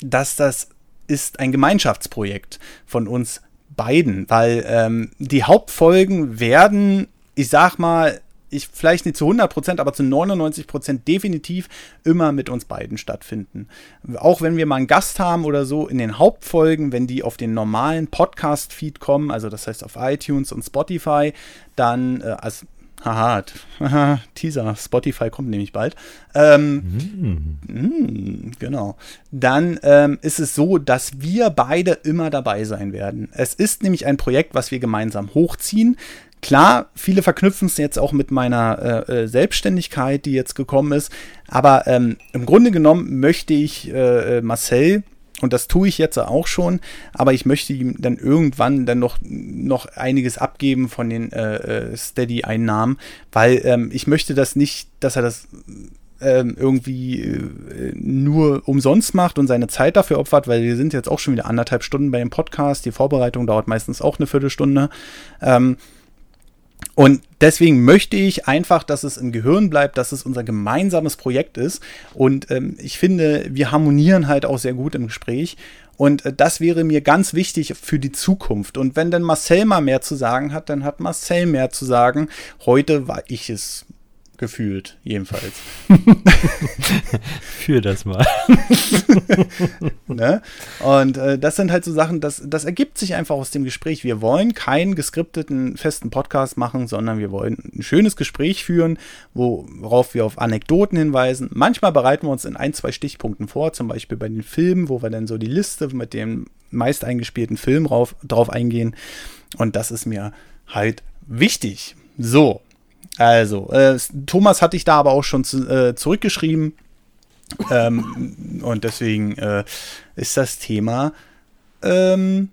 dass das ist ein Gemeinschaftsprojekt von uns beiden, weil ähm, die Hauptfolgen werden, ich sag mal, ich vielleicht nicht zu 100%, aber zu 99% definitiv immer mit uns beiden stattfinden. Auch wenn wir mal einen Gast haben oder so in den Hauptfolgen, wenn die auf den normalen Podcast-Feed kommen, also das heißt auf iTunes und Spotify, dann, äh, also Haha, haha, Teaser, Spotify kommt nämlich bald. Ähm, mm. Mm, genau. Dann ähm, ist es so, dass wir beide immer dabei sein werden. Es ist nämlich ein Projekt, was wir gemeinsam hochziehen. Klar, viele verknüpfen es jetzt auch mit meiner äh, äh, Selbstständigkeit, die jetzt gekommen ist. Aber ähm, im Grunde genommen möchte ich äh, äh, Marcel, und das tue ich jetzt auch schon, aber ich möchte ihm dann irgendwann dann noch, noch einiges abgeben von den äh, äh Steady-Einnahmen, weil ähm, ich möchte das nicht, dass er das ähm, irgendwie äh, nur umsonst macht und seine Zeit dafür opfert, weil wir sind jetzt auch schon wieder anderthalb Stunden bei dem Podcast. Die Vorbereitung dauert meistens auch eine Viertelstunde. Ähm, und deswegen möchte ich einfach, dass es im Gehirn bleibt, dass es unser gemeinsames Projekt ist. Und ähm, ich finde, wir harmonieren halt auch sehr gut im Gespräch. Und äh, das wäre mir ganz wichtig für die Zukunft. Und wenn dann Marcel mal mehr zu sagen hat, dann hat Marcel mehr zu sagen. Heute war ich es gefühlt, jedenfalls. Für das mal. ne? Und äh, das sind halt so Sachen, das, das ergibt sich einfach aus dem Gespräch. Wir wollen keinen geskripteten, festen Podcast machen, sondern wir wollen ein schönes Gespräch führen, worauf wir auf Anekdoten hinweisen. Manchmal bereiten wir uns in ein, zwei Stichpunkten vor, zum Beispiel bei den Filmen, wo wir dann so die Liste mit dem meist eingespielten Film rauf, drauf eingehen. Und das ist mir halt wichtig. So, also, äh, Thomas hatte ich da aber auch schon zu, äh, zurückgeschrieben. ähm, und deswegen äh, ist das Thema ähm,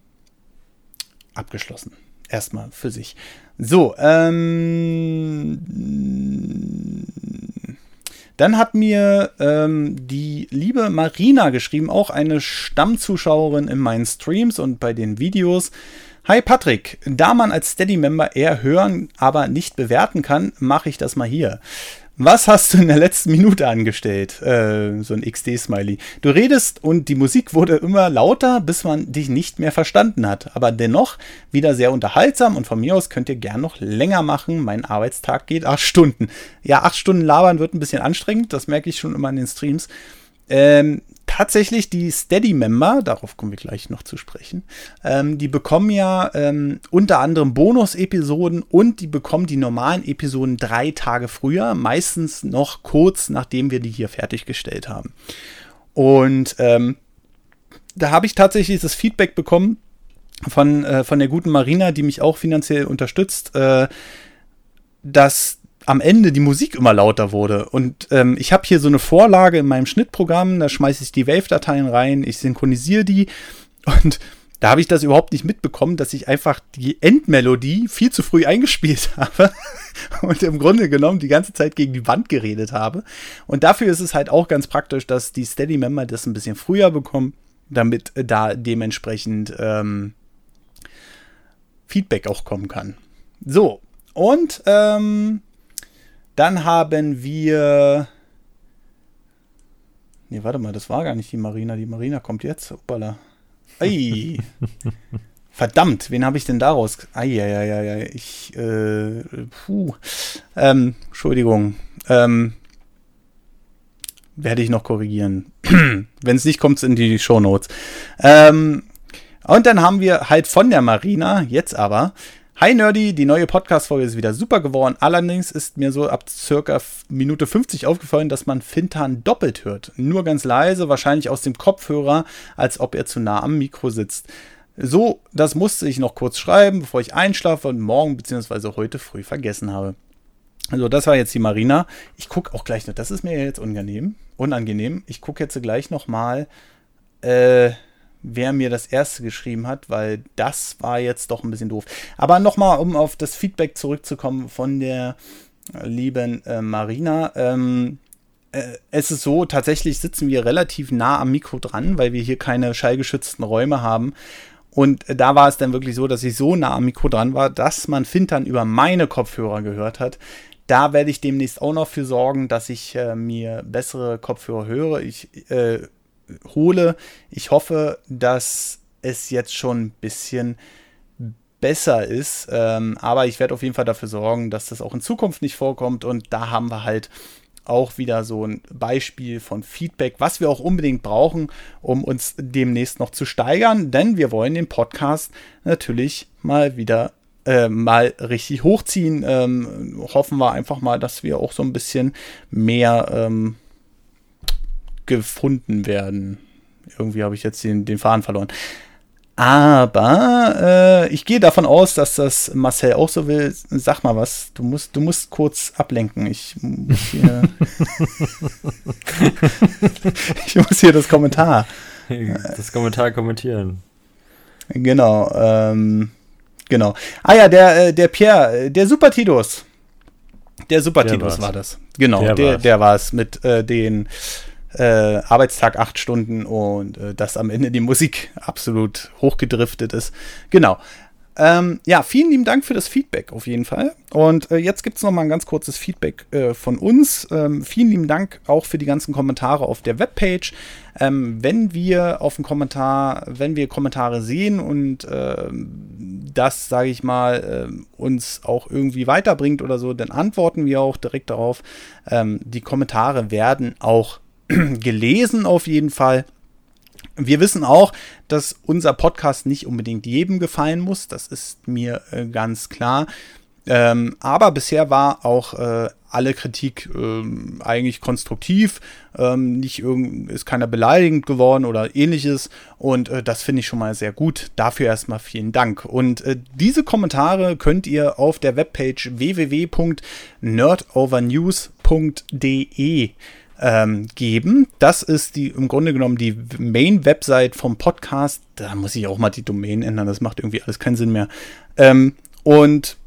abgeschlossen. Erstmal für sich. So, ähm, dann hat mir ähm, die liebe Marina geschrieben, auch eine Stammzuschauerin in meinen Streams und bei den Videos. Hi Patrick, da man als Steady-Member eher hören, aber nicht bewerten kann, mache ich das mal hier. Was hast du in der letzten Minute angestellt? Äh, so ein XD-Smiley. Du redest und die Musik wurde immer lauter, bis man dich nicht mehr verstanden hat. Aber dennoch wieder sehr unterhaltsam und von mir aus könnt ihr gern noch länger machen. Mein Arbeitstag geht acht Stunden. Ja, acht Stunden labern wird ein bisschen anstrengend, das merke ich schon immer in den Streams. Ähm, tatsächlich die Steady-Member, darauf kommen wir gleich noch zu sprechen, ähm, die bekommen ja ähm, unter anderem Bonus-Episoden und die bekommen die normalen Episoden drei Tage früher, meistens noch kurz nachdem wir die hier fertiggestellt haben. Und ähm, da habe ich tatsächlich das Feedback bekommen von, äh, von der guten Marina, die mich auch finanziell unterstützt, äh, dass am Ende die Musik immer lauter wurde. Und ähm, ich habe hier so eine Vorlage in meinem Schnittprogramm, da schmeiße ich die Wave-Dateien rein, ich synchronisiere die und da habe ich das überhaupt nicht mitbekommen, dass ich einfach die Endmelodie viel zu früh eingespielt habe und im Grunde genommen die ganze Zeit gegen die Wand geredet habe. Und dafür ist es halt auch ganz praktisch, dass die Steady-Member das ein bisschen früher bekommen, damit da dementsprechend ähm, Feedback auch kommen kann. So, und ähm, dann haben wir. Nee, warte mal, das war gar nicht die Marina. Die Marina kommt jetzt. Hoppala. Ei. Verdammt, wen habe ich denn daraus? Eieieiei, ich, äh, puh. Ähm, Entschuldigung. Ähm, werde ich noch korrigieren. Wenn es nicht kommt, es in die Shownotes. Ähm, und dann haben wir halt von der Marina, jetzt aber, Hi Nerdy, die neue Podcast-Folge ist wieder super geworden. Allerdings ist mir so ab circa Minute 50 aufgefallen, dass man Fintan doppelt hört. Nur ganz leise, wahrscheinlich aus dem Kopfhörer, als ob er zu nah am Mikro sitzt. So, das musste ich noch kurz schreiben, bevor ich einschlafe und morgen bzw. heute früh vergessen habe. Also, das war jetzt die Marina. Ich gucke auch gleich noch, das ist mir jetzt unangenehm. unangenehm. Ich gucke jetzt gleich nochmal, äh, wer mir das erste geschrieben hat, weil das war jetzt doch ein bisschen doof. Aber nochmal, um auf das Feedback zurückzukommen von der lieben äh, Marina. Ähm, äh, es ist so, tatsächlich sitzen wir relativ nah am Mikro dran, weil wir hier keine schallgeschützten Räume haben. Und da war es dann wirklich so, dass ich so nah am Mikro dran war, dass man Fintern über meine Kopfhörer gehört hat. Da werde ich demnächst auch noch für sorgen, dass ich äh, mir bessere Kopfhörer höre. Ich äh, hole. Ich hoffe, dass es jetzt schon ein bisschen besser ist. Ähm, aber ich werde auf jeden Fall dafür sorgen, dass das auch in Zukunft nicht vorkommt. Und da haben wir halt auch wieder so ein Beispiel von Feedback, was wir auch unbedingt brauchen, um uns demnächst noch zu steigern. Denn wir wollen den Podcast natürlich mal wieder äh, mal richtig hochziehen. Ähm, hoffen wir einfach mal, dass wir auch so ein bisschen mehr ähm, gefunden werden. Irgendwie habe ich jetzt den, den Faden verloren. Aber äh, ich gehe davon aus, dass das Marcel auch so will. Sag mal was. Du musst, du musst kurz ablenken. Ich muss hier, ich muss hier das Kommentar. Das Kommentar kommentieren. Genau. Ähm, genau. Ah ja, der, äh, der Pierre, der Super Titus. Der Super Titus war das. Genau, der, der, der war es mit äh, den äh, Arbeitstag acht Stunden und äh, dass am Ende die Musik absolut hochgedriftet ist. Genau. Ähm, ja, vielen lieben Dank für das Feedback auf jeden Fall. Und äh, jetzt gibt es noch mal ein ganz kurzes Feedback äh, von uns. Ähm, vielen lieben Dank auch für die ganzen Kommentare auf der Webpage. Ähm, wenn wir auf einen Kommentar, wenn wir Kommentare sehen und ähm, das, sage ich mal, äh, uns auch irgendwie weiterbringt oder so, dann antworten wir auch direkt darauf. Ähm, die Kommentare werden auch gelesen auf jeden Fall. Wir wissen auch, dass unser Podcast nicht unbedingt jedem gefallen muss. Das ist mir äh, ganz klar. Ähm, aber bisher war auch äh, alle Kritik ähm, eigentlich konstruktiv. Ähm, nicht ist keiner beleidigend geworden oder ähnliches. Und äh, das finde ich schon mal sehr gut. Dafür erstmal vielen Dank. Und äh, diese Kommentare könnt ihr auf der Webpage www.nerdovernews.de ähm, geben. Das ist die im Grunde genommen die Main-Website vom Podcast. Da muss ich auch mal die Domain ändern. Das macht irgendwie alles keinen Sinn mehr. Ähm, und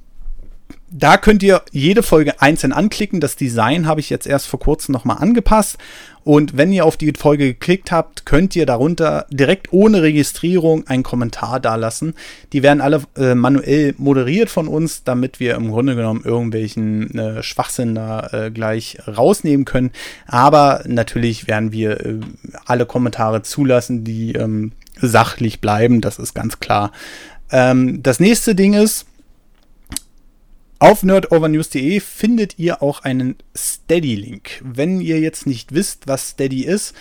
da könnt ihr jede Folge einzeln anklicken. Das Design habe ich jetzt erst vor kurzem nochmal angepasst. Und wenn ihr auf die Folge geklickt habt, könnt ihr darunter direkt ohne Registrierung einen Kommentar dalassen. Die werden alle äh, manuell moderiert von uns, damit wir im Grunde genommen irgendwelchen äh, Schwachsinn da äh, gleich rausnehmen können. Aber natürlich werden wir äh, alle Kommentare zulassen, die ähm, sachlich bleiben. Das ist ganz klar. Ähm, das nächste Ding ist, auf nerdovernews.de findet ihr auch einen Steady-Link. Wenn ihr jetzt nicht wisst, was Steady ist,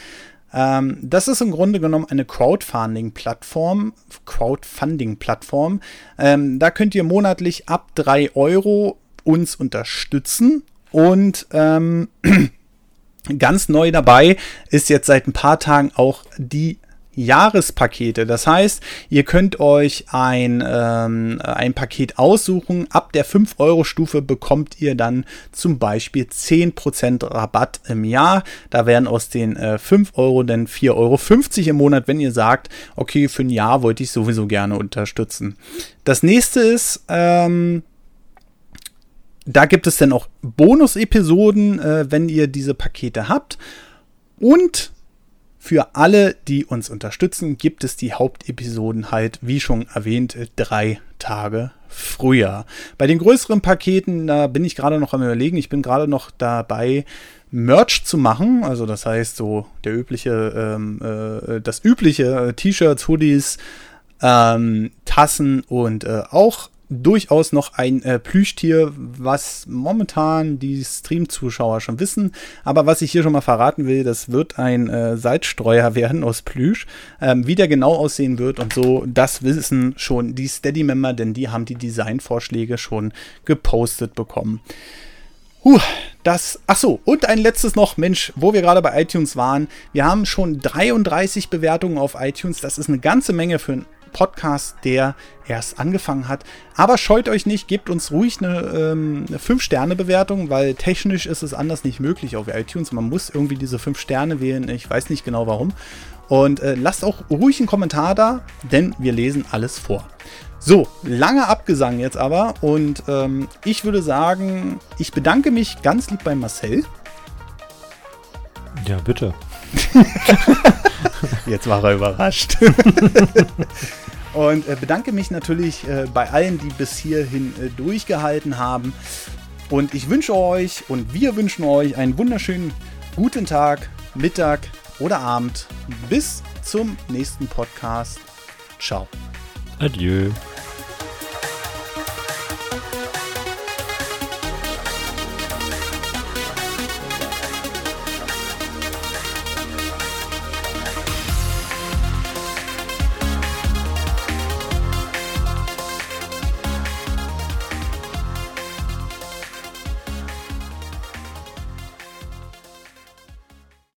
ähm, das ist im Grunde genommen eine Crowdfunding-Plattform. Crowdfunding-Plattform. Ähm, da könnt ihr monatlich ab 3 Euro uns unterstützen und ähm, ganz neu dabei ist jetzt seit ein paar Tagen auch die Jahrespakete. Das heißt, ihr könnt euch ein, ähm, ein Paket aussuchen. Ab der 5-Euro-Stufe bekommt ihr dann zum Beispiel 10% Rabatt im Jahr. Da werden aus den äh, 5 Euro dann 4,50 Euro im Monat, wenn ihr sagt, okay, für ein Jahr wollte ich sowieso gerne unterstützen. Das nächste ist, ähm, da gibt es dann auch Bonus-Episoden, äh, wenn ihr diese Pakete habt. Und für alle, die uns unterstützen, gibt es die Hauptepisoden halt, wie schon erwähnt, drei Tage früher. Bei den größeren Paketen, da bin ich gerade noch am überlegen, ich bin gerade noch dabei, Merch zu machen. Also das heißt so der übliche, ähm, äh, das übliche äh, T-Shirts, Hoodies, ähm, Tassen und äh, auch durchaus noch ein äh, Plüschtier, was momentan die Stream-Zuschauer schon wissen. Aber was ich hier schon mal verraten will, das wird ein äh, Salzstreuer werden aus Plüsch. Ähm, wie der genau aussehen wird und so, das wissen schon die Steady-Member, denn die haben die Designvorschläge schon gepostet bekommen. Huh, das, ach so, und ein letztes noch, Mensch, wo wir gerade bei iTunes waren. Wir haben schon 33 Bewertungen auf iTunes. Das ist eine ganze Menge für einen Podcast, der erst angefangen hat. Aber scheut euch nicht, gebt uns ruhig eine, ähm, eine 5-Sterne-Bewertung, weil technisch ist es anders nicht möglich auf iTunes. Man muss irgendwie diese 5 Sterne wählen. Ich weiß nicht genau warum. Und äh, lasst auch ruhig einen Kommentar da, denn wir lesen alles vor. So, lange Abgesang jetzt aber. Und ähm, ich würde sagen, ich bedanke mich ganz lieb bei Marcel. Ja, bitte. jetzt war er überrascht. und äh, bedanke mich natürlich äh, bei allen, die bis hierhin äh, durchgehalten haben. Und ich wünsche euch und wir wünschen euch einen wunderschönen guten Tag, Mittag oder Abend. Bis zum nächsten Podcast. Ciao. Adieu.